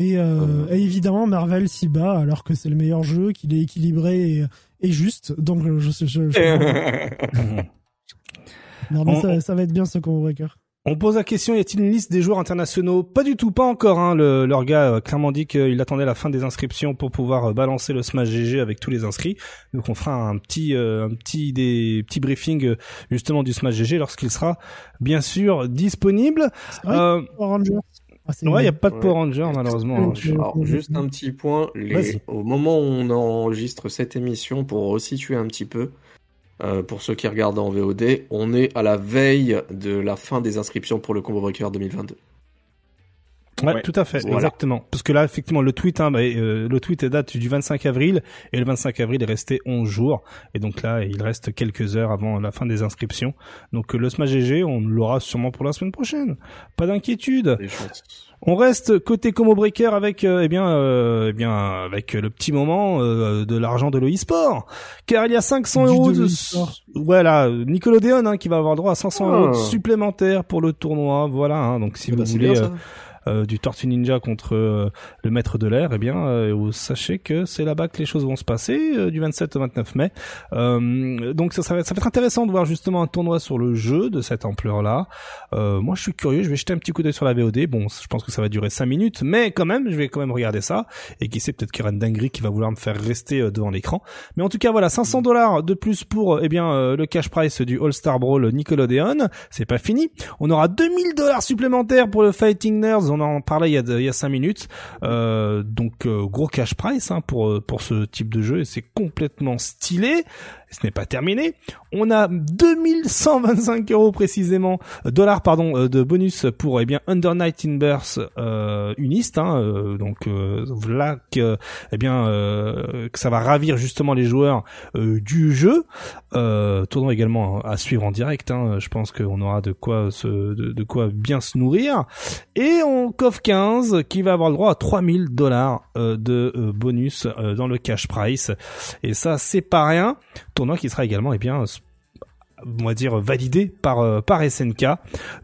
Et, euh, Euh. et évidemment, Marvel s'y bat alors que c'est le meilleur jeu, qu'il est équilibré et, et juste. Donc, euh, je sais. Je, je- non, mais On- ça, ça va être bien ce combo breaker. On pose la question, y a-t-il une liste des joueurs internationaux? Pas du tout, pas encore. Hein. Le, leur gars a clairement dit qu'il attendait la fin des inscriptions pour pouvoir euh, balancer le Smash GG avec tous les inscrits. Donc on fera un petit, euh, un petit, des petits briefings euh, justement du Smash GG lorsqu'il sera bien sûr disponible. Euh, Power Rangers. Ah, c'est- ouais, il y a pas de. Power Ranger malheureusement. hein. Alors, juste un petit point. Les... Au moment où on enregistre cette émission, pour resituer un petit peu, euh, pour ceux qui regardent en VOD, on est à la veille de la fin des inscriptions pour le Combo Breaker 2022. Ouais, Ouais. tout à fait, Voilà. exactement. Parce que là, effectivement, le tweet, hein, bah, euh, le tweet date du 25 avril et le 25 avril est resté 11 jours. Et donc là, il reste quelques heures avant la fin des inscriptions. Donc euh, le Smash GG, on l'aura sûrement pour la semaine prochaine. Pas d'inquiétude. On reste côté Combo Breaker avec, euh, eh bien, euh, eh bien, avec le petit moment euh, de l'argent de l'e-sport, car il y a 500 Du euros de de, voilà, Nickelodeon hein, qui va avoir droit à 500 euros de Ah. supplémentaires pour le tournoi, voilà. hein, donc si Bah, vous c'est voulez bien, euh, du Tortue Ninja contre euh, le Maître de l'air, eh bien, euh, vous sachez que c'est là-bas que les choses vont se passer euh, du 27 au 29 mai. Euh, donc ça, ça, va, être intéressant de voir justement un tournoi sur le jeu de cette ampleur-là. Euh, moi, je suis curieux, je vais jeter un petit coup d'œil sur la VOD. Bon, je pense que ça va durer 5 minutes, mais quand même, je vais quand même regarder ça. Et qui sait, peut-être qu'il y aura une dinguerie qui va vouloir me faire rester euh, devant l'écran. Mais en tout cas, voilà, 500 dollars de plus pour eh bien euh, le cash price du All-Star Brawl Nickelodeon. C'est pas fini. On aura 2000 dollars supplémentaires pour le Fighting Nerds. En parlait il y a, de- il y a 5 minutes. Euh, donc euh, gros cash price hein, pour euh, pour ce type de jeu et c'est complètement stylé. Ce n'est pas terminé. On a 2125 euros précisément, euh, dollars pardon, euh, de bonus pour eh bien Under Night in Burst euh. Hein, euh, donc euh, voilà que eh bien euh, que ça va ravir justement les joueurs du jeu. Euh, tournoi également à suivre en direct. Hein, je pense qu'on aura de quoi se, de, de quoi bien se nourrir. Et on coffre 15 qui va avoir le droit à 3000 dollars de bonus dans le cash price. Et ça, c'est pas rien. Tournoi qui sera également, eh bien, s- on va dire validé par euh, par SNK.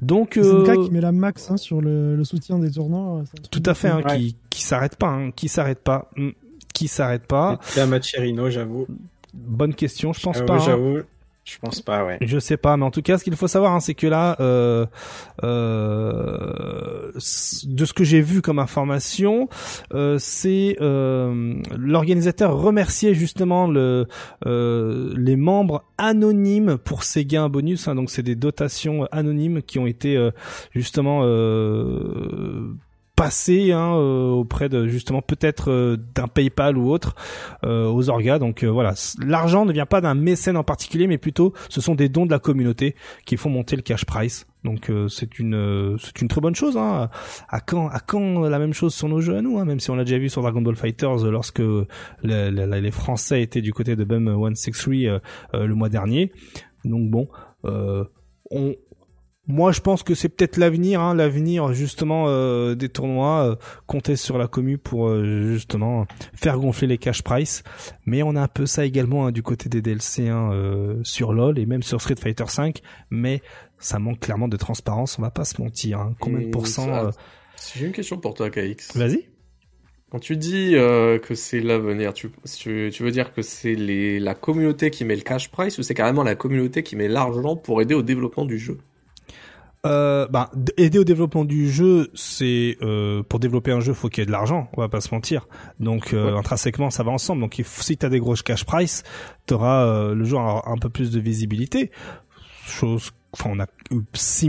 Donc SNK euh, qui met la max hein, sur le, le soutien des tournois. c'est un truc tout à fait, hein, Ouais. qui qui s'arrête pas, hein, qui s'arrête pas, Hmm. qui s'arrête pas. La Macherino, j'avoue. Bonne question, je pense Euh, pas. hein. J'avoue, je pense pas, ouais. Je sais pas, mais en tout cas, ce qu'il faut savoir, hein, c'est que là, euh, euh, de ce que j'ai vu comme information, euh, c'est euh, l'organisateur remerciait justement le, euh, les membres anonymes pour ces gains bonus. hein. donc, c'est des dotations anonymes qui ont été euh, justement passées hein, euh, auprès de justement peut-être euh, d'un PayPal ou autre euh, aux orgas. Donc euh, voilà, l'argent ne vient pas d'un mécène en particulier, mais plutôt ce sont des dons de la communauté qui font monter le cash price. Donc euh, c'est une euh, c'est une très bonne chose. Hein. À quand à quand la même chose sur nos jeux à nous, hein, même si on l'a déjà vu sur Dragon Ball Fighters lorsque le- le- les Français étaient du côté de BEM 163 euh, euh, le mois dernier. Donc bon, on moi, je pense que c'est peut-être l'avenir, hein, l'avenir justement euh, des tournois. euh, compter sur la commu pour euh, justement faire gonfler les cash price. Mais on a un peu ça également hein, du côté des DLC hein, euh, sur LoL et même sur Street Fighter 5. Mais ça manque clairement de transparence. On va pas se mentir. Hein. Combien de pourcents euh, J'ai une question pour toi, KX. Vas-y. Quand tu dis euh, que c'est l'avenir, tu, tu, tu veux dire que c'est les, la communauté qui met le cash price ou c'est carrément la communauté qui met l'argent pour aider au développement du jeu? Euh, bah, aider au développement du jeu, c'est euh, pour développer un jeu, faut qu'il y ait de l'argent. On va pas se mentir. Donc euh, Ouais. intrinsèquement, ça va ensemble. Donc il faut- si t'as des grosses cash price, t'auras euh, le jeu aura un peu plus de visibilité. Chose, enfin, on a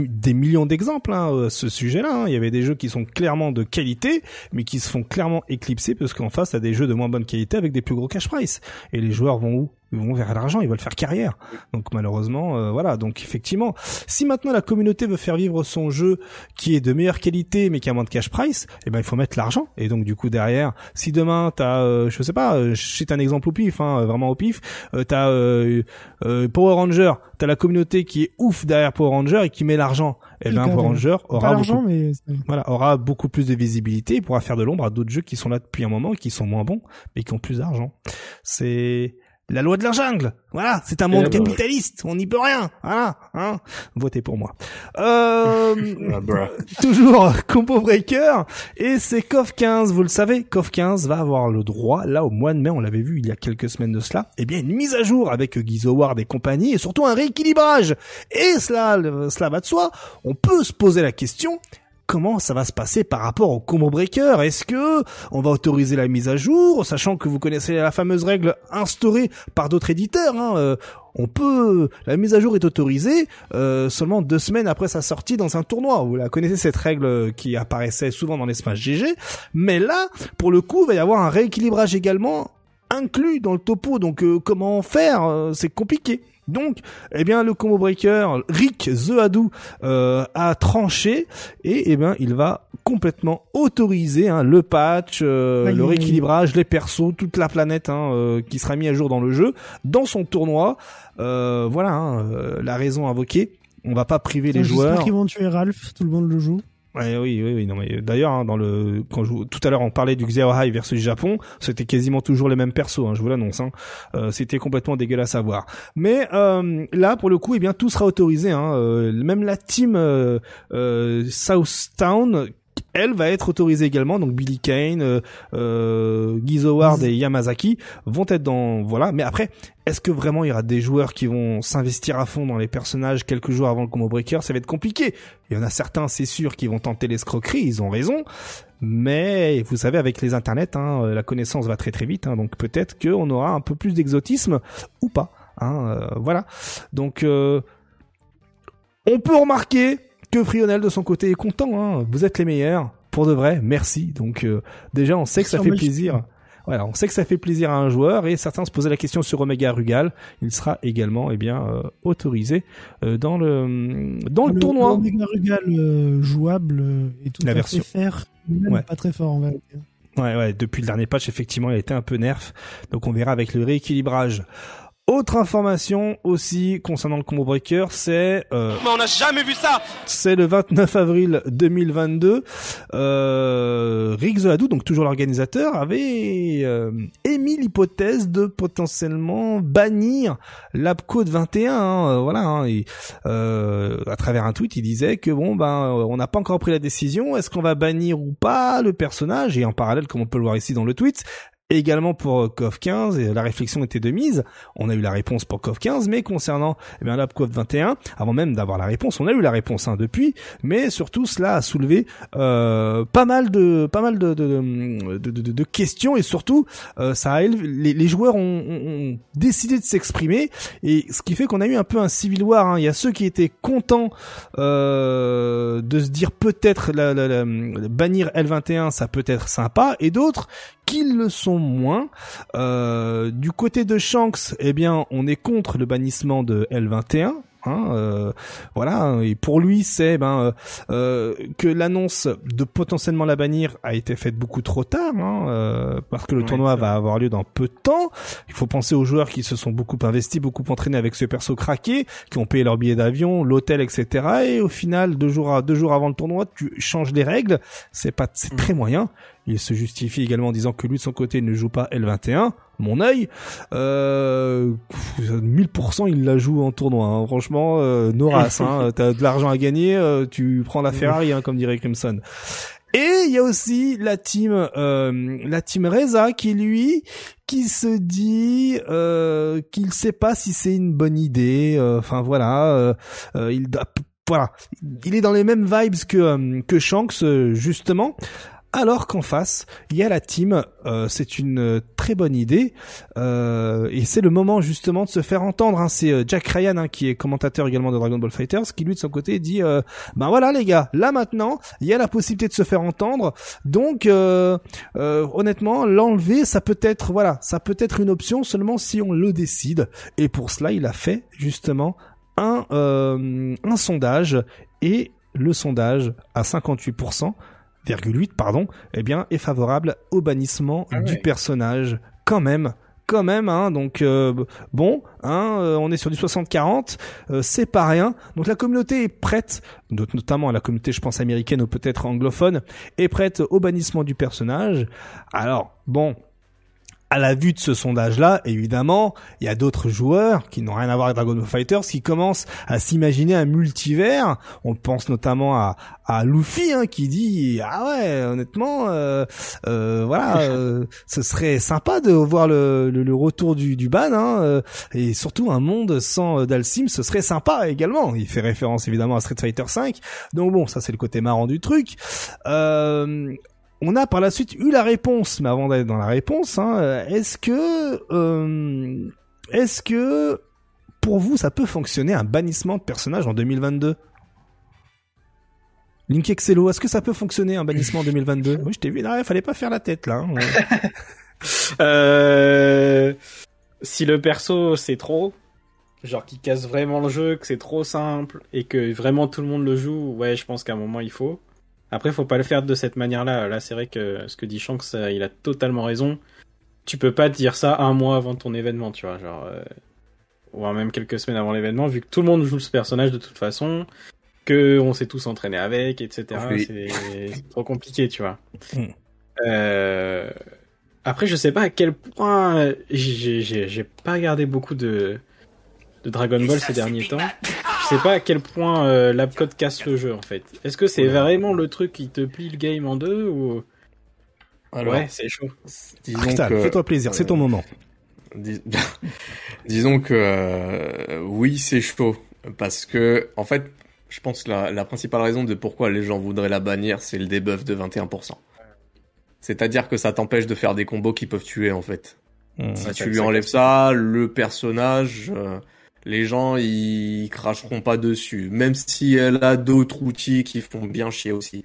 des millions d'exemples hein, à ce sujet-là. hein. Il y avait des jeux qui sont clairement de qualité, mais qui se font clairement éclipser parce qu'en face, t'as des jeux de moins bonne qualité avec des plus gros cash price. Et les joueurs vont où? Ils vont vers l'argent. Ils veulent faire carrière. Donc malheureusement, euh, voilà. Donc effectivement, si maintenant la communauté veut faire vivre son jeu qui est de meilleure qualité mais qui a moins de cash price, eh ben il faut mettre l'argent. Et donc du coup derrière, si demain t'as, euh, je sais pas, euh, cite un exemple au pif, hein, vraiment au pif, euh, t'as euh, euh, Power Ranger, t'as la communauté qui est ouf Power Ranger et qui met l'argent. Eh ben Power. Ranger aura l'argent, beaucoup, mais voilà, aura beaucoup plus de visibilité et pourra faire de l'ombre à d'autres jeux qui sont là depuis un moment et qui sont moins bons mais qui ont plus d'argent. C'est la loi de la jungle. Voilà, c'est un monde Eh ben ouais. capitaliste. On n'y peut rien. Voilà, hein. Votez pour moi. Euh, Ah, bruh. toujours Combo Breaker et c'est KOF 15, vous le savez, KOF 15 va avoir le droit, là au mois de mai, on l'avait vu il y a quelques semaines de cela, eh bien une mise à jour avec Guizo Ward et compagnie et surtout un rééquilibrage. Et cela, cela va de soi, on peut se poser la question, comment ça va se passer par rapport au combo breaker? Est-ce que on va autoriser la mise à jour, sachant que vous connaissez la fameuse règle instaurée par d'autres éditeurs hein, euh, on peut, la mise à jour est autorisée euh, seulement deux semaines après sa sortie dans un tournoi. Vous la connaissez cette règle qui apparaissait souvent dans les Smash GG, mais là, pour le coup, il va y avoir un rééquilibrage également inclus dans le topo. Donc, euh, comment faire? Euh, C'est compliqué. Donc, eh bien, le combo breaker Rick The Hadou euh, a tranché et eh bien, il va complètement autoriser hein, le patch, euh, le rééquilibrage, les persos, toute la planète hein, euh, qui sera mis à jour dans le jeu, dans son tournoi. Euh, voilà hein, euh, la raison invoquée. On va pas priver les J'espère joueurs. qu'ils vont tuer Ralph, tout le monde le joue. Oui, oui, oui. Non, mais d'ailleurs, hein, dans le quand je, tout à l'heure, on parlait du Xero High versus Japon, c'était quasiment toujours les mêmes persos. Hein, je vous l'annonce. Hein. Euh, c'était complètement dégueulasse à voir. Mais euh, là, pour le coup, eh bien, tout sera autorisé. Hein. Euh, même la team euh, euh, Southtown elle va être autorisée également. Donc Billy Kane, euh, euh, Howard et Yamazaki vont être dans voilà. Mais après, est-ce que vraiment il y aura des joueurs qui vont s'investir à fond dans les personnages quelques jours avant le combo breaker? Ça va être compliqué. Il y en a certains, c'est sûr, qui vont tenter l'escroquerie. Ils ont raison. Mais vous savez, avec les internets, hein, la connaissance va très très vite. Hein, donc peut-être qu'on aura un peu plus d'exotisme ou pas. Hein, euh, voilà. Donc euh, on peut remarquer que Frionel de son côté est content. Hein. Vous êtes les meilleurs, pour de vrai. Merci. Donc euh, déjà, on sait que ça fait plaisir. Voilà, on sait que ça fait plaisir à un joueur et certains se posaient la question sur Omega Rugal. Il sera également eh bien euh, autorisé euh, dans le dans le, tournoi. Omega Rugal euh, jouable euh, et tout La à version. fait faire, même Ouais. pas très fort en vérité. Ouais, ouais, depuis le dernier patch, effectivement, il a été un peu nerf. Donc on verra avec le rééquilibrage. Autre information aussi concernant le combo breaker, c'est euh, Mais on n'a jamais vu ça c'est le 29 avril 2022. Euh, Rick Zoadou, donc toujours l'organisateur, avait euh, émis l'hypothèse de potentiellement bannir l'Apcode 21. hein, euh, voilà, hein, et, euh, à travers un tweet, il disait que bon ben, euh, on n'a pas encore pris la décision. Est-ce qu'on va bannir ou pas le personnage Et en parallèle, comme on peut le voir ici dans le tweet. Également pour euh, KOF 15, et la réflexion était de mise. On a eu la réponse pour KOF 15, mais concernant eh bien l'AppCode 21, avant même d'avoir la réponse, on a eu la réponse hein, depuis, mais surtout cela a soulevé euh, pas mal de pas mal de de, de, de- de questions et surtout euh, ça a les, les joueurs ont, ont- ont décidé de s'exprimer et ce qui fait qu'on a eu un peu un civil war. hein. Il y a ceux qui étaient contents euh, de se dire peut-être la, la- la- bannir L21 ça peut être sympa et d'autres qui le sont moins. Euh, du côté de Shanks, eh bien, on est contre le bannissement de L21. Hein, euh, voilà, et pour lui, c'est ben euh, euh, que l'annonce de potentiellement la bannir a été faite beaucoup trop tard, hein, euh, parce que le Ouais, tournoi va avoir lieu dans peu de temps. Il faut penser aux joueurs qui se sont beaucoup investis, beaucoup entraînés avec ce perso craqué, qui ont payé leur billet d'avion, l'hôtel, etc. Et au final, deux jours à, deux jours avant le tournoi, tu changes les règles. C'est pas, c'est Mm. très moyen. Il se justifie également en disant que lui de son côté ne joue pas L21. Mon œil, euh, 1000% il la joue en tournoi. hein. Franchement, euh, no race, hein. T'as de l'argent à gagner, euh, tu prends la Ferrari, hein, comme dirait Crimson. Et il y a aussi la team, euh, la team Reza qui lui, qui se dit euh, qu'il sait pas si c'est une bonne idée. euh, Enfin voilà, euh, euh, il voilà, il est dans les mêmes vibes que que Shanks justement. Alors qu'en face, il y a la team, euh, c'est une euh, très bonne idée, euh, et c'est le moment justement de se faire entendre. hein. C'est Jack Ryan hein, qui est commentateur également de Dragon Ball Fighters, qui lui de son côté dit, euh, ben voilà les gars, là maintenant, il y a la possibilité de se faire entendre, donc honnêtement, l'enlever, ça peut être, voilà, ça peut être une option seulement si on le décide. Et pour cela, il a fait justement un un sondage et le sondage à 58%, 8, pardon, eh bien, est favorable au bannissement Ah du personnage. Quand même, quand même, hein. Donc euh, bon, hein, euh, on est sur du 60-40, euh, c'est pas rien. Donc la communauté est prête, not- notamment la communauté, je pense américaine ou peut-être anglophone, est prête au bannissement du personnage. Alors bon. À la vue de ce sondage-là, évidemment, il y a d'autres joueurs qui n'ont rien à voir avec Dragon Ball Fighters qui commencent à s'imaginer un multivers. On pense notamment à, à Luffy hein, qui dit ah ouais honnêtement euh, euh, voilà euh, ce serait sympa de voir le, le, le retour du, du ban hein, euh, et surtout un monde sans euh, Dalsim ce serait sympa également il fait référence évidemment à Street Fighter 5 donc bon ça c'est le côté marrant du truc. Euh, on a par la suite eu la réponse mais avant d'aller dans la réponse hein, euh, est-ce que euh, est-ce que pour vous ça peut fonctionner un bannissement de personnage en 2022 Link Excello, est-ce que ça peut fonctionner un bannissement en 2022 Oui, je t'ai vu, là, fallait pas faire la tête là. hein. Euh, si le perso c'est trop, genre qui casse vraiment le jeu, que c'est trop simple et que vraiment tout le monde le joue, ouais, je pense qu'à un moment il faut. Après, faut pas le faire de cette manière-là. Là, c'est vrai que ce que dit Shanks, euh, il a totalement raison. Tu peux pas te dire ça un mois avant ton événement, tu vois, genre euh, ou même quelques semaines avant l'événement, vu que tout le monde joue ce personnage de toute façon, que on s'est tous entraînés avec, etc. Oui. C'est trop compliqué, tu vois. Mm. Euh... Après, je sais pas à quel point j'ai pas regardé beaucoup de de Dragon Ball ces derniers temps. sais pas à quel point euh, l'Apcode casse le jeu en fait. Est-ce que c'est vraiment le truc qui te plie le game en deux ou? Alors, ouais c'est chaud. que- fais-toi plaisir, c'est ton moment. Dis- Disons que euh, oui, c'est chaud. Parce que, en fait, je pense que la, la principale raison de pourquoi les gens voudraient la bannir, c'est le debuff de 21%. C'est-à-dire que ça t'empêche de faire des combos qui peuvent tuer, en fait. Hmm. Si tu lui enlèves ça, le personnage, euh, les gens, ils cracheront pas dessus. Même si elle a d'autres outils qui font bien chier aussi.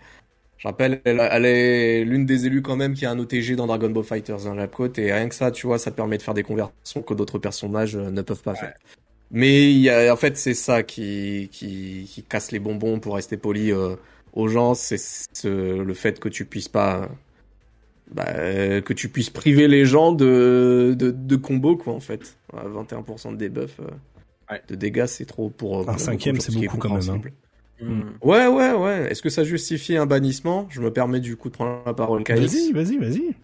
Je rappelle, elle, est l'une des élus quand même qui a un OTG dans Dragon Ball Fighters, hein, Lapcote, et rien que ça, tu vois, ça te permet de faire des conversions que d'autres personnages euh, ne peuvent pas faire. Mais il y a, en fait, c'est ça qui, qui, qui casse les bonbons pour rester poli euh, aux gens, c'est ce- le fait que tu puisses pas, bah, euh, que tu puisses priver les gens de, de, de combos, quoi, en fait. À 21% de debuff, euh, Ouais. de dégâts, c'est trop pour. euh, pour cinquième, c'est beaucoup quand même, hein. compréhensible. Hmm. Ouais, ouais, ouais. Est-ce que ça justifie un bannissement? Je me permets du coup de prendre la parole, Kaïs. Vas-y, vas-y, vas-y.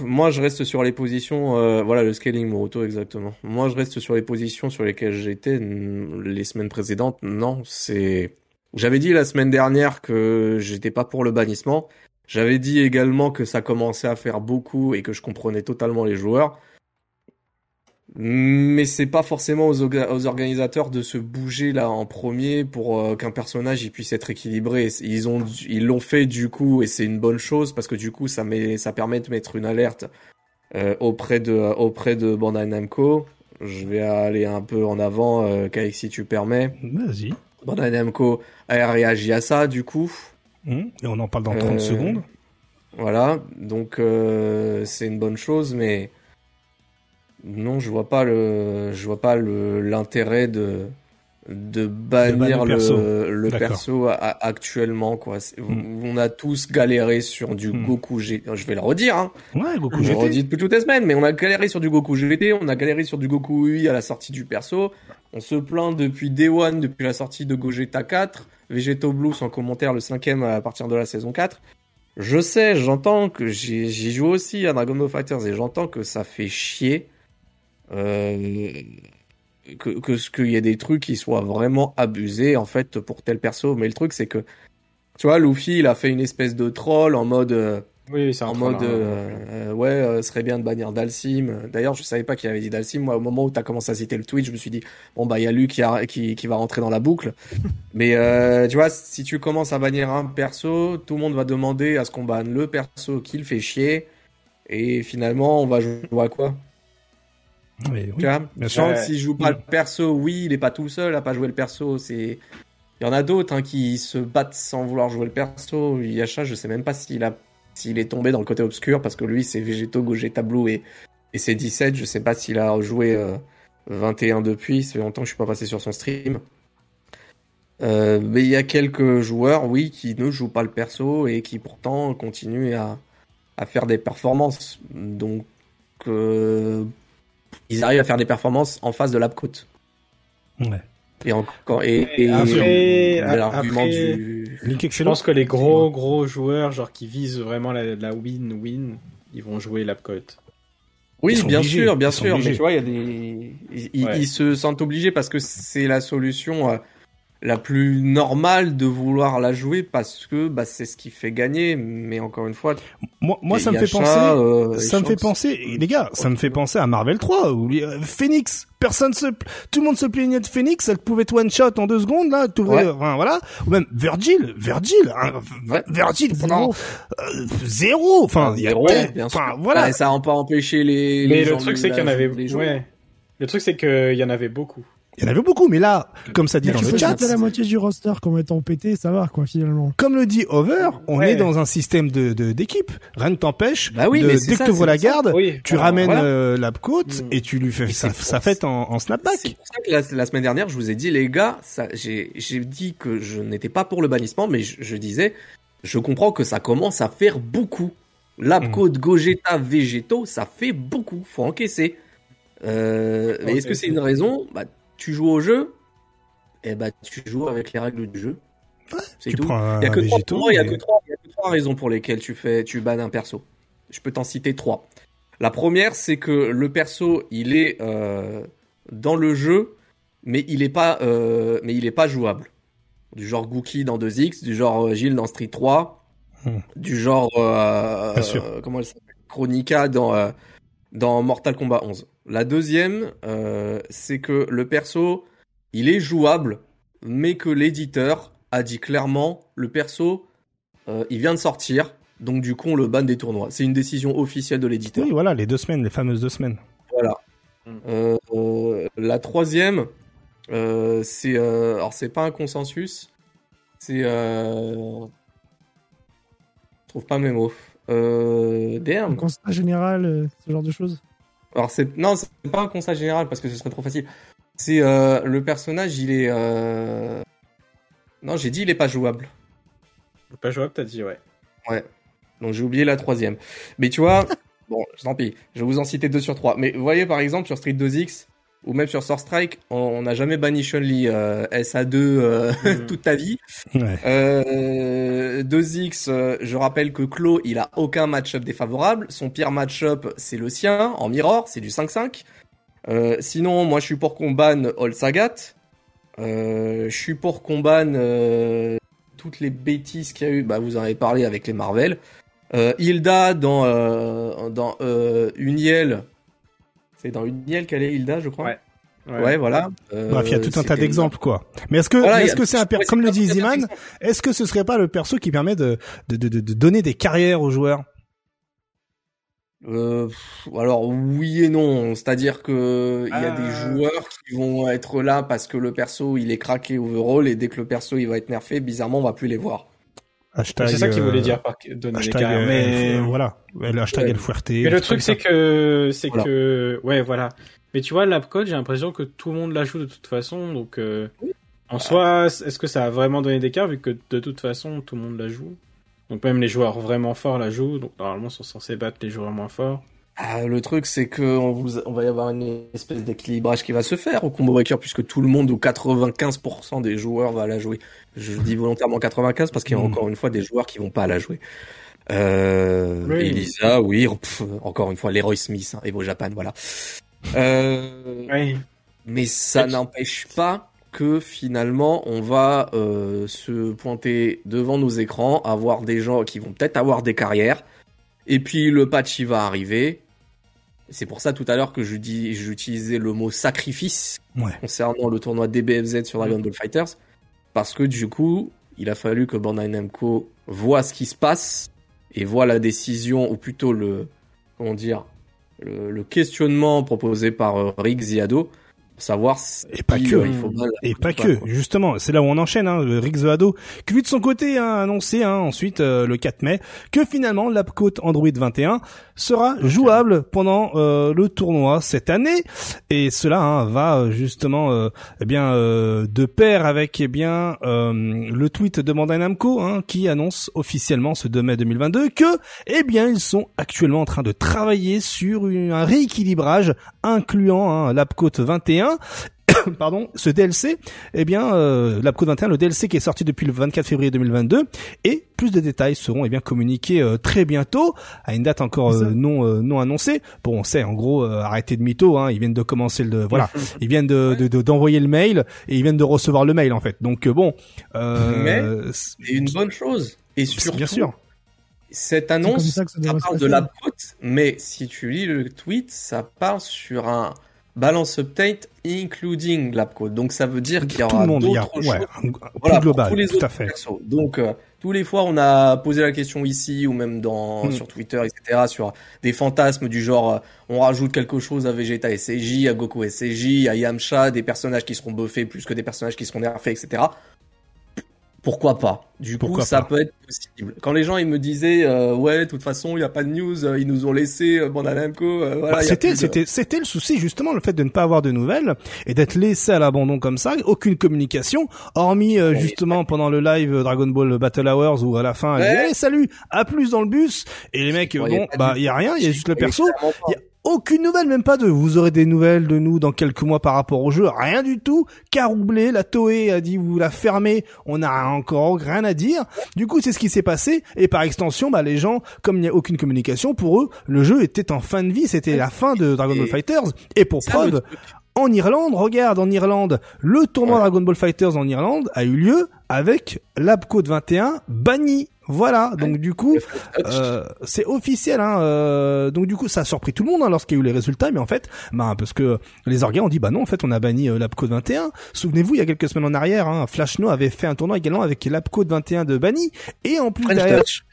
Moi, je reste sur les positions, euh, voilà, le scaling Moruto exactement. Moi, je reste sur les positions sur lesquelles j'étais les semaines précédentes. Non, c'est. J'avais dit la semaine dernière que j'étais pas pour le bannissement. J'avais dit également que ça commençait à faire beaucoup et que je comprenais totalement les joueurs. Mais c'est pas forcément aux, aux organisateurs de se bouger là en premier pour euh, qu'un personnage il puisse être équilibré. Ils ont, ils l'ont fait du coup et c'est une bonne chose parce que du coup ça met, ça permet de mettre une alerte euh, auprès de, auprès de Bandai Namco. Je vais aller un peu en avant, euh, Kaïk, si tu permets. Vas-y. Bandai Namco a réagi à ça du coup. Hmm. Et on en parle dans 30 Euh, secondes. Voilà, donc euh, c'est une bonne chose, mais non, je vois pas le, je vois pas le l'intérêt de de bannir le perso. le, perso a- a- actuellement quoi. Mm. On a tous galéré sur du Mm. Goku GT. Je vais le redire, hein. Ouais, Goku Je le GT. redis depuis toutes les semaines, mais on a galéré sur du Goku GT, on a galéré sur du Goku UI à la sortie du perso. On se plaint depuis Day One, depuis la sortie de Gogeta 4, Vegeto Blues en commentaire le cinquième à partir de la saison 4. Je sais, j'entends que j'y joue aussi à Dragon Ball Fighters et j'entends que ça fait chier. Euh, que que ce qu'il y ait des trucs qui soient vraiment abusés en fait pour tel perso. Mais le truc c'est que tu vois Luffy il a fait une espèce de troll en mode euh, Oui, c'est en troll, mode hein. euh, euh, ouais euh, serait bien de bannir Dalsim. D'ailleurs je savais pas qu'il avait dit Dalsim. Moi au moment où t'as commencé à citer le tweet je me suis dit bon bah il y a lui qui, a- qui qui va rentrer dans la boucle. Mais tu vois si tu commences à bannir un perso tout le monde va demander à ce qu'on banne le perso qui le fait chier. Et finalement on va jouer à quoi? Mais oui. bien Genre, sûr. s'il joue pas le perso oui il est pas tout seul à pas jouer le perso c'est il y en a d'autres hein, qui se battent sans vouloir jouer le perso. Yasha je sais même pas s'il a s'il est tombé dans le côté obscur parce que lui c'est Végéto, Gogeta Blue et, et c'est 17 je sais pas s'il a joué euh, 21 depuis. Ça fait longtemps que je suis pas passé sur son stream. Euh, mais il y a quelques joueurs oui qui ne jouent pas le perso et qui pourtant continuent à, à faire des performances. Donc euh, ils arrivent à faire des performances en face de l'Apcote Ouais. et encore et, et l'argument du Link Je pense que les gros gros joueurs, genre qui visent vraiment la, la win-win, ils vont jouer l'Apcote. Oui, bien obligés, sûr, bien ils sûr, mais tu vois, il y a des, ils, ils- Ouais. ils se sentent obligés parce que c'est la solution euh, la plus normale de vouloir la jouer parce que bah, c'est ce qui fait gagner. Mais encore une fois, Moi, moi, ça me fait penser. euh, ça me fait penser, les gars, ça me fait penser à Marvel 3, où euh, Phoenix, personne se, tout le monde se plaignait de Phoenix, elle pouvait one shot en deux secondes, là, tout Ouais. enfin, voilà. Ou même Virgil, Virgil, hein, Ouais. Virgil pendant, euh, zéro, enfin, il y a, Zéro, peut-être- bien sûr. enfin, voilà. Ouais, ça n'a pas empêché les. Mais les le gens truc de c'est qu'il y en avait, ouais. Le truc c'est qu'il y en avait beaucoup. Il y en avait beaucoup, mais là, comme ça dit Mais dans le chat, la moitié du roster comme étant pété, ça va quoi finalement. comme le dit Over, on Ouais. est dans un système de, de, d'équipe. Rien ne t'empêche Bah oui, de, mais dès ça, que tu c'est la garde, Oui. tu alors, ramènes voilà. euh, la côte Mm. et tu lui fais sa, sa fête en, en snapback. C'est pour ça que la, la semaine dernière, je vous ai dit, les gars, ça, j'ai, j'ai dit que je n'étais pas pour le bannissement, mais je, je disais, je comprends que ça commence à faire beaucoup. L'Apcode, Gogeta, Végéto, ça fait beaucoup. Faut encaisser. Euh, mais est-ce que c'est une raison? Bah, tu joues au jeu, et bah, tu joues avec les règles du jeu. c'est tout. Il y a a que trois, il y a que trois raisons pour lesquelles tu fais, tu bannes un perso. Je peux t'en citer trois. La première, c'est que le perso, il est euh, dans le jeu, mais il est pas, euh, mais il est pas jouable. Du genre Gookie dans 2X, du genre euh, Gilles dans Street 3, Hmm. du genre euh, comment elle s'appelle Chronica dans dans Mortal Kombat 11. La deuxième, euh, c'est que le perso, il est jouable, mais que l'éditeur a dit clairement, le perso, euh, il vient de sortir, donc du coup on le banne des tournois. C'est une décision officielle de l'éditeur. Oui, voilà, les deux semaines, les fameuses deux semaines. Voilà. Mm. Euh, euh, la troisième, euh, c'est euh, alors c'est pas un consensus, c'est euh, je trouve pas mes mots. Euh, Un damn. constat général, euh, ce genre de choses. Alors c'est non, c'est pas un constat général parce que ce serait trop facile. C'est euh, le personnage, il est euh... non, j'ai dit il est pas jouable. Pas jouable, t'as dit, ouais. Donc j'ai oublié la troisième. Mais tu vois, bon, tant pis, je vais vous en citer deux sur trois. Mais vous voyez par exemple sur Street 2X ou même sur Sword Strike, on n'a jamais banni Chun-Li euh, SA2 euh, Mhm. toute ta vie. Ouais. Euh, 2X, euh, je rappelle que Klo, il a aucun match-up défavorable. Son pire match-up, c'est le sien, en mirror, c'est du 5-5. Euh, sinon, moi, je suis pour qu'on banne All Sagat. Euh, je suis pour qu'on banne euh, toutes les bêtises qu'il y a eu. Bah, vous en avez parlé avec les Marvel. Euh, Hilda dans euh, dans euh, Uniel. C'est dans Uniel qu'elle est Hilda, je crois. Ouais. Ouais, voilà. Euh, Bref, il y a tout un tas d'exemples, quoi. Mais est-ce que, Voilà, est-ce que c'est un comme le dit il y a Ziman, d'exemples. est-ce que ce serait pas le perso qui permet de, de, de, de, de donner des carrières aux joueurs? Euh, alors oui et non, c'est-à-dire que il y a Ah. des joueurs qui vont être là parce que le perso il est craqué overall et dès que le perso il va être nerfé, bizarrement on va plus les voir. Hashtag, C'est ça qu'il euh, voulait dire par donner des Hashtag, carrières. euh, Mais, euh, voilà. Le hashtag Ouais. El Fuerte. mais le truc, c'est que, c'est Voilà. que, ouais, voilà. Mais tu vois, l'Apcode, j'ai l'impression que tout le monde la joue de toute façon, donc, euh, en soi, est-ce que ça a vraiment donné des cartes vu que de toute façon, tout le monde la joue? Donc même les joueurs vraiment forts la jouent, donc normalement, ils sont censés battre les joueurs moins forts. Ah, le truc c'est que on, vous, on va y avoir une espèce d'équilibrage qui va se faire au combo breaker puisque tout le monde ou 95% des joueurs va la jouer. Je dis volontairement 95 parce qu'il y a Mm. encore une fois des joueurs qui vont pas la jouer. Euh, Oui. Elisa, oui, pff, encore une fois Leroy Smith, hein, Evo Japan, voilà. Euh, Oui. Mais ça n'empêche pas que finalement on va euh, se pointer devant nos écrans, avoir des gens qui vont peut-être avoir des carrières, et puis le patch il va arriver. C'est pour ça tout à l'heure que je dis, j'utilisais le mot sacrifice Ouais. concernant le tournoi DBFZ sur Dragon Ball Fighters, parce que du coup il a fallu que Bandai Namco voit ce qui se passe et voit la décision, ou plutôt le comment dire, le, le questionnement proposé par euh, Rick Ziado, savoir si Et pas euh, que. il faut pas- Et pas pas, que, quoi. justement, c'est là où on enchaîne, hein, Rick qui lui de son côté a annoncé hein, ensuite euh, le 4 mai que finalement l'Apcode Android 21 sera jouable pendant euh, le tournoi cette année et cela hein, va euh, justement euh, eh bien euh, de pair avec eh bien euh, le tweet de Bandai Namco hein, qui annonce officiellement ce 2 mai 2022 que eh bien ils sont actuellement en train de travailler sur une- un rééquilibrage incluant hein, l'Apcode 21 pardon, ce DLC, eh bien, euh, l'Apcode 21, le DLC qui est sorti depuis le 24 février 2022, et plus de détails seront eh bien communiqués euh, très bientôt à une date encore euh, non euh, non annoncée. Bon, on sait, en gros, euh, arrêtez de mytho, hein, ils viennent de commencer le, voilà, ils viennent de de- de- d'envoyer le mail et ils viennent de recevoir le mail en fait. Donc euh, bon, euh, c'est- C'est une bonne chose. Et surtout, bien sûr. cette annonce, ça que ça parle de la côte, mais si tu lis le tweet, ça parle sur un balance update including l'Apcode. Donc ça veut dire qu'il y tout aura d'autres ouais, choses. un- Voilà, global, tous les tout autres à fait. persos. Donc, euh, tous les fois, on a posé la question ici ou même dans Hmm. sur Twitter, etc., sur des fantasmes du genre, euh, on rajoute quelque chose à Vegeta SCJ, à Goku SCJ, à Yamcha, des personnages qui seront buffés plus que des personnages qui seront nerfés, etc. Pourquoi pas Du coup, Pourquoi ça pas peut être possible. Quand les gens ils me disaient, euh, ouais, de toute façon, il y a pas de news, euh, ils nous ont laissé euh, Bandai Namco, euh, voilà. Bah, c'était de- c'était c'était le souci justement le fait de ne pas avoir de nouvelles et d'être laissé à l'abandon comme ça aucune communication hormis euh, Ouais. justement pendant le live Dragon Ball Battle Hours où à la fin elle dit Ouais. allez salut à plus dans le bus et les mecs bon bah il y a rien il y a juste le perso aucune nouvelle, même pas de vous aurez des nouvelles de nous dans quelques mois par rapport au jeu, rien du tout. Caroublé, la Toei a dit vous la fermez, on n'a encore rien à dire. Du coup, c'est ce qui s'est passé et par extension, bah les gens, comme il n'y a aucune communication, pour eux, le jeu était en fin de vie, c'était la fin de Dragon Ball Fighters et pour Ça, preuve. En Irlande, regarde, en Irlande, le tournoi Ouais. Dragon Ball Fighters en Irlande a eu lieu avec l'Abcode 21 banni. Voilà, donc du coup, euh, c'est officiel. Hein, euh, donc du coup, ça a surpris tout le monde hein, lorsqu'il y a eu les résultats, mais en fait, bah, parce que les organes ont dit, bah non, en fait, on a banni euh, l'Abcode 21. Souvenez-vous, il y a quelques semaines en arrière, hein, Flashno avait fait un tournoi également avec l'Abcode 21 de banni, et en plus French derrière, Touch.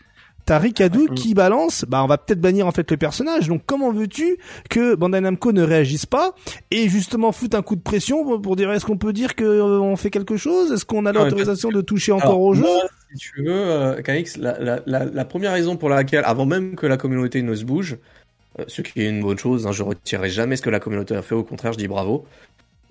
T'as Rikadu Mm. qui balance, bah on va peut-être bannir en fait le personnage. Donc comment veux-tu que Bandai Namco ne réagisse pas et justement foute un coup de pression pour, pour dire est-ce qu'on peut dire que euh, on fait quelque chose? Est-ce qu'on a mais l'autorisation de toucher encore Alors, au jeu moi, si tu veux, euh, KX, la, la, la, la première raison pour laquelle, avant même que la communauté ne se bouge, euh, ce qui est une bonne chose, hein, je retirerai jamais ce que la communauté a fait, au contraire, je dis bravo.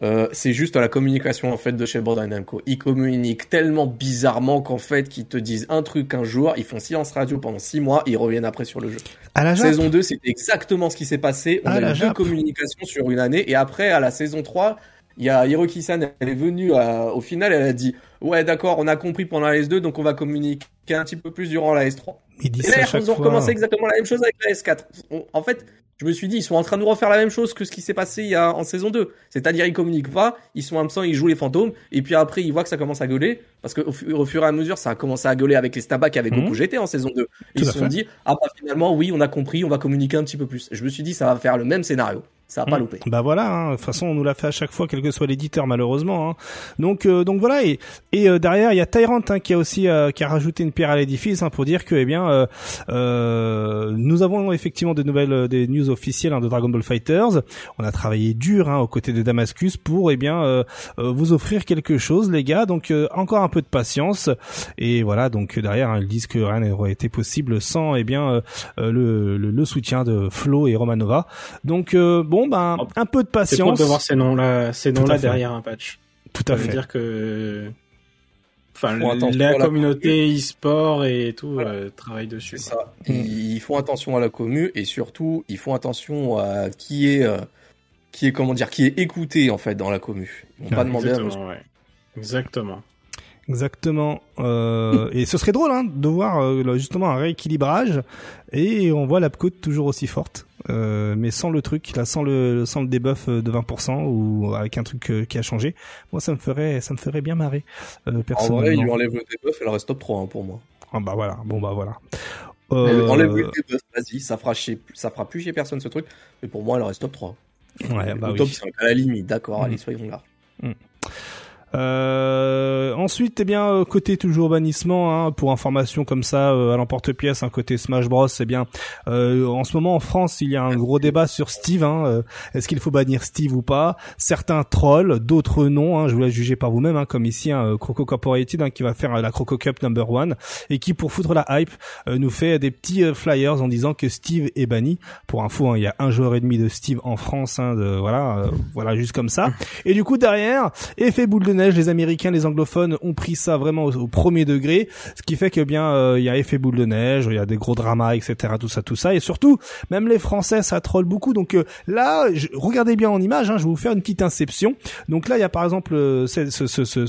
Euh, c'est juste la communication en fait de chez Bandai Namco. Ils communiquent tellement bizarrement qu'en fait, qu'ils te disent un truc un jour, ils font silence radio pendant six mois, ils reviennent après sur le jeu. À la Saison 2, c'est exactement ce qui s'est passé. On a eu deux Jap. communications sur une année. Et après, à la saison 3, il y a Hiroki-san, elle est venue à- au final, elle a dit Ouais, d'accord, on a compris pendant la S2, donc on va communiquer un petit peu plus durant la S3. il dit Et là, ils ont recommencé exactement la même chose avec la S4. On- en fait, je me suis dit, ils sont en train de nous refaire la même chose que ce qui s'est passé il y a, en saison 2. C'est-à-dire, ils communiquent pas, ils sont absents, ils jouent les fantômes, et puis après, ils voient que ça commence à gueuler, parce qu'au au fur et à mesure, ça a commencé à gueuler avec les Stabak qui avaient Mhm. beaucoup jeté en saison 2. Tout Ils se sont fait. dit, ah bah finalement, oui, on a compris, on va communiquer un petit peu plus. Je me suis dit, ça va faire le même scénario. Ça va pas Mm. louper. Bah voilà, hein. de toute façon on nous l'a fait à chaque fois, quel que soit l'éditeur malheureusement. Hein. Donc euh, donc voilà et et euh, derrière il y a Tyrant hein, qui a aussi euh, qui a rajouté une pierre à l'édifice hein, pour dire que eh bien euh, euh, nous avons effectivement des nouvelles euh, des news officielles hein, de Dragon Ball Fighters. On a travaillé dur hein, aux côtés de Damascus pour eh bien vous offrir quelque chose les gars. Donc euh, encore un peu de patience et voilà donc derrière hein, ils disent que rien n'aurait été possible sans eh bien le, le le soutien de Flo et Romanova. Donc euh, bon ben un peu de C'est patience. de voir ces noms-là, ces noms-là derrière un patch. Tout Ça à veut fait. dire que, enfin, la communauté e-sport et tout Voilà. euh, travaille dessus. C'est ça. Ils, ils font attention à la commu, et surtout, ils font attention à qui est, euh, qui est, comment dire, qui est écouté, en fait, dans la commu. Ils vont pas Ouais, demander à ouais. Exactement. Exactement. Euh, et ce serait drôle hein, de voir euh, justement un rééquilibrage et on voit la côte toujours aussi forte, euh, mais sans le truc, là, sans le sans le debuff de 20% ou avec un truc qui a changé. Moi, ça me ferait ça me ferait bien marrer euh, En vrai, il personnellement. lui enlève le debuff, elle reste top 3 hein, pour moi. Ah bah voilà. Bon bah voilà. Enlève le debuff, vas-y, ça fera chier, ça fera plus chier personne ce truc, mais pour moi, elle reste top 3. ouais, bah le oui. top 5 à la limite, d'accord, allez, soyons là. Euh, ensuite, eh bien, euh, côté toujours bannissement, hein, pour information comme ça, euh, à l'emporte-pièce, un côté Smash Bros, eh bien, euh, en ce moment en France, il y a un gros débat sur Steve. Hein, euh, Est-ce qu'il faut bannir Steve ou pas? Certains trollent, d'autres non. Hein, je vous laisse juger par vous-même, hein, comme ici, hein, Croco Corporated, hein, qui va faire euh, la Croco Cup Number One et qui, pour foutre la hype, euh, nous fait des petits euh, flyers en disant que Steve est banni. Pour info, hein, il y a un joueur et demi de Steve en France. Hein, de, voilà, euh, voilà, juste comme ça. Et du coup, derrière, effet boule de neige, les Américains, les anglophones ont pris ça vraiment au, premier degré, ce qui fait que bien euh, il y a effet boule de neige, il y a des gros dramas, etc. Tout ça, tout ça, et surtout même les Français, ça troll beaucoup. Donc euh, là, je- regardez bien en image, hein, je vais vous faire une petite inception. Donc là, il y a par exemple euh, ce, ce, ce, ce,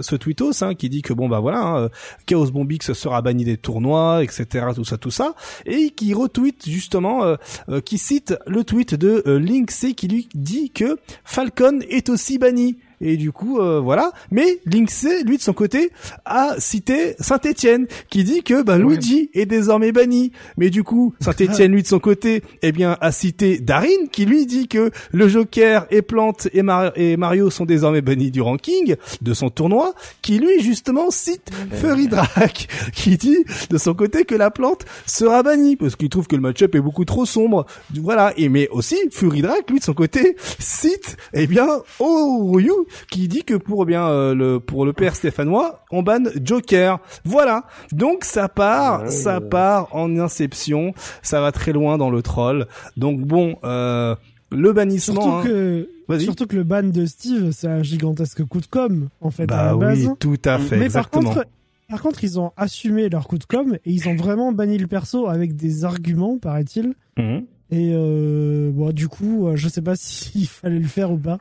ce, tweetos hein, qui dit que bon bah voilà, hein, euh, Chaos Bombix sera banni des tournois, etc. Tout ça, tout ça, et qui retweet justement, euh, qui cite le tweet de euh, Linksy qui lui dit que Falcon est aussi banni. Et du coup, euh, voilà. Mais Linksy, lui de son côté, a cité Saint-Étienne, qui dit que bah, Luigi est désormais banni. Mais du coup, Saint-Étienne, lui de son côté, eh bien, a cité Darin, qui lui dit que le Joker et Plante et, Mar- et Mario sont désormais bannis du ranking de son tournoi, qui lui justement cite Furry Drac, qui dit de son côté que la plante sera bannie parce qu'il trouve que le match-up est beaucoup trop sombre. Voilà. Et mais aussi Fury Drac, lui de son côté, cite eh bien Ryu qui dit que pour eh bien euh, le pour le père stéphanois, on banne Joker. Voilà. Donc ça part, Ouais. ça part en inception, ça va très loin dans le troll. Donc bon, euh, le bannissement. Surtout hein. que, surtout que le ban de Steve, c'est un gigantesque coup de com, en fait, à Bah la base. oui, tout à fait, Mais exactement. par contre, par contre, ils ont assumé leur coup de com et ils ont vraiment banni le perso avec des arguments, paraît-il. Mhm. Et euh, bon, du coup, je sais pas s'il fallait le faire ou pas.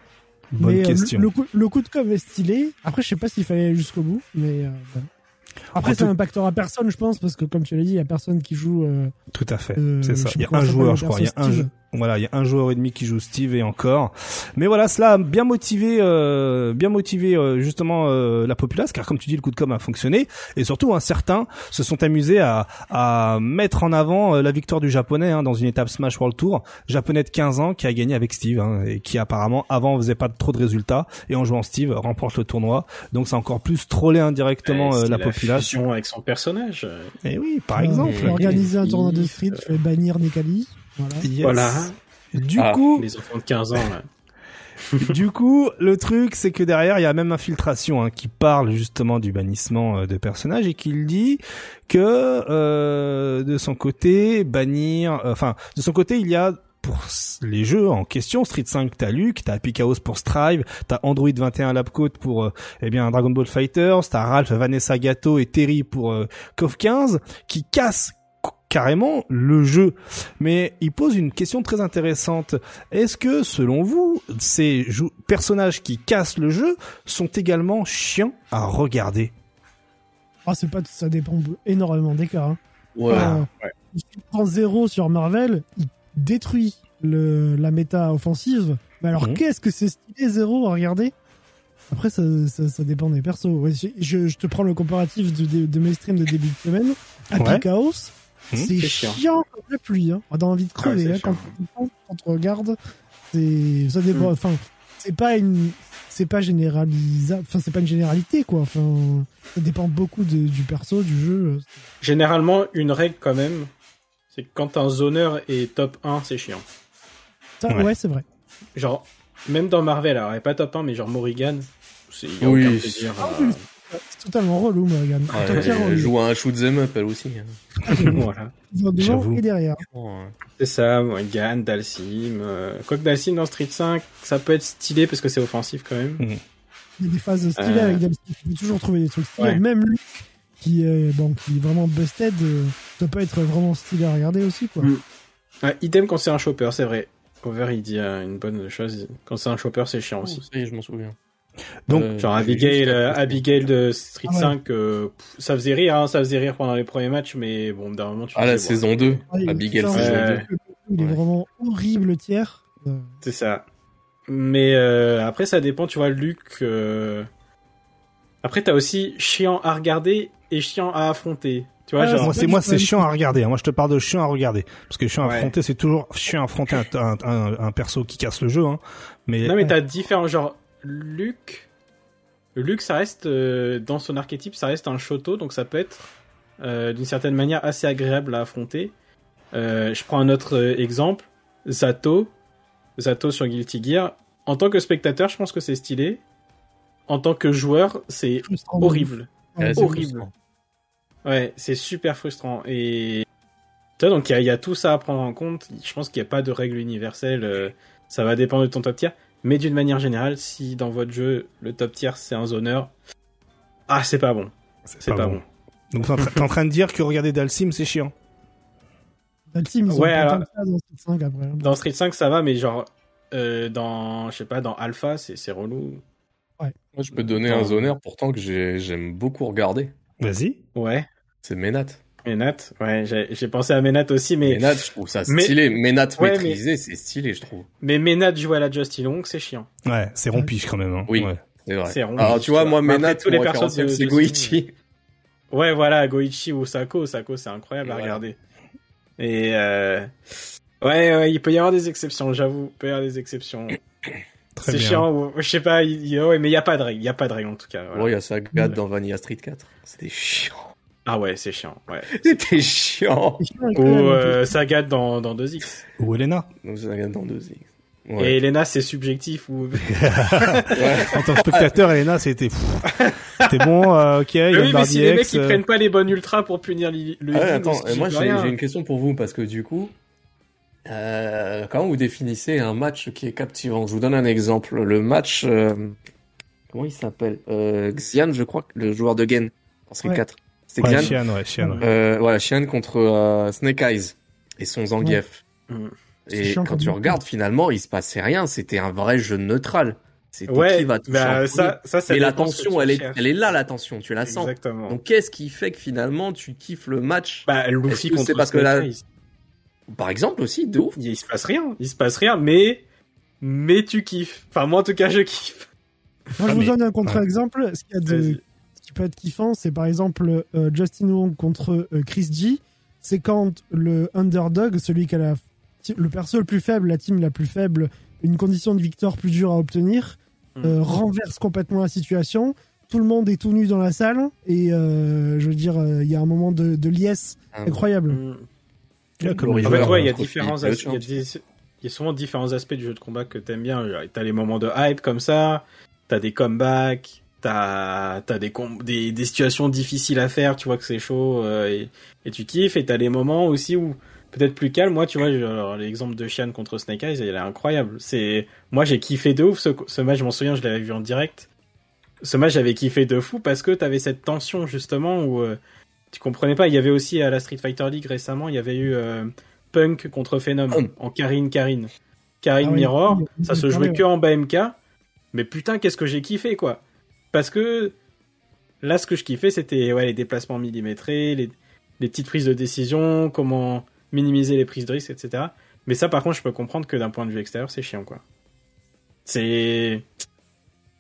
Bonne mais euh, question. le, le coup, le coup de com est stylé. Après, je sais pas s'il fallait aller jusqu'au bout, mais euh. Après, En ça tout- impactera personne, je pense, parce que comme tu l'as dit, il y a personne qui joue. euh, Tout à fait. euh, c'est ça. Il y a un joueur, je crois. Il y a un. Voilà, il y a un joueur et demi qui joue Steve et encore. Mais voilà, cela a bien motivé, euh, bien motivé euh, justement euh, la populace, car comme tu dis, le coup de com a fonctionné. Et surtout, hein, certains se sont amusés à, à mettre en avant euh, la victoire du japonais hein, dans une étape Smash World Tour. Japonais de 15 ans qui a gagné avec Steve hein, et qui apparemment avant faisait pas trop de résultats et en jouant Steve remporte le tournoi. Donc c'est encore plus trollé indirectement euh, la population. fusion avec son personnage. Et oui, par Euh, exemple. je vais organiser un tournoi de street, je vais bannir Nekali. Voilà. Yes. Voilà. Du Ah. coup, Les enfants de 15 ans, là. du coup, le truc, c'est que derrière, il y a même Infiltration hein, qui parle justement du bannissement euh, de personnages et qui dit que euh, de son côté, bannir, euh, enfin, de son côté, il y a pour les jeux en question, Street 5, t'as Luke, t'as Chaos pour Strive, t'as Android 21 Labcode pour euh, eh bien Dragon Ball Fighters, t'as Ralph, Vanessa Gato et Terry pour KOF 15 qui cassent carrément le jeu. Mais il pose une question très intéressante. Est-ce que, selon vous, ces personnages qui cassent le jeu sont également chiants à regarder? Ah, c'est pas, ça dépend énormément des cas. Hein. Ouais. Euh, ouais. Si tu prends zéro sur Marvel, il détruit le, la méta offensive. Mais alors, Mhm. qu'est-ce que c'est stylé zéro à regarder? Après, ça, ça, ça dépend des persos. Ouais, je, je- je te prends le comparatif de, de, de mes streams de début de semaine. Happy Ouais. Chaos. C'est C'est chiant. comme la pluie. Hein. On a envie de crever c'est hein, quand, quand tu regardes. C'est, ça dépend. Mhm. Enfin, c'est pas une, c'est pas généralisable. Enfin, c'est pas une généralité quoi. Enfin, ça dépend beaucoup de- du perso, du jeu. Généralement, une règle quand même, c'est que quand un zoneur est top 1, c'est chiant. Ça, Ouais. ouais, c'est vrai. Genre, même dans Marvel, alors elle est pas top 1, mais genre Morrigan, c'est Oui. aucun plaisir. Ah. C'est totalement relou, Morgan. Elle joue à un shoot 'em up elle aussi. hein. voilà. Devant et derrière. C'est ça, Morrigan, Dalsim. Euh... Quoique Dalsim dans Street 5, ça peut être stylé parce que c'est offensif quand même. Il y a des phases stylées Euh. avec Dempsey. Tu peux toujours trouver des trucs stylés. Ouais. Même lui, qui est, bon, qui est vraiment busted, euh, ça peut être vraiment stylé à regarder aussi, quoi. Mm. Ouais, idem quand c'est un chopper, c'est vrai. Over, il dit euh, une bonne chose. Quand c'est un chopper, c'est chiant aussi. Ça y est, je m'en souviens. Donc, Euh, Genre Abigail, euh, Abigail de Street Ah ouais. 5, euh, pff, ça faisait rire, hein, ça faisait rire pendant les premiers matchs, mais bon, d'un moment tu Ah, la saison 2. Ah, il- Abigail ça, saison ouais. 2. Il est Ouais. vraiment horrible, le tiers. Euh, C'est ça. Mais euh, après, ça dépend, tu vois, Luc. euh, Après, t'as aussi chiant à regarder et chiant à affronter. Tu vois, Ah, genre. moi, c'est moi, c'est chiant à regarder. hein. Moi, je te parle de chiant à regarder, parce que chiant à Ouais. affronter, c'est toujours chiant à affronter un, un, un- un perso qui casse le jeu. Hein. Mais Non, mais t'as différents. Genre, Luc. Luc, ça reste. euh, dans son archétype, ça reste un Shoto, donc ça peut être euh, d'une certaine manière assez agréable à affronter. Euh, je prends un autre exemple. Zato. Zato sur Guilty Gear. En tant que spectateur, je pense que c'est stylé. En tant que joueur, c'est horrible. Ouais, horrible. Ouais, c'est super frustrant. Et tu vois, donc il y, y a tout ça à prendre en compte. Je pense qu'il n'y a pas de règle universelle. ça va dépendre de ton top tier. Mais d'une manière générale, si dans votre jeu, le top tier c'est un zoneur, ah, c'est pas bon. C'est pas, bon. Donc, t'es en, train- t'es en train de dire que regarder Dalsim, c'est chiant. Team, ils ont Ouais, alors- tant que ça dans Street 5 après. hein. Dans Street 5, ça va, mais genre, euh, dans, je sais pas, dans Alpha, c'est c'est relou. Moi, je peux te donner un zoneur pourtant que j'ai- j'aime beaucoup regarder. Vas-y. Ouais. C'est Ménat. Ménat, ouais, j'ai pensé à Ménat aussi, mais, Ménat, je trouve ça mais- stylé. Ménat Ouais, maîtrisé, c'est stylé, je trouve. mais Ménat jouer à la Justy Long, c'est chiant. Ouais, c'est rompiche quand même. Hein. Oui. Ouais. C'est vrai. Alors, tu vois, moi, Ménat, tous les de- c'est Goichi. Ouais, voilà, Goichi ou Sako. Sako, c'est incroyable à Voilà. regarder. Et euh... ouais, ouais, il peut y avoir des exceptions, j'avoue. Il peut y avoir des exceptions. C'est chiant, je sais pas, il- ouais, mais il y a pas de règle. Il y a pas de règle en tout cas. voilà. Ouais, il y a Sagat dans Vanilla Street 4. C'était chiant. Ah ouais, c'est chiant. Ouais. C'était chiant. Ou euh, Sagat dans, dans 2X. Ou Elena. Donc, Sagat dans 2 X. Et Ouais. Elena, c'est subjectif. Ou... Ouais. En tant que spectateur, Elena, c'était c'était bon. euh, ok. Il y a Mais oui, le mais si les mecs ils X, prennent pas les bonnes ultras pour punir le. Ah ouais, attends, moi j'ai une question pour vous parce que du coup, euh, comment vous définissez un match qui est captivant Je vous donne un exemple. Le match, euh, comment il s'appelle? Euh, Xian, je crois, le joueur de Gen en Street Ouais. 4. C'est Ouais, Xian. Xian, ouais, Xian, ouais. Euh, voilà, Xian contre euh, Snake Eyes et son Zangief. Mm. C'est Et chiant quand tu regardes, finalement, il se passait rien. C'était un vrai jeu neutral. C'était Ouais, qui va toucher bah, ça, ça, ça Et la tension, elle est, elle est là, la tension. Tu la sens. Exactement. Donc, qu'est-ce qui fait que finalement, tu kiffes le match? Bah, Luffy que contre c'est parce que Snake là- Eyes. par exemple aussi, de ouf. Il se passe rien, il se passe rien, mais mais tu kiffes. Enfin moi en tout cas je kiffe. Moi, Ah, je vous mais- donne un contre-exemple. Ce, qu'il y a de- Vas-y. ce qui peut être kiffant, c'est par exemple euh, Justin Wong contre euh, Chris G. C'est quand le underdog, celui qui a la, le perso le plus faible, la team la plus faible, une condition de victoire plus dure à obtenir, Mm. euh, renverse complètement la situation. Tout le monde est tout nu dans la salle et euh, je veux dire, euh, il y a un moment de, de liesse Ah, incroyable. Mm. Là, ouais, il y a contre différents Philippe aspects. Il y, a y souvent différents aspects du jeu de combat que t'aimes bien. T'as les moments de hype comme ça, t'as des comebacks, t'as as des, com- des des situations difficiles à faire. Tu vois que c'est chaud euh, et, et tu kiffes. Et t'as les moments aussi où peut-être plus calme. Moi, tu vois, l'exemple de Shian contre Snake Eyes, il est incroyable. C'est moi, j'ai kiffé de ouf ce, ce match. Je m'en souviens, je l'avais vu en direct. Ce match, j'avais kiffé de fou parce que t'avais cette tension justement où euh, tu comprenais pas. Il y avait aussi à la Street Fighter League récemment, il y avait eu euh, Punk contre Phenom en Karine Karine. Karine Ah oui, Mirror, ça se jouait que en BMK. Mais putain, qu'est-ce que j'ai kiffé quoi. Parce que là, ce que je kiffais, c'était ouais, les déplacements millimétrés, les, les petites prises de décision, comment minimiser les prises de risque, etc. Mais ça, par contre, je peux comprendre que d'un point de vue extérieur, c'est chiant quoi. C'est.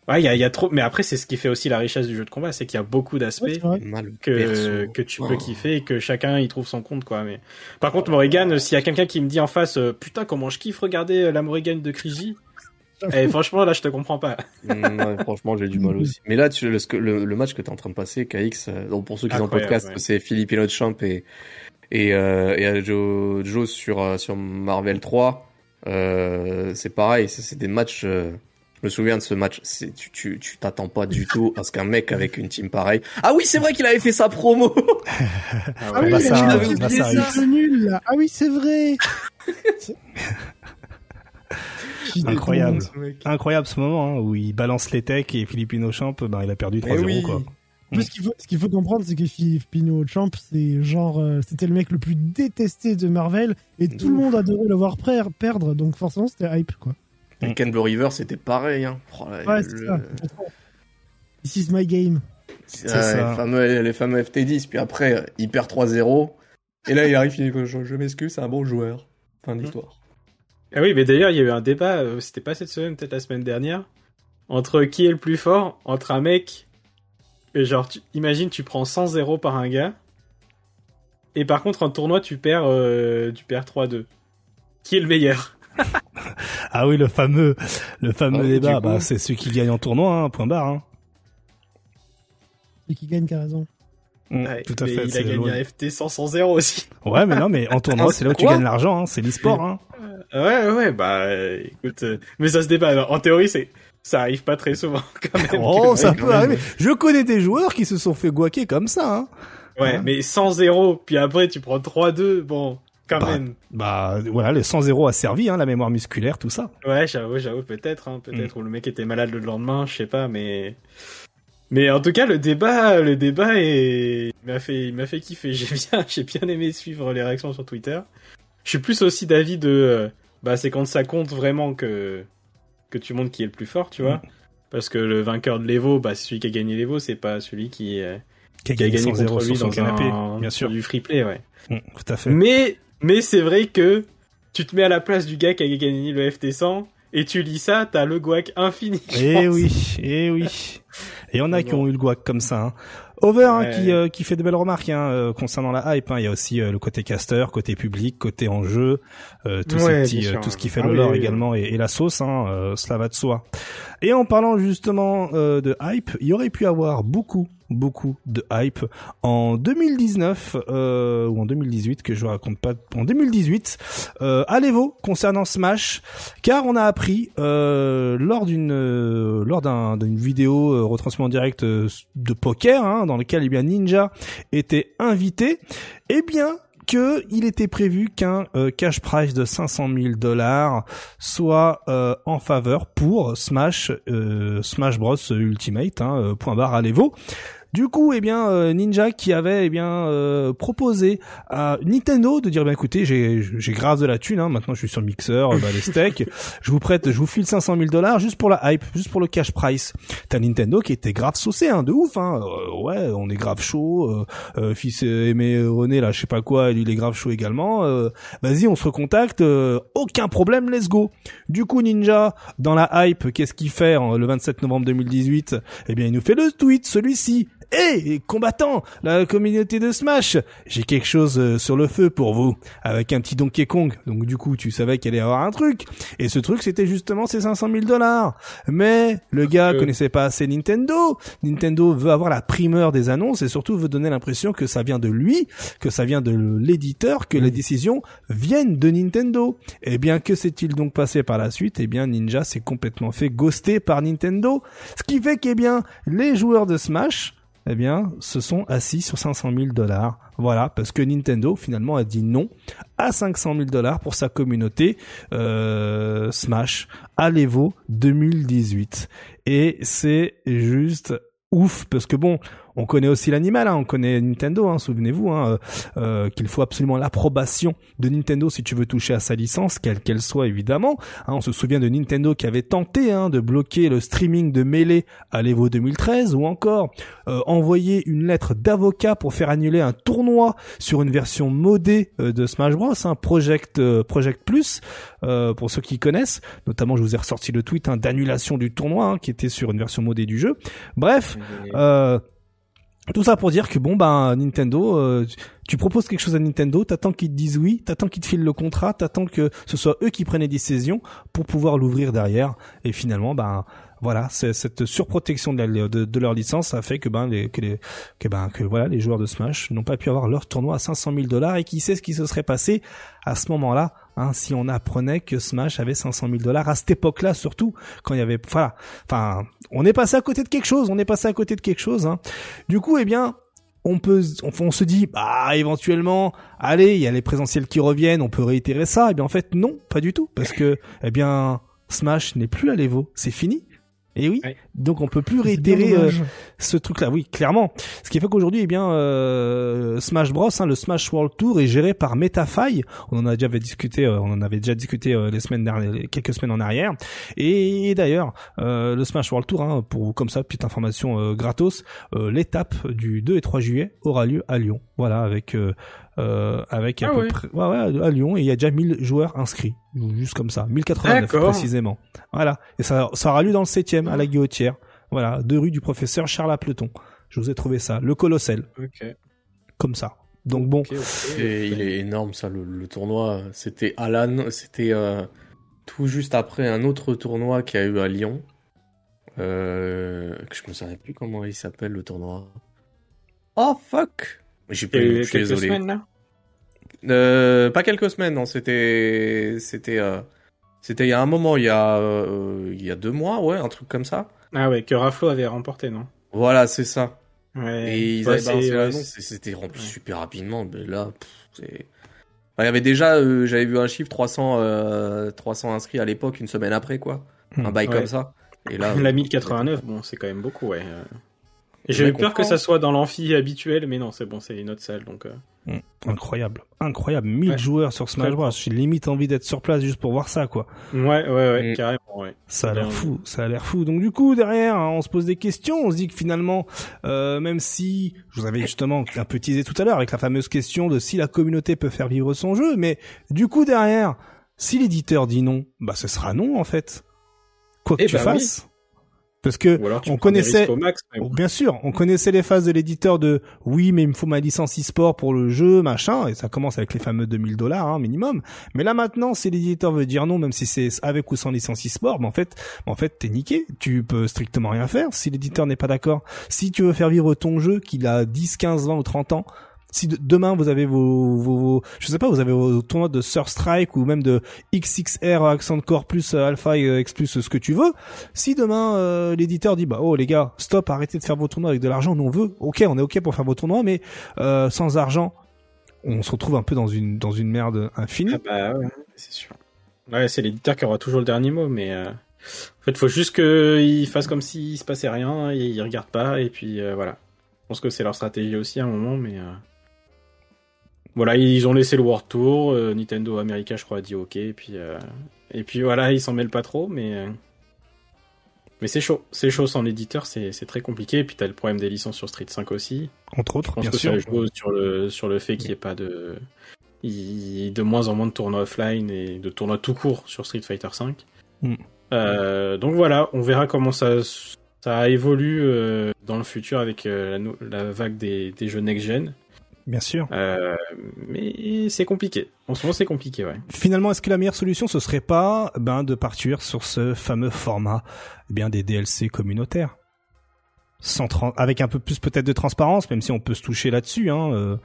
Ouais, il y a, il y a trop. Mais après, c'est ce qui fait aussi la richesse du jeu de combat, c'est qu'il y a beaucoup d'aspects Ouais, que, tu peux Oh. kiffer et que chacun y trouve son compte quoi mais par contre Morrigan s'il y a quelqu'un qui me dit en face euh, putain comment je kiffe regarder euh, la Morrigan de Kriji? eh, franchement là je te comprends pas Mm, franchement, j'ai du mal aussi. Mais là, tu, le, match que tu es en train de passer, KX, euh, donc pour ceux qui sont en podcast, ouais. c'est Philippe Champ et, et, euh, et Joe, Joe sur, euh, sur Marvel 3. Euh, c'est pareil, c'est des matchs. euh, je me souviens de ce match. Tu tu tu t'attends pas du tout à ce qu'un mec avec une team pareille. Ah oui, c'est vrai qu'il avait fait sa promo. Ah oui, bah, ça, bah, ça là. Ah oui, c'est vrai. Incroyable. Ce mec. Incroyable ce moment hein, où il balance les techs et Philippino Champ, ben, il a perdu 3-0 Mais oui. quoi. Plus, ce qu'il faut, comprendre, c'est que Philippe Pino Champ, c'est genre, euh, c'était le mec le plus détesté de Marvel et tout le monde adorait le voir per- perdre, donc forcément c'était hype quoi. Et Ken Blue River, c'était pareil. Hein. Oh, là, Ouais, le- c'est ça. This is my game. C'est. Les fameux, les fameux FT10. Puis après, euh, il perd 3-0. Et là, il arrive, il dit Je, je m'excuse, c'est un bon joueur. Fin de l'histoire. Ah oui mais d'ailleurs il y a eu un débat euh, c'était pas cette semaine peut-être la semaine dernière entre qui est le plus fort entre un mec et genre tu, imagine tu prends 100-0 par un gars et par contre en tournoi tu perds euh, tu perds 3-2 qui est le meilleur? Ah oui, le fameux, le fameux Ah oui, débat, bah, c'est celui qui gagne en tournoi, hein, point barre. Hein. Et qui gagne, qui a raison. Mm, Ouais, tout à mais fait. il a gagné loin. un FT 100 100-0 aussi Ouais, mais non, mais en tournoi, Attends, c'est là où tu gagnes l'argent, hein, c'est l'e-sport. Hein. Ouais, ouais, bah, écoute, euh, mais ça se débat. Alors, En théorie, c'est, ça arrive pas très souvent, quand même. Oh, ça peut arriver. Je connais des joueurs qui se sont fait guaquer comme ça. Hein. Ouais, Hein mais 100-0, puis après, tu prends 3-2, bon, quand Bah. même. Bah voilà, le 100-0 a servi, hein, la mémoire musculaire, tout ça. Ouais, j'avoue, j'avoue, peut-être, hein, peut-être, Mm. ou le mec était malade le lendemain, je sais pas, mais, mais en tout cas, le débat, le débat est, il m'a fait, il m'a fait kiffer. J'ai bien, j'ai bien aimé suivre les réactions sur Twitter. Je suis plus aussi d'avis de, euh, bah, c'est quand ça compte vraiment que, que tu montres qui est le plus fort, tu vois. Mm. Parce que le vainqueur de l'Evo, bah, celui qui a gagné l'Evo, c'est pas celui qui, euh, Qui a qui a gagné gagné 100-0 contre lui sur son dans canapé, un, bien sûr. du free play, ouais. Mm, tout à fait. Mais, mais c'est vrai que tu te mets à la place du gars qui a gagné le FT100 et tu lis ça, t'as le guac infini. Eh oui, eh oui. Et il y en a qui ont eu le guac comme ça. Hein. Over hein, Ouais. qui, euh, qui fait de belles remarques hein, euh, concernant la hype. hein. Il y a aussi euh, le côté caster, côté public, côté enjeu, euh, tout, Ouais, ces petits, euh, tout ce qui fait Ah le lore oui, oui. également et, et la sauce. Hein, euh, cela va de soi. Et en parlant justement euh, de hype, il y aurait pu avoir beaucoup, beaucoup de hype en 2019 euh, ou en 2018 que je vous raconte pas. En 2018, euh, à l'Evo concernant Smash, car on a appris euh, lors d'une euh, lors d'un- d'une vidéo euh, retransmission en direct euh, de poker hein, dans lequel eh bien Ninja était invité, eh bien que il était prévu qu'un euh, cash prize de 500 000 dollars soit euh, en faveur pour Smash euh, Smash Bros Ultimate hein, point barre à l'Evo. Du coup, eh bien, euh, Ninja qui avait eh bien euh, proposé à Nintendo de dire, ben écoutez, j'ai j'ai grave de la thune, hein, maintenant je suis sur Mixer, euh, bah, les steaks, je vous prête, je vous file 500 000 dollars juste pour la hype, juste pour le cash price. T'as Nintendo qui était grave saucé, hein, de ouf, hein. Ouais, on est grave chaud. Fils aimé René là, je sais pas quoi, lui il est grave chaud également. Vas-y, on se recontacte, euh, aucun problème, let's go. Du coup, Ninja, dans la hype, qu'est-ce qu'il fait hein, le 27 novembre 2018 Eh bien, il nous fait le tweet, celui-ci. Hé, combattant, la communauté de Smash, j'ai quelque chose euh, sur le feu pour vous, avec un petit Donkey Kong. Donc du coup, tu savais qu'il allait y avoir un truc. Et ce truc, c'était justement ces 500 000 dollars. Mais le gars que- connaissait pas assez Nintendo. Nintendo veut avoir la primeur des annonces et surtout veut donner l'impression que ça vient de lui, que ça vient de l'éditeur, que les décisions viennent de Nintendo. Eh bien, que s'est-il donc passé par la suite? Eh bien, Ninja s'est complètement fait ghoster par Nintendo. Ce qui fait qu'eh bien, les joueurs de Smash, eh bien, se sont assis sur 500 000 dollars. Voilà, parce que Nintendo finalement a dit non à 500 000 dollars pour sa communauté euh, Smash à l'Evo 2018. Et c'est juste ouf parce que bon, on connaît aussi l'animal, hein, on connaît Nintendo, hein, souvenez-vous, hein, euh, euh, qu'il faut absolument l'approbation de Nintendo si tu veux toucher à sa licence, quelle qu'elle soit évidemment. Hein, on se souvient de Nintendo qui avait tenté hein, de bloquer le streaming de Melee à l'Evo 2013, ou encore euh, envoyer une lettre d'avocat pour faire annuler un tournoi sur une version modée euh, de Smash Bros, hein, Project euh, Project Plus, euh, pour ceux qui connaissent. Notamment, je vous ai ressorti le tweet hein, d'annulation du tournoi hein, qui était sur une version modée du jeu. Bref. Euh, tout ça pour dire que bon ben Nintendo, euh, tu- proposes quelque chose à Nintendo, t'attends qu'ils te disent oui, t'attends qu'ils te filent le contrat, t'attends que ce soit eux qui prennent les décisions pour pouvoir l'ouvrir derrière. Et finalement ben voilà, cette surprotection de, la- de, de leur licence a fait que ben les que les que ben que voilà les joueurs de Smash n'ont pas pu avoir leur tournoi à 500 000 dollars et qui sait ce qui se serait passé à ce moment-là hein, si on apprenait que Smash avait 500 000 dollars à cette époque-là surtout quand il y avait voilà enfin on est passé à côté de quelque chose on est passé à côté de quelque chose hein. du coup eh bien on peut on, se dit bah éventuellement allez il y a les présentiels qui reviennent on peut réitérer ça. Et bien en fait non pas du tout parce que eh bien Smash n'est plus à l'Evo. C'est fini et oui Ouais. donc on peut plus réitérer euh, ce truc-là, oui, clairement. Ce qui fait qu'aujourd'hui, eh bien, euh, Smash Bros, hein, le Smash World Tour est géré par Metafy. On en a déjà avait discuté, euh, on en avait déjà discuté euh, les semaines dernières, les- quelques semaines en arrière. Et, d'ailleurs, euh, le Smash World Tour, hein, pour comme ça, petite information euh, gratos, euh, l'étape du 2 et 3 juillet aura lieu à Lyon. Voilà, avec euh, avec à Ah peu ouais. près, ouais, ouais, à Lyon, et il y a déjà 1000 joueurs inscrits, juste comme ça, 1089 D'accord. précisément. Voilà, et ça, ça aura lieu dans le 7 à la Guillotière. Voilà, deux rue du professeur Charles Appleton. Je vous ai trouvé ça, le colossel, Ok. comme ça. Donc bon, Ok, ok. Et il est énorme ça le, le tournoi. C'était Alan, c'était euh, tout juste après un autre tournoi qu'il y a eu à Lyon. Euh, que je me souviens plus comment il s'appelle le tournoi. Oh fuck J'ai plus, eu je suis quelques désolé. semaines là. Euh, pas quelques semaines, non. C'était, c'était, euh, c'était il y a un moment, il y a, euh, il y a deux mois, ouais, un truc comme ça. Ah ouais, que Raflo avait remporté, non? Voilà, c'est ça. Ouais. Et ils Ouais, avaient balancé ouais, c'était rempli Ouais. super rapidement. Mais là, pff, c'est. Enfin, il y avait déjà, j'avais vu un chiffre 300, euh, 300 inscrits à l'époque, une semaine après, quoi. Hmm. Un bail Ouais. comme ça. Et là, La euh, 1089, bon, c'est quand même beaucoup, ouais. J'ai eu peur que ça soit dans l'amphi habituel, mais non, c'est bon, c'est une autre salle, donc. euh. incroyable, incroyable, 1000 Ouais. joueurs sur Smash Bros. J'ai limite envie d'être sur place juste pour voir ça, quoi. Ouais, ouais, ouais, Mm. carrément, ouais. Ça a l'air fou, ça a l'air fou. Donc du coup derrière, hein, on se pose des questions, on se dit que finalement, euh, même si je vous avais justement un peu teasé tout à l'heure avec la fameuse question de si la communauté peut faire vivre son jeu, mais du coup derrière, si l'éditeur dit non, bah ce sera non en fait, quoi que Eh tu bah fasses. Parce que Ou on connaissait- risques au max. mais bon. Bien sûr, on connaissait les phases de l'éditeur de oui, mais il me faut ma licence e-sport pour le jeu, machin, et ça commence avec les fameux 2000 dollars hein, minimum. Mais là maintenant, si l'éditeur veut dire non, même si c'est avec ou sans licence e-sport, ben en fait, ben en fait, t'es niqué. Tu peux strictement rien faire si l'éditeur n'est pas d'accord. Si tu veux faire vivre ton jeu, qu'il a 10, 15, 20 ou 30 ans. Si de- demain vous avez vos, je sais pas, vous avez vos tournois de Sur Strike ou même de XXR Accent Core plus euh, Alpha euh, X plus euh, ce que tu veux, si demain l'éditeur dit bah oh les gars stop arrêtez de faire vos tournois avec de l'argent nous on veut ok on est ok pour faire vos tournois mais sans argent on se retrouve un peu dans une dans une merde infinie Ah bah ouais, c'est sûr. Ouais, c'est l'éditeur qui aura toujours le dernier mot, mais en fait, faut juste qu'il fasse comme s'il se passait rien, et il regarde pas, et puis voilà. pense que c'est leur stratégie aussi à un moment, mais voilà, ils ont laissé le World Tour. euh, Nintendo America, je crois, a dit OK, et puis euh, et puis voilà, ils s'en mêlent pas trop, mais euh, mais c'est chaud, c'est chaud sans l'éditeur, c'est c'est très compliqué. Et puis t'as le problème des licences sur Street 5 aussi. Entre autres, Je pense bien que sûr. ça joue sur le sur le fait qu'il n'y ait pas de il- de moins en moins de tournois offline et de tournois tout court sur Street Fighter 5. Mm. Euh, donc voilà, on verra comment ça ça évolue dans le futur avec la, la vague des, des jeux next gen. Bien sûr. Euh, mais c'est compliqué. En ce moment, c'est compliqué, ouais. Finalement, est-ce que la meilleure solution ce serait pas ben de partir sur ce fameux format eh bien des DLC communautaires? Sans avec un peu plus peut-être de transparence, même si on peut se toucher là-dessus. Hein, euh,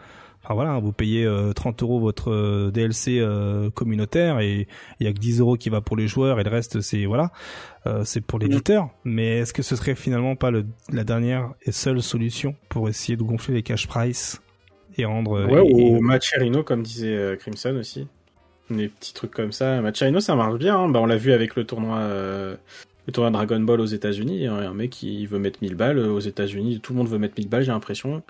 enfin voilà, vous payez euh, 30 euros votre euh, DLC euh, communautaire et il y a que 10 euros qui va pour les joueurs et le reste c'est voilà, c'est pour l'éditeur. Mais est-ce que ce serait finalement pas le, la dernière et seule solution pour essayer de gonfler les cash price? Et rendre euh, Ouais, et- ou Macherino, comme disait euh, Crimson aussi. Des petits trucs comme ça. Macherino, ça marche bien. hein. Bah, on l'a vu avec le tournoi, euh, le tournoi Dragon Ball aux États-Unis. hein. Un mec qui veut mettre 1000 balles aux États-Unis. Tout le monde veut mettre 1000 balles, j'ai l'impression.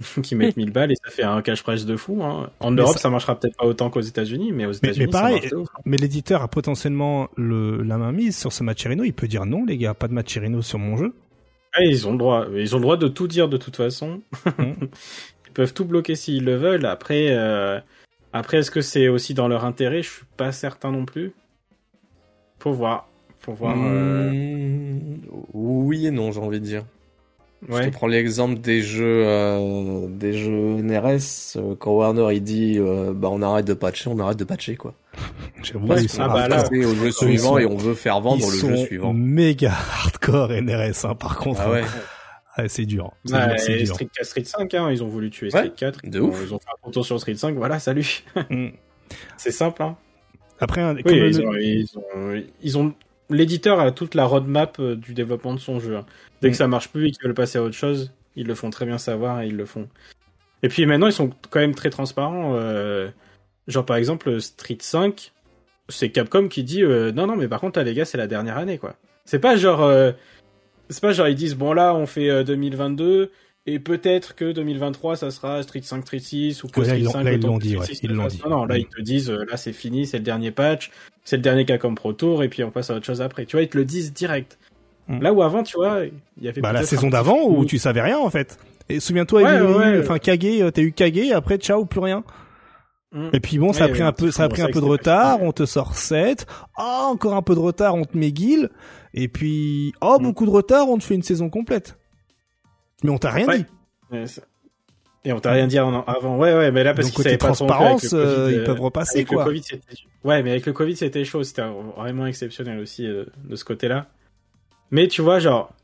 qui mettent 1000 balles et ça fait un cash price de fou. hein. En Mais Europe, ça- ça... marchera peut-être pas autant qu'aux États-Unis, mais aux mais États-Unis, ça marche de ouf. Mais l'éditeur a potentiellement le, la main mise sur ce Macherino. Il peut dire non, les gars, pas de Macherino sur mon jeu. Ah, ils ont le droit. Ils ont le droit de tout dire de toute façon. Ils peuvent tout bloquer s'ils le veulent. Après, euh, après, est-ce que c'est aussi dans leur intérêt? Je suis pas certain non plus. Faut voir. Faut voir. euh, Mmh, Oui et non, j'ai envie de dire. Je Ouais. te prends l'exemple des jeux, euh, des jeux NRS. euh, quand Warner il dit, euh, bah on arrête de patcher, on arrête de patcher quoi. J'avoue, ils sont ah va bah là, au jeu suivant sont- et on veut faire vendre ils le sont jeu suivant. méga hardcore NRS, hein, par contre. Ah ouais. Ah, c'est dur. C'est Ouais, dur, c'est et dur. Street 4, Street 5, hein, ils ont voulu tuer Ouais, Street 4. de Ils ont- ouf. Ils ont fait un retour sur Street 5. Voilà, salut. Mm. c'est simple. Hein. Après, un- Oui, ils ont, ils ont, ils ont- l'éditeur a toute la roadmap euh, du développement de son jeu. hein. Dès Mm. que ça marche plus et qu'ils veulent passer à autre chose, ils le font très bien savoir et ils le font. Et puis maintenant, ils sont quand même très transparents. euh, genre par exemple, Street 5, c'est Capcom qui dit euh, non non, mais par contre, là, les gars, c'est la dernière année quoi. C'est pas genre, euh, c'est pas genre ils disent bon là, on fait euh, 2022. Et peut-être que 2023, ça sera Street 5, Street 6, ou que Street ils l'ont- 5, là, ils l'ont dit, ouais, 6 ils l'ont dit. Non, non, là, Mm. ils te disent, euh, là, c'est fini, c'est le dernier patch, c'est le dernier Capcom Pro Tour, et puis on passe à autre chose après. Tu vois, ils te le disent direct. Mm. Là où avant, tu vois, il y avait bah, la saison un d'avant où tu savais rien, en fait. Et souviens-toi, Ouais, ouais. enfin, Kage, euh, t'as eu Kage, après, ciao, plus rien. Mm. Et puis bon, ça a pris un peu, ça a pris un peu de retard, on te sort 7. Ah, encore un peu de retard, on te met. Et puis, oh, Mm. beaucoup de retard, on te fait une saison complète. Mais on t'a rien Ouais. dit. Ouais, ça- Et on t'a rien dit avant. Ouais, ouais, mais là, parce qu'ils savaient pas transparence, euh, Covid, ils euh, peuvent repasser, avec quoi. Le COVID, c'était... Ouais, mais avec le Covid, c'était chaud. C'était vraiment exceptionnel aussi euh, de ce côté-là. Mais tu vois, genre,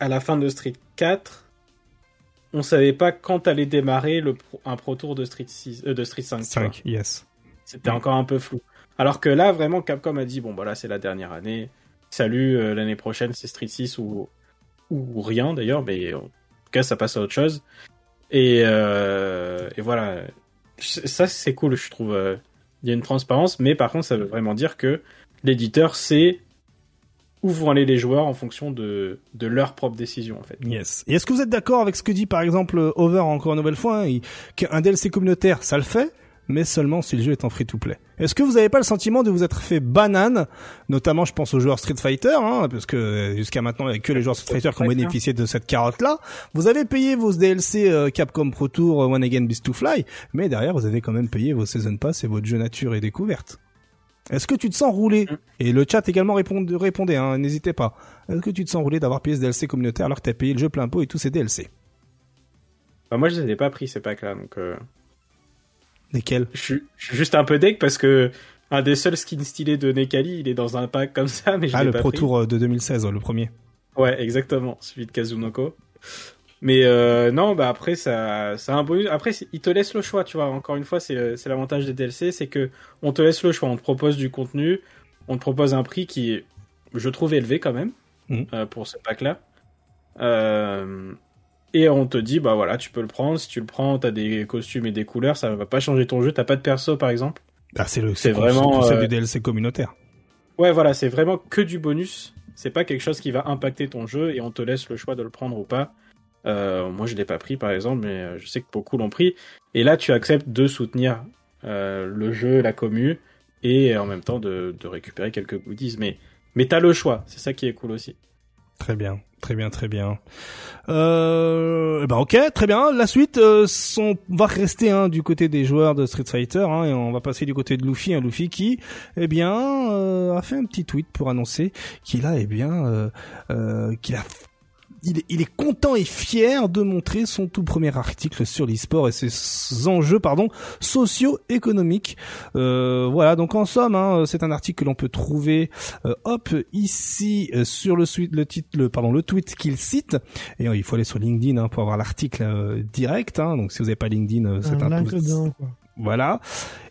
à la fin de Street 4, on savait pas quand allait démarrer le pro- un Pro Tour de Street 6, euh, de Street 5. tu vois. 5, yes. C'était encore un peu flou. Alors que là, vraiment, Capcom a dit bon, bah là, c'est la dernière année. Salut, euh, l'année prochaine, c'est Street 6 ou, ou rien d'ailleurs, mais en tout cas, ça passe à autre chose. Et, euh, et voilà. Ça, c'est cool, je trouve. euh, Il y a une transparence, mais par contre, ça veut vraiment dire que l'éditeur sait où vont aller les joueurs en fonction de, de leur propre décision, en fait. Yes. Et est-ce que vous êtes d'accord avec ce que dit par exemple Over encore une nouvelle fois hein, qu'un DLC communautaire ça le fait, mais seulement si le jeu est en free to play. Est-ce que vous n'avez pas le sentiment de vous être fait banane, notamment je pense aux joueurs Street Fighter, hein, parce que euh, jusqu'à maintenant il n'y a que les joueurs Street Fighter qui ont bénéficié de cette carotte là. Vous avez payé vos DLC euh, Capcom Pro Tour euh, One Again Beast to Fly, mais derrière vous avez quand même payé vos Season Pass et votre jeu nature et découverte. Est-ce que tu te sens roulé? Mm. Et le chat également répondez, répondez hein, n'hésitez pas. Est-ce que tu te sens roulé d'avoir payé ce DLC communautaire alors que t'as payé le jeu plein pot et tous ces DLC Bah, moi, je les ai pas pris ces packs-là, donc euh, Je, suis, je suis juste un peu deck parce que un des seuls skins stylés de Nekali, il est dans un pack comme ça, mais je Ah, le pas Pro pris. Tour euh, de 2016, ouais, le premier. Ouais, exactement, celui de Kazunoko. Mais euh, non, bah après ça, ça a un bonus. Après, il te laisse le choix, tu vois. Encore une fois, c'est c'est l'avantage des DLC, c'est que on te laisse le choix. On te propose du contenu, on te propose un prix qui est, je trouve, élevé quand même euh, pour ce pack-là. Euh, et on te dit, bah voilà, tu peux le prendre. Si tu le prends, t'as des costumes et des couleurs, ça va pas changer ton jeu. T'as pas de perso, par exemple? Ah, c'est le, C'est vraiment, concept euh, du DLC communautaire. Ouais, voilà, c'est vraiment que du bonus. C'est pas quelque chose qui va impacter ton jeu et on te laisse le choix de le prendre ou pas. Euh, moi, je l'ai pas pris, par exemple, mais euh, je sais que beaucoup l'ont pris. Et là, tu acceptes de soutenir euh, le jeu, la commu, et en même temps de, de récupérer quelques goodies. Mais, mais t'as le choix. C'est ça qui est cool aussi. Très bien, très bien, très bien. Euh, eh ben ok, très bien. La suite, euh, on va rester hein, du côté des joueurs de Street Fighter hein, et on va passer du côté de Luffy, hein, Luffy qui, eh bien, euh, a fait un petit tweet pour annoncer qu'il a, eh bien, euh, qu'il a il est, il est content et fier de montrer son tout premier article sur l'e-sport et ses enjeux pardon socio-économiques. Euh, voilà, donc en somme, hein, c'est un article que l'on peut trouver euh, hop ici euh, sur le, suite, le titre, le, pardon, le tweet qu'il cite. Et euh, il faut aller sur LinkedIn hein, pour avoir l'article euh, direct. Hein, donc si vous n'avez pas LinkedIn, euh, c'est Un un, quoi. Voilà.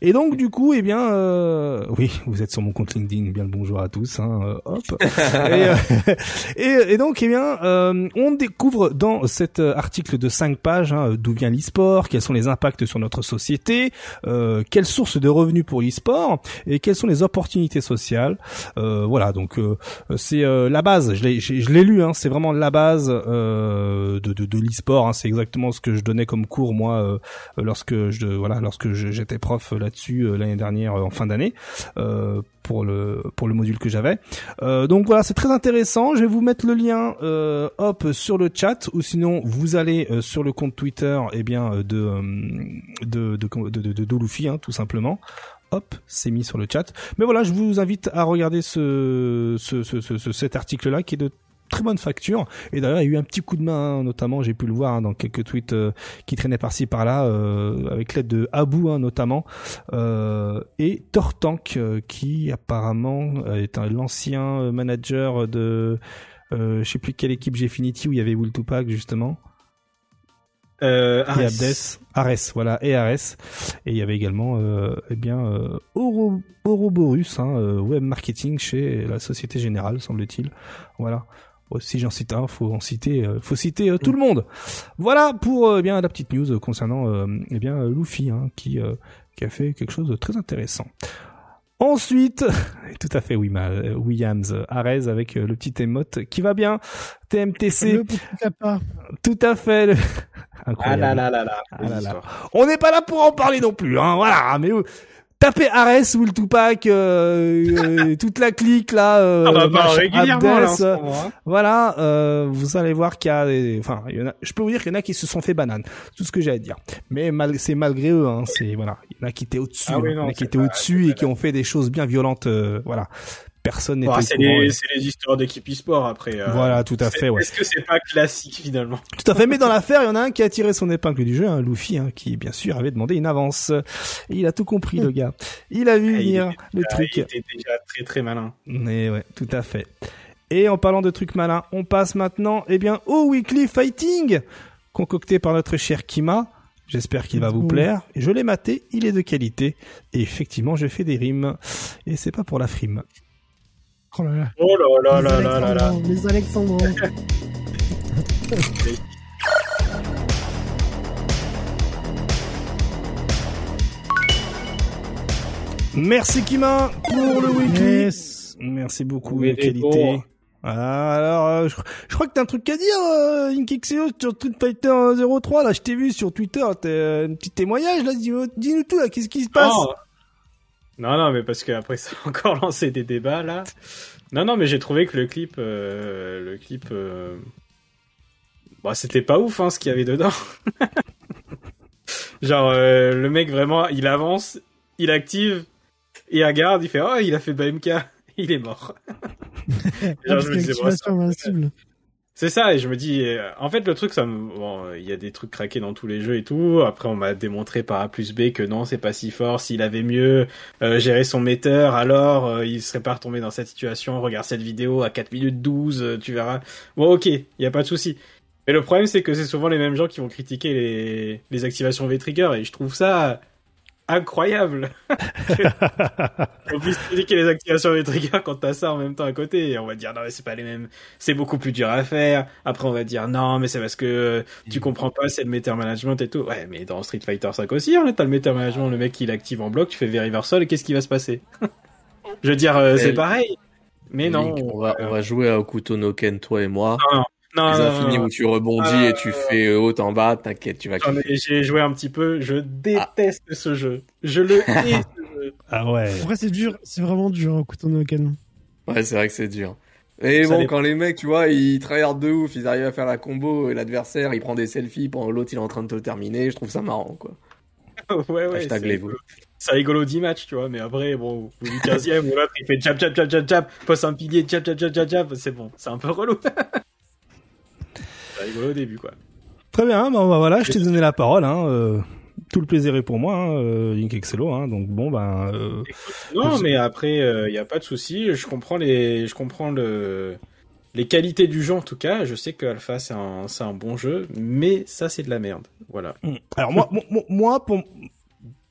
Et donc du coup, eh bien, euh, oui, vous êtes sur mon compte LinkedIn. Bien le bonjour à tous. Hein, euh, hop. et, euh, et, et donc, eh bien, euh, on découvre dans cet euh, article de 5 pages hein, d'où vient l'e-sport, quels sont les impacts sur notre société, euh, quelles sources de revenus pour l'e-sport et quelles sont les opportunités sociales. Euh, voilà, donc euh, c'est euh, la base. Je l'ai, j'ai- je l'ai lu. Hein, c'est vraiment la base euh, de, de, de l'e-sport. Hein, c'est exactement ce que je donnais comme cours moi euh, lorsque je voilà lorsque j'étais prof là-dessus euh, l'année dernière euh, en fin d'année euh, pour le pour le module que j'avais. Donc voilà, c'est très intéressant. Je vais vous mettre le lien hop sur le chat ou sinon vous allez sur le compte Twitter eh bien de de de de, Dolufi, hein, tout simplement. Hop, c'est mis sur le chat. Mais voilà, je vous invite à regarder ce, ce, ce- ce- cet article-là qui est de très bonne facture. Et d'ailleurs, il y a eu un petit coup de main, hein, notamment, j'ai pu le voir hein, dans quelques tweets euh, qui traînaient par-ci par-là, euh, avec l'aide de Abou hein, notamment, euh, et Tortank, euh, qui apparemment euh, est un l'ancien euh, manager de, euh, je sais plus quelle équipe Gfinity où il y avait Will Tupac justement. Euh, Et Ares. Abdes, Ares, voilà, et Ares. Et il y avait également, euh, eh bien, euh, Oro, Ouroboros, hein, web marketing chez la Société Générale, semble-t-il. Voilà. Oh, si j'en cite un, faut en citer, euh, faut citer euh, tout le monde. Voilà pour euh, eh bien la petite news concernant euh, eh bien Luffy, hein, qui euh, qui a fait quelque chose de très intéressant. Ensuite, tout à fait, oui, ma, Williams, Ares avec euh, le petit émote qui va bien. TMTC, Le petit capa. tout à fait. le- Ah là là là là. Ah là. On n'est pas là pour en parler non plus, hein. Voilà, mais tapez Ares ou le Tupac, euh, euh, toute la clique là. Euh, Ah bah, bah, là, Abdes, moment, hein. voilà, euh, vous allez voir qu'il y a, des- enfin, il y en a, je peux vous dire qu'il y en a qui se sont fait banane. Tout ce que j'ai à dire. Mais mal, c'est malgré eux, hein. C'est voilà, il y en a qui étaient au-dessus, Ah oui, hein. il y en a qui étaient au-dessus et qui ont fait des choses bien violentes. euh, voilà, personne n'était Bon, au c'est les, et- c'est les histoires d'équipe e-sport après. euh, Voilà, tout à fait, ouais. Est-ce que c'est pas classique finalement? Tout à fait, mais dans l'affaire, il y en a un qui a tiré son épingle du jeu, un Luffy, hein, qui bien sûr avait demandé une avance. Et il a tout compris, le gars. Il a vu Ah, venir était le déjà- truc. Il était déjà très très malin. Mais ouais, tout à fait. Et en parlant de trucs malins, on passe maintenant, eh bien, au Weekly Fighting, concocté par notre cher Kima. J'espère qu'il va vous plaire. Je l'ai maté, il est de qualité. Et effectivement, je fais des rimes. Et c'est pas pour la frime. Oh là là. Oh là là les là là là Les Alexandrins. Merci Kima pour le Weekly. Yes. Merci beaucoup, Oui, qualité. Ah, alors, euh, je, je crois que t'as un truc à dire, euh, Inkexeo, sur Street Fighter 03, là, je t'ai vu sur Twitter, t'as euh, un petit témoignage, là, dis- dis-nous tout, là, qu'est-ce qui se passe? Non. Non, non, mais parce qu'après ça a encore lancé des débats là. Non, non, mais j'ai trouvé que le clip, euh, le clip, euh... bah, c'était pas ouf hein, ce qu'il y avait dedans. Genre euh, le mec vraiment, il avance, il active, il regarde, il fait oh il a fait BMK, il est mort. Genre, parce je me disais, bon, qu'activation invincible. C'est ça, et je me dis, euh, en fait, le truc, ça il y a des trucs craqués dans tous les jeux et tout. Après, on m'a démontré par A plus B que non, c'est pas si fort. S'il avait mieux euh, géré son metteur, alors euh, il serait pas retombé dans cette situation. Regarde cette vidéo à 4 minutes 12, euh, tu verras. Bon, ok, il y a pas de souci. Mais le problème, c'est que c'est souvent les mêmes gens qui vont critiquer les, les activations V-Trigger, et je trouve ça incroyable. On puisse critiquer les activations des triggers quand t'as ça en même temps à côté. Et on va dire non mais c'est pas les mêmes, c'est beaucoup plus dur à faire. Après on va dire non mais c'est parce que tu comprends pas, c'est le meter management et tout. Ouais mais dans Street Fighter 5 aussi, hein, t'as le meter management, le mec qui l'active en bloc, tu fais V reversal et qu'est-ce qui va se passer? Je veux dire euh, c'est pareil. Mais non. Link, on va, euh, on va jouer à Okuto no Ken, toi et moi. non, non. Non, Les non, infinis non, où tu rebondis Ah, et tu fais euh, haut en bas, t'inquiète, tu vas. J'ai joué un petit peu, je déteste ce jeu. Je le hais ce jeu. Ah ouais. Après, c'est dur, c'est vraiment dur, un couteau no canon. Ouais, c'est vrai que c'est dur. Et Ça bon, quand les mecs, tu vois, ils tryhardent de ouf, ils arrivent à faire la combo et l'adversaire, il prend des selfies pendant l'autre, il est en train de te le terminer, je trouve ça marrant, quoi. ouais, ouais. Hashtag les rigolo. C'est rigolo 10 matchs, tu vois, mais après, bon, au bout du 15ème, ou l'autre, il fait jab, jab, jab, jab, jab, poste un pilier, jab, jab, jab, jab, jab, c'est bon, c'est un peu relou. C'est rigolo au début, quoi. Très bien, bah voilà, je t'ai donné la parole. Hein, euh, tout le plaisir est pour moi, hein, euh, Link Excello. Hein, donc bon, ben, euh, Non, mais après, il n'y a pas de souci. Je comprends les, je comprends le, les qualités du jeu en tout cas. Je sais que Alpha c'est un, c'est un bon jeu, mais ça c'est de la merde. Voilà. Hmm. Alors moi, mo- mo- moi, pour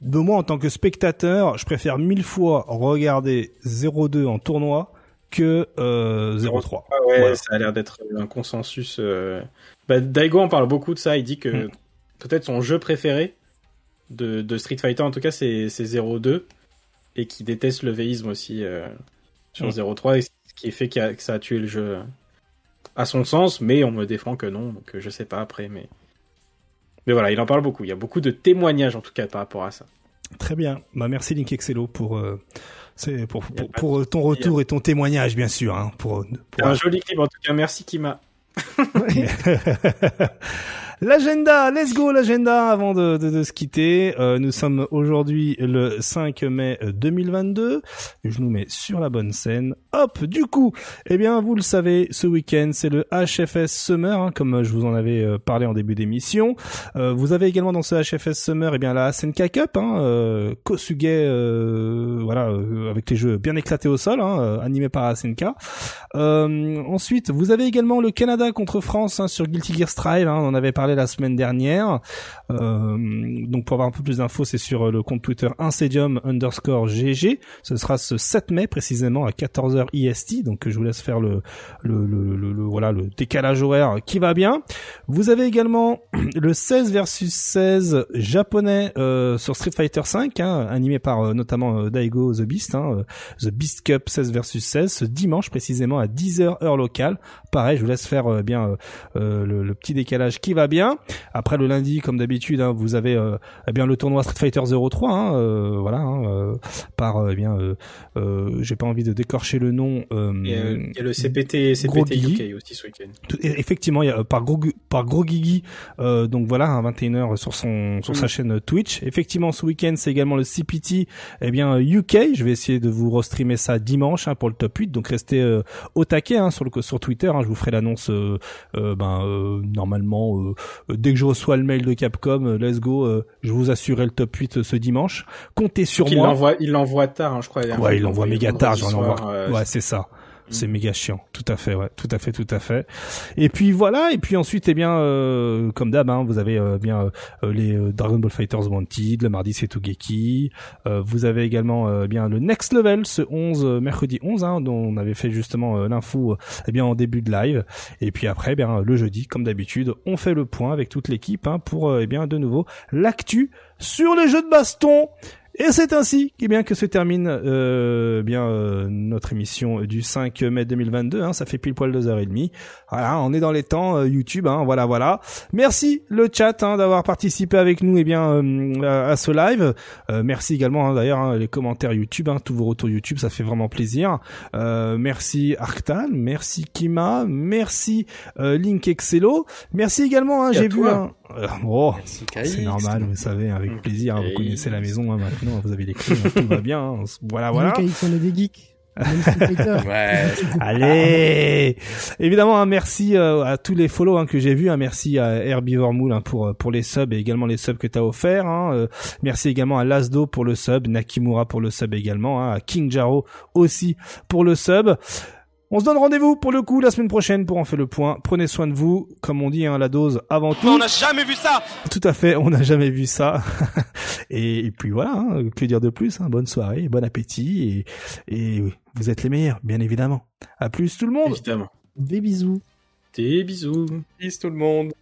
de moi en tant que spectateur, je préfère mille fois regarder 0-2 en tournoi que euh, 0-3. Ah ouais, Voilà. ça a l'air d'être un consensus. euh. Bah, Daigo en parle beaucoup de ça. Il dit que Mm. peut-être son jeu préféré de, de Street Fighter, en tout cas, c'est c'est 0-2 et qui déteste le véisme aussi euh, sur Mm. 0-3, et ce qui fait qu'il a- que ça a tué le jeu euh, à son sens, mais on me défend que non, donc euh, je sais pas après, mais. Mais voilà, il en parle beaucoup. Il y a beaucoup de témoignages en tout cas par rapport à ça. Très bien. Bah merci Link Excello pour euh, c'est pour pour, de ton retour et ton témoignage bien sûr. Hein, pour- un joli clip en tout cas. Merci Kima. L'agenda, let's go l'agenda avant de, de, de se quitter. Euh, nous sommes aujourd'hui le 5 mai 2022. Je nous mets sur la bonne scène. Hop, du coup, eh bien vous le savez, ce week-end c'est le HFS Summer, hein, comme je vous en avais euh, parlé en début d'émission. Euh, vous avez également dans ce HFS Summer, eh bien la SNK Cup, hein, euh, Kosuge, euh, voilà, euh, avec les jeux bien éclatés au sol, hein, euh, animés par SNK. Euh, ensuite, vous avez également le Canada contre France hein, sur Guilty Gear Strive. Hein, on en avait parlé la semaine dernière. Euh, donc pour avoir un peu plus d'infos, c'est sur le compte Twitter Incedium underscore GG. Ce sera ce 7 mai précisément à 14h IST. Donc je vous laisse faire le, le, le, le- le- voilà le décalage horaire qui va bien. Vous avez également le 16 versus 16 japonais euh, sur Street Fighter 5, hein, animé par euh, notamment euh, Daigo The Beast, hein, euh, The Beast Cup 16 versus 16, ce dimanche précisément à 10h heure locale. Pareil, je vous laisse faire euh, bien euh, euh, le, le petit décalage qui va bien. Après le lundi, comme d'habitude, hein, vous avez euh, eh bien le tournoi Street Fighter 03, hein, euh, voilà, hein, euh, par eh bien, j'ai pas envie de décorcher le nom. euh, euh, Il y a le CPT, CPT. UK aussi ce week-end. et- effectivement, il y a, par gros par gros Guigui, euh, donc voilà, à 21h sur son sur sa Mm. chaîne Twitch. Effectivement, ce week-end, c'est également le CPT, eh bien UK. Je vais essayer de vous restreamer ça dimanche hein, pour le top 8. Donc restez euh, au taquet hein, sur le sur Twitter. Je vous ferai l'annonce euh, euh, ben euh, normalement dès que je reçois le mail de Capcom. let's go. euh, je vous assurerai le top 8 ce dimanche. Comptez sur il moi. l'envoie, il l'envoie tard, hein, je crois. Ouais, il envoie méga tard, j'en envoie. ouais, c'est ça. C'est Mm. méga chiant. Tout à fait, ouais. Tout à fait, tout à fait. Et puis voilà. Et puis ensuite, eh bien, euh, comme d'hab, hein, vous avez euh, bien euh, les euh, Dragon Ball Fighters Wanted, le mardi c'est Togeki. Euh, vous avez également euh, bien le Next Level, ce 11 euh, mercredi 11, hein, dont on avait fait justement euh, l'info, euh, eh bien en début de live. Et puis après, eh bien le jeudi, comme d'habitude, on fait le point avec toute l'équipe hein, pour euh, eh bien de nouveau l'actu sur les jeux de baston. Et c'est ainsi eh bien que se termine euh, bien euh, notre émission du 5 mai 2022. Hein, ça fait pile poil deux heures et demie. Voilà, on est dans les temps euh, YouTube. Hein, voilà, voilà. Merci le chat hein, d'avoir participé avec nous et bien euh, à, ce live. Euh, merci également hein, d'ailleurs hein, les commentaires YouTube, hein, tous vos retours YouTube, ça fait vraiment plaisir. Euh, merci Arctan, merci Kima, merci euh, Link Excello, merci également. Hein, J'ai vu un. oh, c'est normal, vous savez, avec Mm. plaisir. hein, vous connaissez la maison hein, maintenant, vous avez les clés, tout va bien. hein. Voilà, voilà. On est des geeks. Ouais, Allez Évidemment, un merci euh, à tous les follow hein, que j'ai vus. Un merci à Herbivore Moule hein, pour euh, pour les subs et également les subs que t'as offert. Hein. Euh, merci également à Lasdo pour le sub, Nakimura pour le sub également, hein, à King Jaro aussi pour le sub. On se donne rendez-vous pour le coup la semaine prochaine pour en faire le point. Prenez soin de vous, comme on dit, hein, la dose avant tout. On n'a jamais vu ça Tout à fait, on n'a jamais vu ça. et, et puis voilà, hein, que dire de plus hein, Bonne soirée, bon appétit et, et oui, vous êtes les meilleurs, bien évidemment. À plus tout le monde. Évidemment. Des bisous. Des bisous. peace tout le monde.